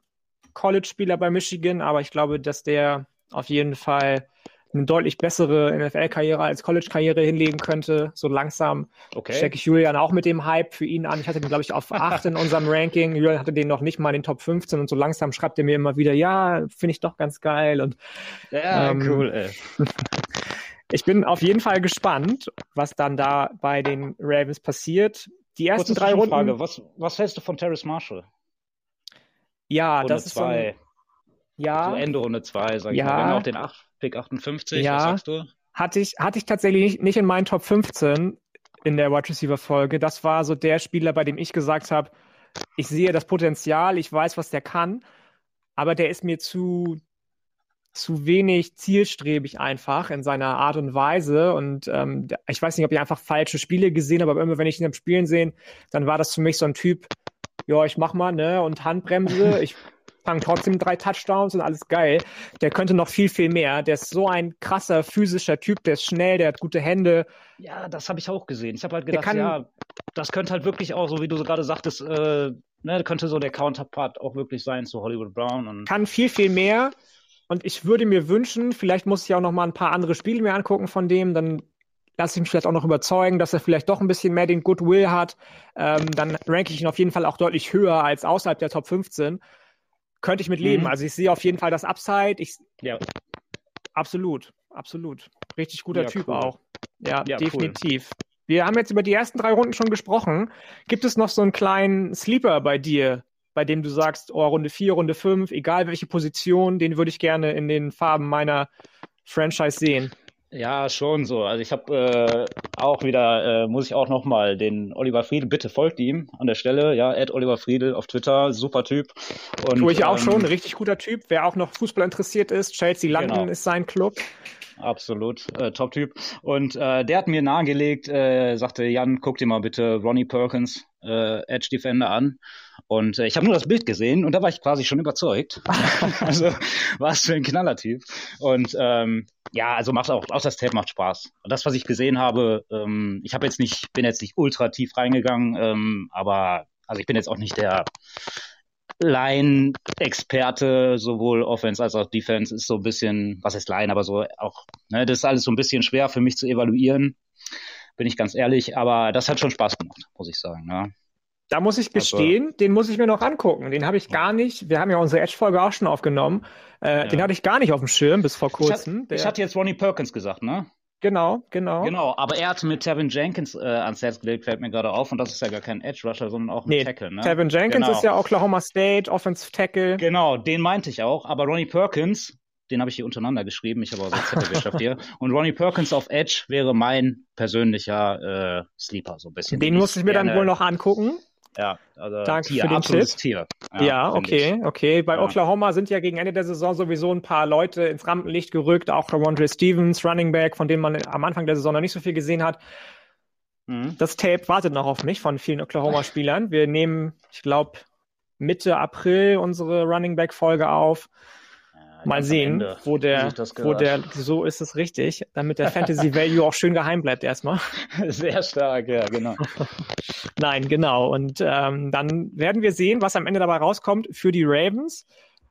College-Spieler bei Michigan, aber ich glaube, dass der auf jeden Fall eine deutlich bessere NFL-Karriere als College-Karriere hinlegen könnte. So langsam okay. stecke ich Julian auch mit dem Hype für ihn an. Ich hatte den, glaube ich, auf 8 in unserem Ranking. Julian hatte den noch nicht mal in den Top 15 und so langsam schreibt er mir immer wieder, ja, finde ich doch ganz geil. Und, ja, ähm, cool, ey. ich bin auf jeden Fall gespannt, was dann da bei den Ravens passiert. Die ersten drei Runden. Frage. Was, was hältst du von Terrace Marshall? Ja, Runde das ist zwei. so. Ein, ja. So Ende Runde 2, sag ich ja. mal. Wir haben auch den 8, Pick 58, ja, was sagst du? Hatte ich, hatte ich tatsächlich nicht in meinen Top 15 in der Wide Receiver Folge. Das war so der Spieler, bei dem ich gesagt habe, ich sehe das Potenzial, ich weiß, was der kann, aber der ist mir zu, zu wenig zielstrebig einfach in seiner Art und Weise. Und ähm, ich weiß nicht, ob ich einfach falsche Spiele gesehen habe, aber immer wenn ich ihn am Spielen sehen, dann war das für mich so ein Typ, ja, ich mach mal, ne, und Handbremse, ich fangen trotzdem drei Touchdowns und alles geil. Der könnte noch viel, viel mehr. Der ist so ein krasser physischer Typ, der ist schnell, der hat gute Hände. Ja, das habe ich auch gesehen. Ich habe halt gedacht, kann, ja, das könnte halt wirklich auch, so wie du so gerade sagtest, äh, ne, könnte so der Counterpart auch wirklich sein zu Hollywood Brown. Kann viel, viel mehr. Und ich würde mir wünschen, vielleicht muss ich auch noch mal ein paar andere Spiele mir angucken von dem, dann lasse ich mich vielleicht auch noch überzeugen, dass er vielleicht doch ein bisschen mehr den Goodwill hat. Ähm, dann ranke ich ihn auf jeden Fall auch deutlich höher als außerhalb der Top 15 könnte ich mit leben. Mhm. Also ich sehe auf jeden Fall das Upside. Ich, ja. Absolut, absolut. Richtig guter ja, Typ cool. auch. Ja, ja definitiv. Cool. Wir haben jetzt über die ersten drei Runden schon gesprochen. Gibt es noch so einen kleinen Sleeper bei dir, bei dem du sagst, oh, Runde 4, Runde 5, egal welche Position, den würde ich gerne in den Farben meiner Franchise sehen? Ja, schon so. Also ich habe äh, auch wieder, äh, muss ich auch nochmal den Oliver Friedel, bitte folgt ihm an der Stelle, ja, Ed Oliver Friedel auf Twitter, super Typ. Und, Tue ich auch ähm, schon, richtig guter Typ. Wer auch noch Fußball interessiert ist, Chelsea London genau. ist sein Club. Absolut, äh, Top-Typ. Und äh, der hat mir nahegelegt, äh, sagte, Jan, guck dir mal bitte Ronnie Perkins, äh, Edge Defender an. Und äh, ich habe nur das Bild gesehen und da war ich quasi schon überzeugt. also was für ein Knallertyp. Und ähm, ja, also macht auch, auch das Tape macht Spaß. Und das, was ich gesehen habe, ähm, ich habe jetzt nicht, bin jetzt nicht ultra tief reingegangen, ähm, aber also ich bin jetzt auch nicht der Line-Experte, sowohl Offense als auch Defense, ist so ein bisschen, was heißt Line, aber so auch, ne, das ist alles so ein bisschen schwer für mich zu evaluieren, bin ich ganz ehrlich, aber das hat schon Spaß gemacht, muss ich sagen. Ne? Da muss ich gestehen, also, den muss ich mir noch angucken. Den habe ich gar nicht, wir haben ja unsere Edge-Folge auch schon aufgenommen, äh, ja. den hatte ich gar nicht auf dem Schirm bis vor kurzem. Ich, ich hatte jetzt Ronnie Perkins gesagt, ne? Genau, genau. Genau, aber er hat mit Tevin Jenkins äh, ans Herz gelegt, fällt mir gerade auf. Und das ist ja gar kein Edge Rusher, sondern auch ein nee, Tackle. Ne? Tevin Jenkins genau. ist ja Oklahoma State, Offensive Tackle. Genau, den meinte ich auch. Aber Ronnie Perkins, den habe ich hier untereinander geschrieben. Ich habe auch so Zettelwirtschaft hier. Und Ronnie Perkins auf Edge wäre mein persönlicher äh, Sleeper, so ein bisschen. Den muss ich mir dann wohl noch angucken. Ja, also Danke Tier, für den Tipp. Tier. Ja, ja okay, ich. okay. Bei ja. Oklahoma sind ja gegen Ende der Saison sowieso ein paar Leute ins Rampenlicht gerückt, auch Ramondre Stevens, Running Back, von dem man am Anfang der Saison noch nicht so viel gesehen hat. Mhm. Das Tape wartet noch auf mich von vielen Oklahoma-Spielern. Wir nehmen, ich glaube, Mitte April unsere Running Back-Folge auf mal sehen, Ende, wo der, wo der, so ist es richtig, damit der Fantasy Value auch schön geheim bleibt erstmal. Sehr stark, ja, genau. Nein, genau. Und ähm, dann werden wir sehen, was am Ende dabei rauskommt für die Ravens.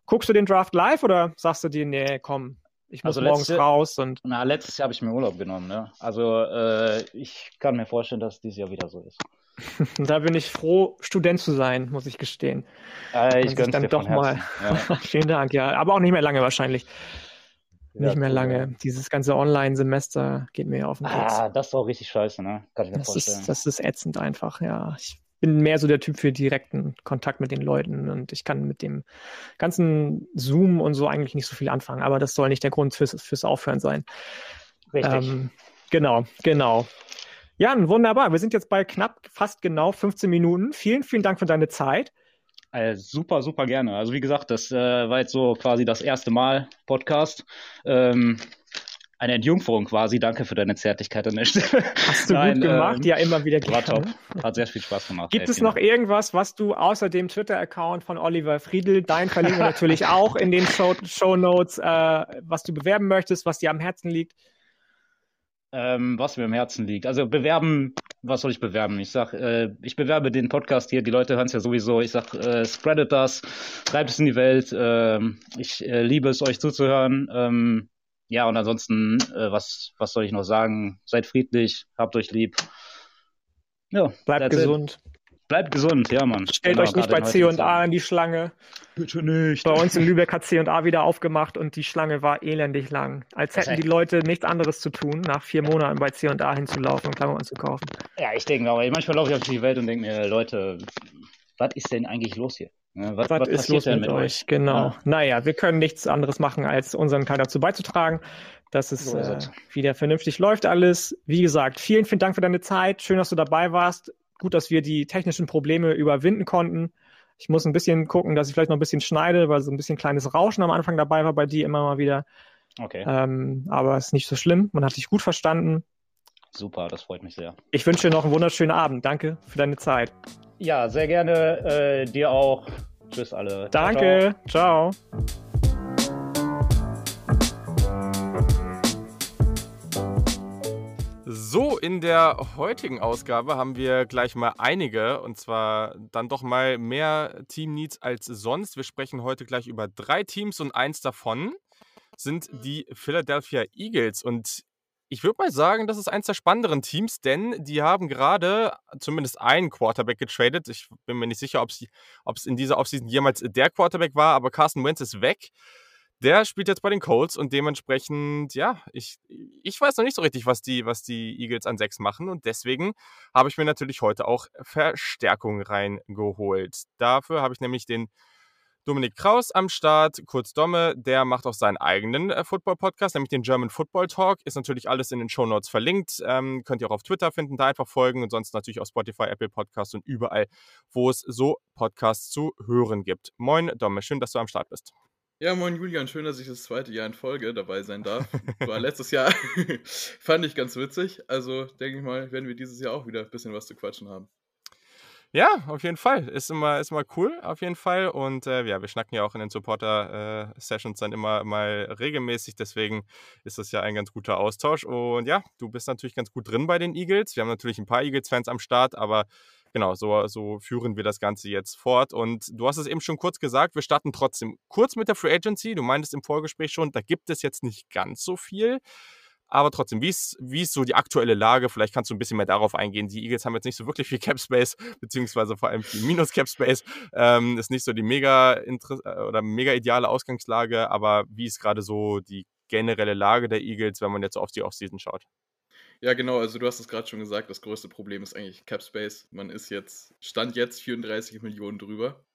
Guckst du den Draft live oder sagst du dir, nee, komm, Ich muss Also morgens letzte- raus und Na, letztes Jahr habe ich mir Urlaub genommen, ne? Also äh, ich kann mir vorstellen, dass es dieses Jahr wieder so ist. da bin ich froh, Student zu sein, muss ich gestehen. Äh, ich gönn's dann doch mal-. Ja. Vielen Dank, ja. Aber auch nicht mehr lange wahrscheinlich. Ja, nicht mehr lange. ja. Dieses ganze Online-Semester geht mir auf den Keks. Ah, das ist auch richtig scheiße, ne? Kann ich mir das, vorstellen. ist, das ist ätzend einfach, ja. Ich bin mehr so der Typ für direkten Kontakt mit den Leuten und ich kann mit dem ganzen Zoom und so eigentlich nicht so viel anfangen. Aber das soll nicht der Grund fürs, fürs Aufhören sein. richtig. Ähm, genau, genau. Jan, wunderbar. Wir sind jetzt bei knapp fast genau 15 Minuten. Vielen, vielen Dank für deine Zeit. Äh, super, super gerne. Also wie gesagt, das äh, war jetzt so quasi das erste Mal Podcast. Ähm, eine Entjungferung quasi. Danke für deine Zärtlichkeit an der Stelle. Hast du Nein, gut gemacht. ähm, ja, immer wieder War gerne. top. Hat sehr viel Spaß gemacht. Gibt es noch irgendwas, was du außer dem Twitter-Account von Oliver Friedl, dein verlinken wir natürlich auch in den Show, Show Notes, äh, was du bewerben möchtest, was dir am Herzen liegt? Ähm, was mir im Herzen liegt. Also bewerben, was soll ich bewerben? Ich sag, äh, ich bewerbe den Podcast hier, die Leute hören es ja sowieso. Ich sag, äh, spreadet das, treibt es in die Welt. Ähm, ich äh, liebe es, euch zuzuhören. Ähm, ja, und ansonsten, äh, was, was soll ich noch sagen? Seid friedlich, habt euch lieb. Ja, Bleibt that's it. Bleibt gesund, ja, Mann. Stellt Genau, euch nicht bei in C heutigen und A Zeiten. in die Schlange. Bitte nicht. Bei uns in Lübeck hat C und A wieder aufgemacht und die Schlange war elendig lang. Als hätten die Leute nichts anderes zu tun, nach vier Monaten bei C und A hinzulaufen und Klamotten zu kaufen. Ja, ich denke aber, manchmal laufe ich auf die Welt und denke mir, Leute, was ist denn eigentlich los hier? Ja, was, Was, was ist passiert los denn mit mit euch? Genau. Ja. Naja, wir können nichts anderes machen, als unseren Teil dazu beizutragen, dass es So äh, es. wieder vernünftig läuft alles. Wie gesagt, vielen, vielen Dank für deine Zeit. Schön, dass du dabei warst. Gut, dass wir die technischen Probleme überwinden konnten. Ich muss ein bisschen gucken, dass ich vielleicht noch ein bisschen schneide, weil so ein bisschen kleines Rauschen am Anfang dabei war bei dir immer mal wieder. Okay, Ähm, aber ist nicht so schlimm. Man hat dich gut verstanden. super, das freut mich sehr. Ich wünsche dir noch einen wunderschönen Abend. Danke für deine Zeit. Ja, sehr gerne äh, dir auch. Tschüss alle. Ciao, ciao. Danke. ciao. So, in der heutigen Ausgabe haben wir gleich mal einige und zwar dann doch mal mehr Team-Needs als sonst. Wir sprechen heute gleich über drei Teams und eins davon sind die Philadelphia Eagles und ich würde mal sagen, das ist eins der spannenderen Teams, denn die haben gerade zumindest einen Quarterback getradet. Ich bin mir nicht sicher, ob es in dieser Offseason jemals der Quarterback war, aber Carson Wentz ist weg. Der spielt jetzt bei den Colts und dementsprechend, ja, ich, ich weiß noch nicht so richtig, was die, was die Eagles an 6 machen und deswegen habe ich mir natürlich heute auch Verstärkung reingeholt. Dafür habe ich nämlich den Dominik Kraus am Start, kurz Domme, der macht auch seinen eigenen äh, Football-Podcast, nämlich den German Football Talk. Ist natürlich alles in den Show Notes verlinkt. Ähm, könnt ihr auch auf Twitter finden, da einfach folgen und sonst natürlich auf Spotify, Apple Podcasts und überall, wo es so Podcasts zu hören gibt. Moin Domme, schön, dass du am Start bist. Ja, moin Julian, schön, dass ich das zweite Jahr in Folge dabei sein darf. War letztes Jahr, fand ich ganz witzig. Also denke ich mal, werden wir dieses Jahr auch wieder ein bisschen was zu quatschen haben. Ja, auf jeden Fall. Ist immer, ist immer cool, auf jeden Fall. Und äh, ja, wir schnacken ja auch in den Supporter-Sessions dann immer mal regelmäßig. Deswegen ist das ja ein ganz guter Austausch. Und ja, du bist natürlich ganz gut drin bei den Eagles. Wir haben natürlich ein paar Eagles-Fans am Start, aber genau, so, so führen wir das Ganze jetzt fort. Und du hast es eben schon kurz gesagt, wir starten trotzdem kurz mit der Free Agency. Du meintest im Vorgespräch schon, da gibt es jetzt nicht ganz so viel. Aber trotzdem, wie ist, wie ist so die aktuelle Lage? Vielleicht kannst du ein bisschen mehr darauf eingehen. Die Eagles haben jetzt nicht so wirklich viel Cap Space, beziehungsweise vor allem viel Minus Cap Space. Ähm, ist nicht so die mega oder mega ideale Ausgangslage, aber wie ist gerade so die generelle Lage der Eagles, wenn man jetzt auf die Offseason schaut? Ja, genau, also du hast es gerade schon gesagt, das größte Problem ist eigentlich Cap Space. Man ist jetzt, stand jetzt 34 Millionen drüber.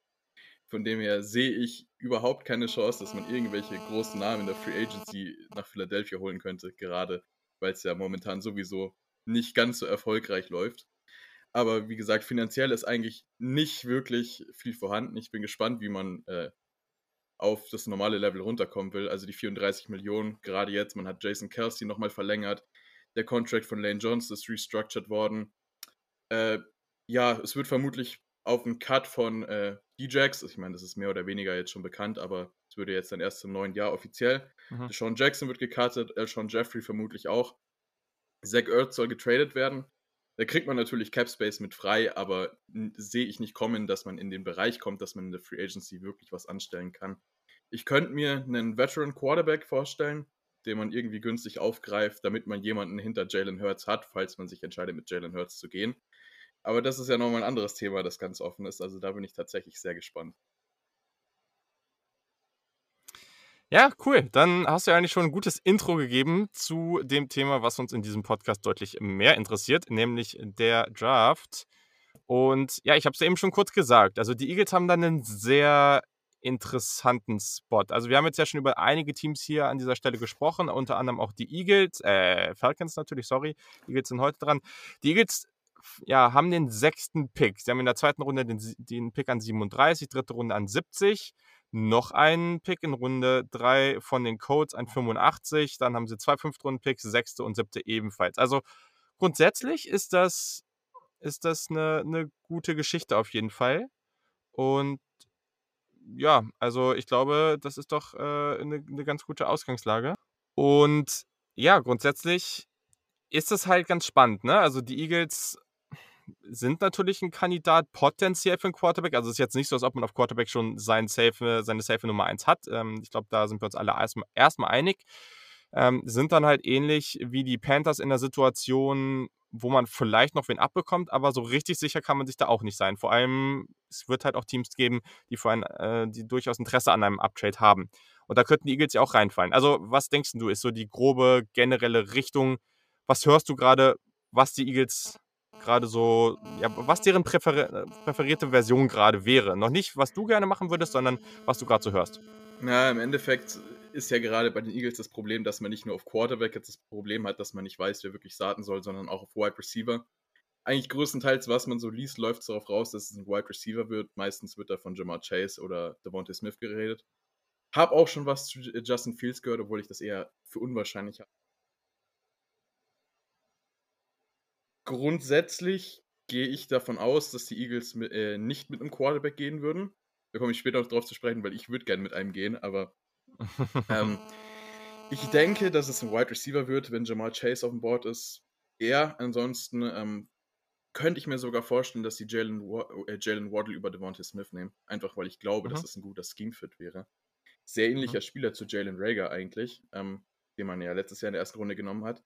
Von dem her sehe ich überhaupt keine Chance, dass man irgendwelche großen Namen in der Free Agency nach Philadelphia holen könnte, gerade weil es ja momentan sowieso nicht ganz so erfolgreich läuft. Aber wie gesagt, finanziell ist eigentlich nicht wirklich viel vorhanden. Ich bin gespannt, wie man äh, auf das normale Level runterkommen will. Also die 34 Millionen, gerade jetzt, man hat Jason Kelsey nochmal verlängert. Der Contract von Lane Johnson ist restructured worden. Äh, ja, es wird vermutlich auf einen Cut von äh, D-Jax, ich meine, das ist mehr oder weniger jetzt schon bekannt, aber es würde jetzt dann erst im neuen Jahr offiziell. Mhm. Sean Jackson wird gecuttet, Sean Jeffrey vermutlich auch. Zach Ertz soll getradet werden. Da kriegt man natürlich Cap Space mit frei, aber sehe ich nicht kommen, dass man in den Bereich kommt, dass man in der Free Agency wirklich was anstellen kann. Ich könnte mir einen Veteran Quarterback vorstellen, den man irgendwie günstig aufgreift, damit man jemanden hinter Jalen Hurts hat, falls man sich entscheidet, mit Jalen Hurts zu gehen. Aber das ist ja nochmal ein anderes Thema, das ganz offen ist. Also da bin ich tatsächlich sehr gespannt. Ja, cool. Dann hast du ja eigentlich schon ein gutes Intro gegeben zu dem Thema, was uns in diesem Podcast deutlich mehr interessiert, nämlich der Draft. Und ja, ich habe es ja eben schon kurz gesagt. Also die Eagles haben dann einen sehr interessanten Spot. Also wir haben jetzt ja schon über einige Teams hier an dieser Stelle gesprochen, unter anderem auch die Eagles, äh, Falcons natürlich, sorry. Eagles sind heute dran. Die Eagles ja, haben den sechsten Pick. Sie haben in der zweiten Runde den, den Pick an 37, dritte Runde an 70 noch einen Pick in Runde 3 von den Colts an 85. Dann haben sie zwei Fünftrunden-Picks, sechste und siebte ebenfalls. Also grundsätzlich ist das, ist das eine, eine gute Geschichte auf jeden Fall. Und ja, also ich glaube, das ist doch äh, eine, eine ganz gute Ausgangslage. Und ja, grundsätzlich ist das halt ganz spannend. Ne? Also die Eagles sind natürlich ein Kandidat potenziell für einen Quarterback. Also es ist jetzt nicht so, als ob man auf Quarterback schon sein safe, seine safe Nummer 1 hat. Ähm, ich glaube, da sind wir uns alle erstmal erst einig. Ähm, sind dann halt ähnlich wie die Panthers in der Situation, wo man vielleicht noch wen abbekommt, aber so richtig sicher kann man sich da auch nicht sein. Vor allem, es wird halt auch Teams geben, die, für ein, äh, die durchaus Interesse an einem Uptrade haben. Und da könnten die Eagles ja auch reinfallen. Also, was denkst du, ist so die grobe generelle Richtung? Was hörst du gerade, was die Eagles gerade so, ja, was deren präferi präferierte Version gerade wäre. Noch nicht, was du gerne machen würdest, sondern was du gerade so hörst. Na, im Endeffekt ist ja gerade bei den Eagles das Problem, dass man nicht nur auf Quarterback jetzt das Problem hat, dass man nicht weiß, wer wirklich starten soll, sondern auch auf Wide Receiver. Eigentlich größtenteils, was man so liest, läuft es darauf raus, dass es ein Wide Receiver wird. Meistens wird da von Jamar Chase oder Devontae Smith geredet. Hab auch schon was zu Justin Fields gehört, obwohl ich das eher für unwahrscheinlich habe. grundsätzlich gehe ich davon aus, dass die Eagles mit, äh, nicht mit einem Quarterback gehen würden. Da komme ich später noch drauf zu sprechen, weil ich würde gerne mit einem gehen, aber ähm, ich denke, dass es ein Wide Receiver wird, wenn Jamal Chase auf dem Board ist. Er, ansonsten ähm, könnte ich mir sogar vorstellen, dass sie Jalen, äh, Jalen Waddle über Devontae Smith nehmen. Einfach weil ich glaube, mhm. dass es ein guter Scheme-Fit wäre. Sehr ähnlicher mhm. Spieler zu Jalen Rager eigentlich, ähm, den man ja letztes Jahr in der ersten Runde genommen hat.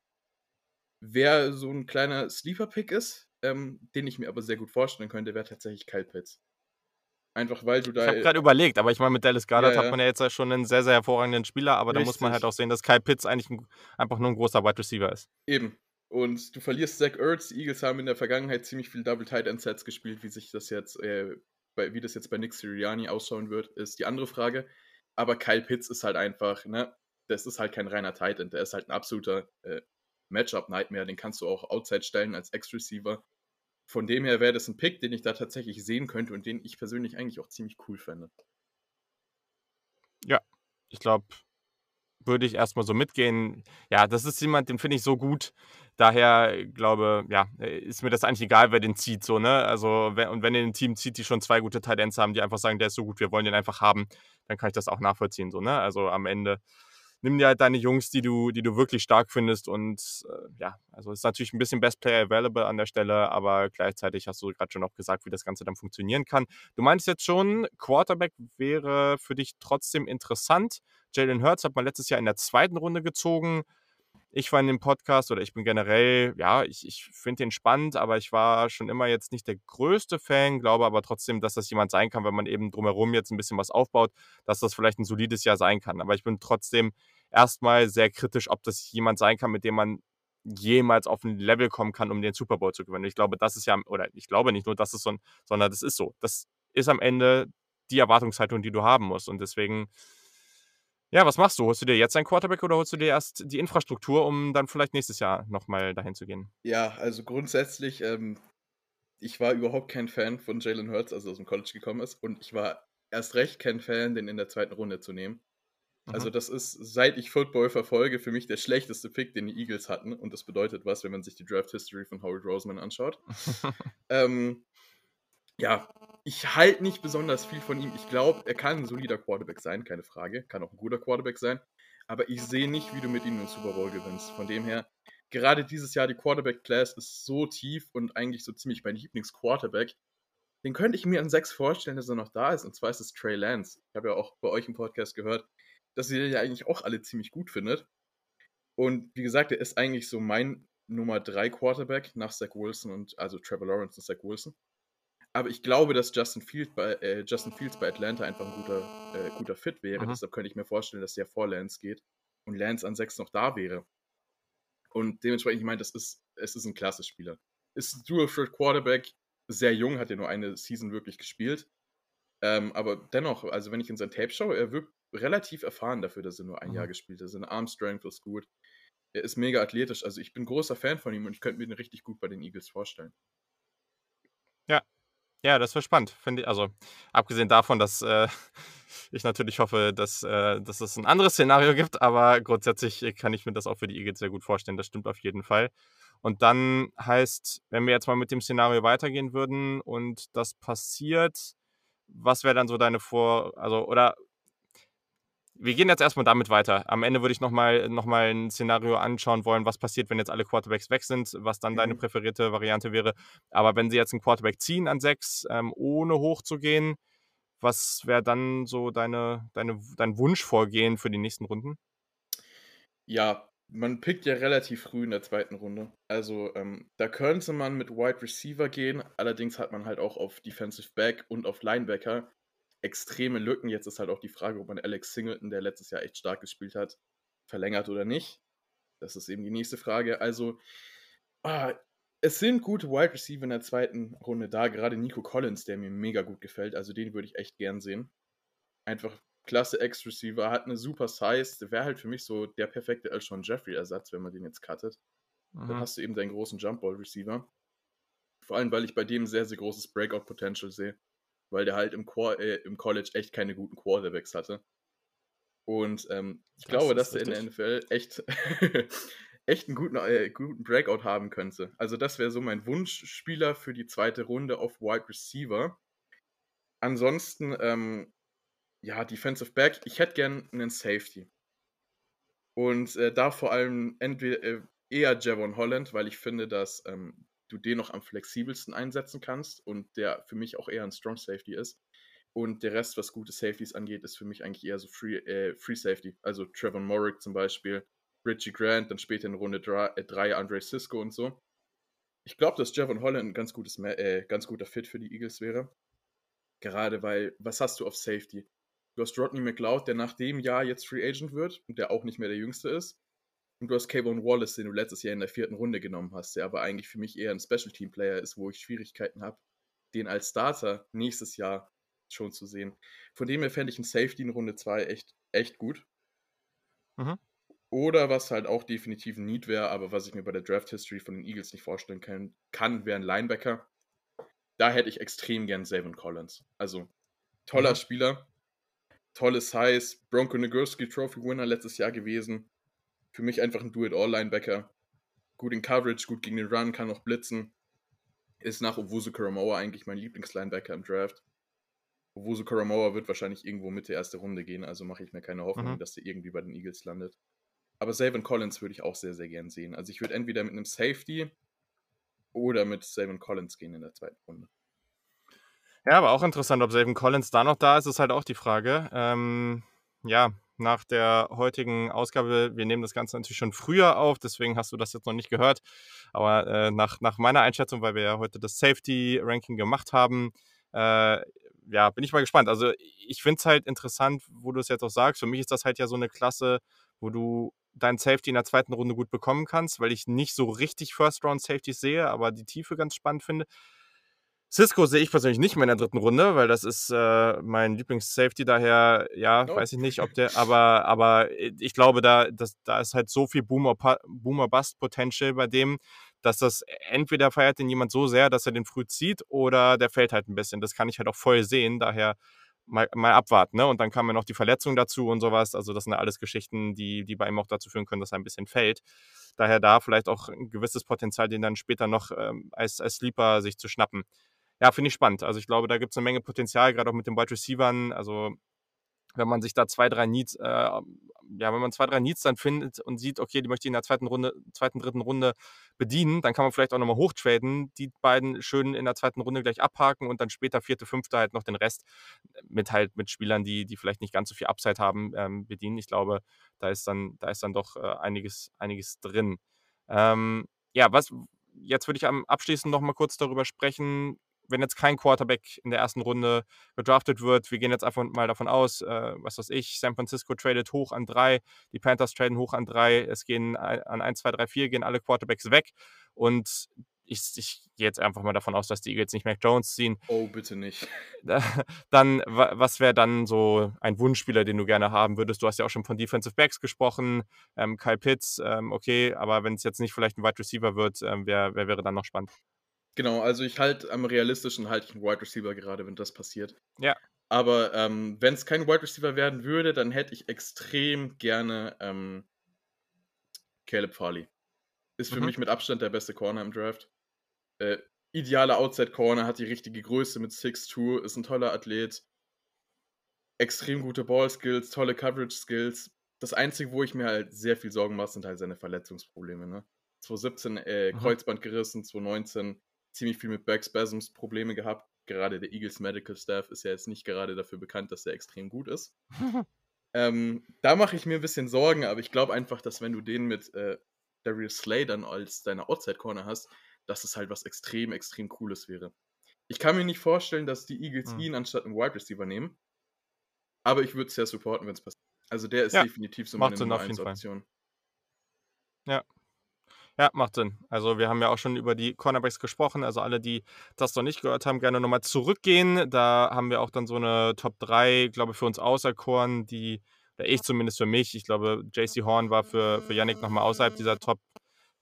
Wer so ein kleiner Sleeper-Pick ist, ähm, den ich mir aber sehr gut vorstellen könnte, wäre tatsächlich Kyle Pitts. Einfach weil du da. Ich habe gerade überlegt, aber ich meine, mit Dallas Goddard ja, ja. hat man ja jetzt schon einen sehr, sehr hervorragenden Spieler, aber Richtig. da muss man halt auch sehen, dass Kyle Pitts eigentlich ein, einfach nur ein großer Wide Receiver ist. Eben. Und du verlierst Zach Ertz. Die Eagles haben in der Vergangenheit ziemlich viel Double Tight End Sets gespielt, wie sich das jetzt, äh, bei, wie das jetzt bei Nick Sirianni ausschauen wird, ist die andere Frage. Aber Kyle Pitts ist halt einfach, ne, das ist halt kein reiner Tight End, der ist halt ein absoluter äh, Matchup-Nightmare, den kannst du auch outside stellen als Ex-Receiver. Von dem her wäre das ein Pick, den ich da tatsächlich sehen könnte und den ich persönlich eigentlich auch ziemlich cool fände. Ja, ich glaube, würde ich erstmal so mitgehen. Ja, das ist jemand, den finde ich so gut. Daher glaube, ja, ist mir das eigentlich egal, wer den zieht, so, ne? Also, wenn, und wenn ihr ein Team zieht, die schon zwei gute Talents haben, die einfach sagen, der ist so gut, wir wollen den einfach haben, dann kann ich das auch nachvollziehen, so, ne? Also am Ende nimm dir halt deine Jungs, die du, die du wirklich stark findest. Und äh, ja, also ist natürlich ein bisschen Best Player Available an der Stelle, aber gleichzeitig hast du gerade schon auch gesagt, wie das Ganze dann funktionieren kann. Du meinst jetzt schon, Quarterback wäre für dich trotzdem interessant. Jalen Hurts hat man letztes Jahr in der zweiten Runde gezogen ich in dem Podcast oder ich bin generell, ja, ich, ich finde den spannend, aber ich war schon immer jetzt nicht der größte Fan, glaube aber trotzdem, dass das jemand sein kann, wenn man eben drumherum jetzt ein bisschen was aufbaut, dass das vielleicht ein solides Jahr sein kann. Aber ich bin trotzdem erstmal sehr kritisch, ob das jemand sein kann, mit dem man jemals auf ein Level kommen kann, um den Super Bowl zu gewinnen. Ich glaube, das ist ja, oder ich glaube nicht nur, dass es so, sondern das ist so. Das ist am Ende die Erwartungshaltung, die du haben musst. Und deswegen ja, was machst du? Holst du dir jetzt einen Quarterback oder holst du dir erst die Infrastruktur, um dann vielleicht nächstes Jahr nochmal dahin zu gehen? Ja, also grundsätzlich, ähm, ich war überhaupt kein Fan von Jalen Hurts, als er aus dem College gekommen ist. Und ich war erst recht kein Fan, den in der zweiten Runde zu nehmen. Also mhm. Also das ist, seit ich Football verfolge, für mich der schlechteste Pick, den die Eagles hatten. Und das bedeutet was, wenn man sich die Draft History von Howard Roseman anschaut. ähm, ja, ich halte nicht besonders viel von ihm. Ich glaube, er kann ein solider Quarterback sein, keine Frage. Kann auch ein guter Quarterback sein. Aber ich sehe nicht, wie du mit ihm den Super Bowl gewinnst. Von dem her, gerade dieses Jahr die Quarterback-Class ist so tief und eigentlich so ziemlich mein Lieblings-Quarterback. Den könnte ich mir an sechs vorstellen, dass er noch da ist. Und zwar ist es Trey Lance. Ich habe ja auch bei euch im Podcast gehört, dass ihr den ja eigentlich auch alle ziemlich gut findet. Und wie gesagt, er ist eigentlich so mein Nummer 3 Quarterback nach Zach Wilson und also Trevor Lawrence und Zach Wilson. Aber ich glaube, dass Justin, Field bei, äh, Justin Fields bei Atlanta einfach ein guter, äh, guter Fit wäre. Mhm. Deshalb könnte ich mir vorstellen, dass der vor Lance geht und Lance an 6 noch da wäre. Und dementsprechend, ich meine, das ist, es ist ein klasse Spieler. Ist ein Dual Threat Quarterback, sehr jung, hat ja nur eine Season wirklich gespielt. Ähm, aber dennoch, also wenn ich in sein Tape schaue, er wirkt relativ erfahren dafür, dass er nur ein mhm. Jahr gespielt hat. Seine Arm Strength ist gut. Er ist mega athletisch. Also ich bin großer Fan von ihm und ich könnte mir den richtig gut bei den Eagles vorstellen. Ja, das wäre spannend. Finde also abgesehen davon, dass äh, ich natürlich hoffe, dass, äh, dass es ein anderes Szenario gibt, aber grundsätzlich kann ich mir das auch für die Eagles sehr gut vorstellen. Das stimmt auf jeden Fall. Und dann heißt, wenn wir jetzt mal mit dem Szenario weitergehen würden und das passiert, was wäre dann so deine Vor-, also, oder wir gehen jetzt erstmal damit weiter. Am Ende würde ich nochmal noch mal ein Szenario anschauen wollen, was passiert, wenn jetzt alle Quarterbacks weg sind, was dann mhm. deine präferierte Variante wäre. Aber wenn sie jetzt einen Quarterback ziehen an sechs, ähm, ohne hochzugehen, was wäre dann so deine, deine, dein Wunschvorgehen für die nächsten Runden? Ja, man pickt ja relativ früh in der zweiten Runde. Also ähm, da könnte man mit Wide Receiver gehen. Allerdings hat man halt auch auf Defensive Back und auf Linebacker extreme Lücken. Jetzt ist halt auch die Frage, ob man Alex Singleton, der letztes Jahr echt stark gespielt hat, verlängert oder nicht. Das ist eben die nächste Frage. Also, ah, es sind gute Wide Receiver in der zweiten Runde da. Gerade Nico Collins, der mir mega gut gefällt. Also den würde ich echt gern sehen. Einfach klasse Ex-Receiver, hat eine super Size. Wäre halt für mich so der perfekte Elshon Jeffrey-Ersatz, wenn man den jetzt cuttet. Mhm. Dann hast du eben deinen großen Jumpball-Receiver. Vor allem, weil ich bei dem sehr, sehr großes Breakout-Potential sehe weil der halt im, Quar äh, im College echt keine guten Quarterbacks hatte. Und ähm, ich das glaube, dass der in der NFL echt, echt einen guten, äh, guten Breakout haben könnte. Also das wäre so mein Wunschspieler für die zweite Runde auf Wide Receiver. Ansonsten, ähm, ja, Defensive Back, ich hätte gern einen Safety. Und äh, da vor allem entweder äh, eher Javon Holland, weil ich finde, dass ähm, du den noch am flexibelsten einsetzen kannst und der für mich auch eher ein Strong Safety ist. Und der Rest, was gute Safeties angeht, ist für mich eigentlich eher so Free, äh, Free Safety. Also Trevor Morrick zum Beispiel, Richie Grant, dann später in Runde 3 äh, Andre Cisco und so. Ich glaube, dass Javon Holland ein ganz, gutes, äh, ganz guter Fit für die Eagles wäre. Gerade weil, was hast du auf Safety? Du hast Rodney McLeod, der nach dem Jahr jetzt Free Agent wird und der auch nicht mehr der Jüngste ist. Und du hast Kayvon Wallace, den du letztes Jahr in der vierten Runde genommen hast, der aber eigentlich für mich eher ein Special Team Player ist, wo ich Schwierigkeiten habe, den als Starter nächstes Jahr schon zu sehen. Von dem her fände ich einen Safety in Runde 2 echt, echt gut. Mhm. Oder was halt auch definitiv ein Need wäre, aber was ich mir bei der Draft History von den Eagles nicht vorstellen kann, kann wäre ein Linebacker. Da hätte ich extrem gern Savin Collins. Also toller mhm. Spieler, tolles Size, Bronco Nagurski Trophy Winner letztes Jahr gewesen. Für mich einfach ein Do-It-All-Linebacker. Gut in Coverage, gut gegen den Run, kann auch blitzen. Ist nach Owusu Karamoa eigentlich mein Lieblingslinebacker im Draft. Owusu Karamoa wird wahrscheinlich irgendwo Mitte erste Runde gehen, also mache ich mir keine Hoffnung, mhm. dass der irgendwie bei den Eagles landet. Aber Savin Collins würde ich auch sehr, sehr gern sehen. Also ich würde entweder mit einem Safety oder mit Savin Collins gehen in der zweiten Runde. Ja, aber auch interessant, ob Savin Collins da noch da ist, ist halt auch die Frage. Ähm, ja, nach der heutigen Ausgabe. Wir nehmen das Ganze natürlich schon früher auf, deswegen hast du das jetzt noch nicht gehört. Aber äh, nach, nach meiner Einschätzung, weil wir ja heute das Safety-Ranking gemacht haben, äh, ja, bin ich mal gespannt. Also ich finde es halt interessant, wo du es jetzt auch sagst. Für mich ist das halt ja so eine Klasse, wo du deinen Safety in der zweiten Runde gut bekommen kannst, weil ich nicht so richtig First-Round-Safeties sehe, aber die Tiefe ganz spannend finde. Cisco sehe ich persönlich nicht mehr in der dritten Runde, weil das ist äh, mein Lieblings-Safety, daher, ja, oh. weiß ich nicht, ob der, aber, aber ich glaube, da, das, da ist halt so viel Boomer-Bust-Potential bei dem, dass das entweder feiert den jemand so sehr, dass er den früh zieht, oder der fällt halt ein bisschen. Das kann ich halt auch voll sehen, daher mal, mal abwarten, ne? Und dann kam ja noch die Verletzung dazu und sowas. Also, das sind ja alles Geschichten, die, die bei ihm auch dazu führen können, dass er ein bisschen fällt. Daher da vielleicht auch ein gewisses Potenzial, den dann später noch ähm, als, als Sleeper sich zu schnappen ja, finde ich spannend. Also ich glaube, da gibt es eine Menge Potenzial, gerade auch mit den Wide Receivern. Also wenn man sich da zwei, drei Needs, äh, ja, wenn man zwei, drei Needs dann findet und sieht, okay, die möchte ich in der zweiten Runde, zweiten, dritten Runde bedienen, dann kann man vielleicht auch nochmal hochtraden, die beiden schön in der zweiten Runde gleich abhaken und dann später vierte, fünfte halt noch den Rest mit halt mit Spielern, die, die vielleicht nicht ganz so viel Upside haben, ähm, bedienen. Ich glaube, da ist dann, da ist dann doch äh, einiges, einiges drin. Ähm, ja, was, jetzt würde ich am abschließend noch mal kurz darüber sprechen, wenn jetzt kein Quarterback in der ersten Runde gedraftet wird, wir gehen jetzt einfach mal davon aus, äh, was weiß ich, San Francisco tradet hoch an drei, die Panthers traden hoch an drei, es gehen an 1, 2, 3, 4, gehen alle Quarterbacks weg und ich, ich gehe jetzt einfach mal davon aus, dass die Eagles nicht Mac Jones ziehen. Oh, bitte nicht. Dann, was wäre dann so ein Wunschspieler, den du gerne haben würdest? Du hast ja auch schon von Defensive Backs gesprochen, ähm, Kyle Pitts, ähm, okay, aber wenn es jetzt nicht vielleicht ein Wide Receiver wird, ähm, wer, wer wäre dann noch spannend? Genau, also ich halte am realistischen halte ich einen Wide Receiver gerade, wenn das passiert. Ja. Aber ähm, wenn es kein Wide Receiver werden würde, dann hätte ich extrem gerne ähm, Caleb Farley. Ist für mhm. mich mit Abstand der beste Corner im Draft. Äh, ideale Outside Corner, hat die richtige Größe mit 6'2, ist ein toller Athlet. Extrem gute Ball Skills, tolle Coverage Skills. Das Einzige, wo ich mir halt sehr viel Sorgen mache, sind halt seine Verletzungsprobleme. Ne? 2017 äh, mhm. Kreuzband gerissen, 2019 ziemlich viel mit Backspasms Probleme gehabt. Gerade der Eagles Medical Staff ist ja jetzt nicht gerade dafür bekannt, dass er extrem gut ist. ähm, da mache ich mir ein bisschen Sorgen, aber ich glaube einfach, dass wenn du den mit äh, Darius Slay dann als deine Outside Corner hast, dass es halt was extrem, extrem Cooles wäre. Ich kann mir nicht vorstellen, dass die Eagles mhm. ihn anstatt einen Wide Receiver nehmen. Aber ich würde es ja supporten, wenn es passiert. Also der ist ja, definitiv so meine Nummer 1 Option. Ja, ja, macht Sinn. Also wir haben ja auch schon über die Cornerbacks gesprochen. Also alle, die das noch nicht gehört haben, gerne nochmal zurückgehen. Da haben wir auch dann so eine Top 3, glaube ich, für uns auserkoren, die, oder ich zumindest für mich, ich glaube, JC Horn war für, für Yannick nochmal außerhalb dieser Top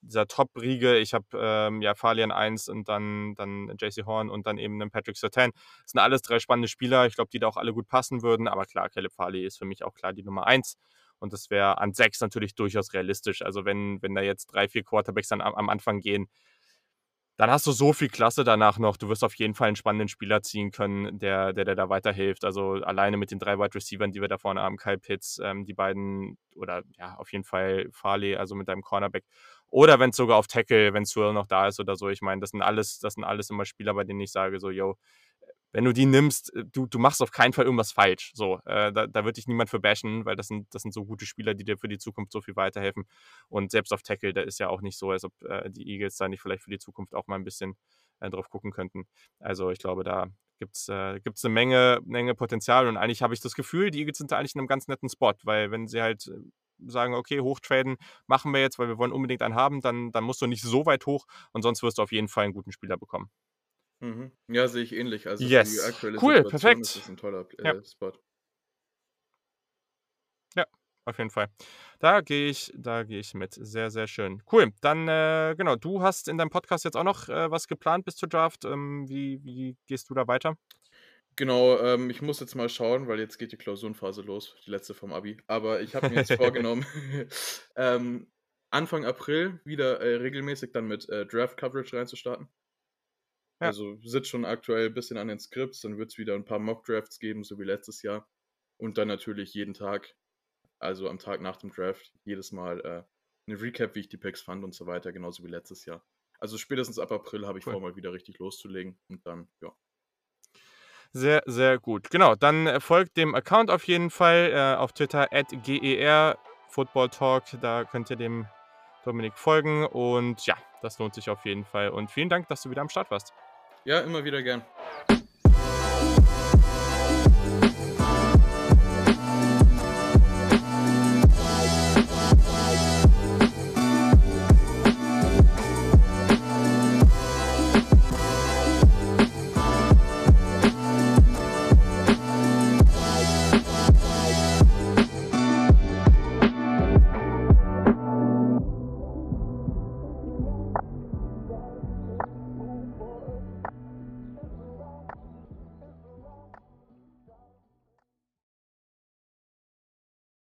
dieser Top-Riege. Ich habe ähm, ja Falian 1 und dann, dann JC Horn und dann eben einen Patrick Sertan. Das sind alles drei spannende Spieler. Ich glaube, die da auch alle gut passen würden. Aber klar, Caleb Farley ist für mich auch klar die Nummer 1. Und das wäre an sechs natürlich durchaus realistisch. Also wenn, wenn da jetzt drei, vier Quarterbacks dann am, am Anfang gehen, dann hast du so viel Klasse danach noch. Du wirst auf jeden Fall einen spannenden Spieler ziehen können, der, der, der da weiterhilft. Also alleine mit den drei Wide Receivers, die wir da vorne haben, Kyle Pitts, ähm, die beiden, oder ja, auf jeden Fall Farley, also mit deinem Cornerback. Oder wenn es sogar auf Tackle, wenn Swirl noch da ist oder so. Ich meine, das sind alles, das sind alles immer Spieler, bei denen ich sage, so, yo, wenn du die nimmst, äh, du, du machst auf keinen Fall irgendwas falsch. So, äh, da, da wird dich niemand für bashen, weil das sind, das sind so gute Spieler, die dir für die Zukunft so viel weiterhelfen. Und selbst auf Tackle, da ist ja auch nicht so, als ob äh, die Eagles da nicht vielleicht für die Zukunft auch mal ein bisschen äh, drauf gucken könnten. Also ich glaube, da gibt es äh, eine Menge, Menge Potenzial und eigentlich habe ich das Gefühl, die Eagles sind da eigentlich in einem ganz netten Spot, weil wenn sie halt äh, sagen, okay, hochtraden machen wir jetzt, weil wir wollen unbedingt einen haben, dann, dann musst du nicht so weit hoch und sonst wirst du auf jeden Fall einen guten Spieler bekommen. Mhm. Ja, sehe ich ähnlich. Also yes. die aktuelle cool, Situation perfekt. ist das ein toller äh, ja. Spot. Ja, auf jeden Fall. Da gehe ich, da gehe ich mit. Sehr, sehr schön. Cool. Dann, äh, genau, du hast in deinem Podcast jetzt auch noch äh, was geplant bis zur Draft. Ähm, wie, wie gehst du da weiter? Genau, ähm, ich muss jetzt mal schauen, weil jetzt geht die Klausurenphase los, die letzte vom Abi. Aber ich habe mir jetzt vorgenommen, ähm, Anfang April wieder äh, regelmäßig dann mit äh, Draft Coverage reinzustarten. Ja. Also sitzt schon aktuell ein bisschen an den Skripts, dann wird es wieder ein paar Mock-Drafts geben, so wie letztes Jahr. Und dann natürlich jeden Tag, also am Tag nach dem Draft, jedes Mal äh, eine Recap, wie ich die Picks fand und so weiter, genauso wie letztes Jahr. Also spätestens ab April habe ich cool. vor, mal wieder richtig loszulegen und dann, ja. Sehr, sehr gut. Genau, dann äh, folgt dem Account auf jeden Fall äh, auf Twitter at GER Football Talk. Da könnt ihr dem Dominik folgen und ja, das lohnt sich auf jeden Fall. Und vielen Dank, dass du wieder am Start warst. Ja, immer wieder gern.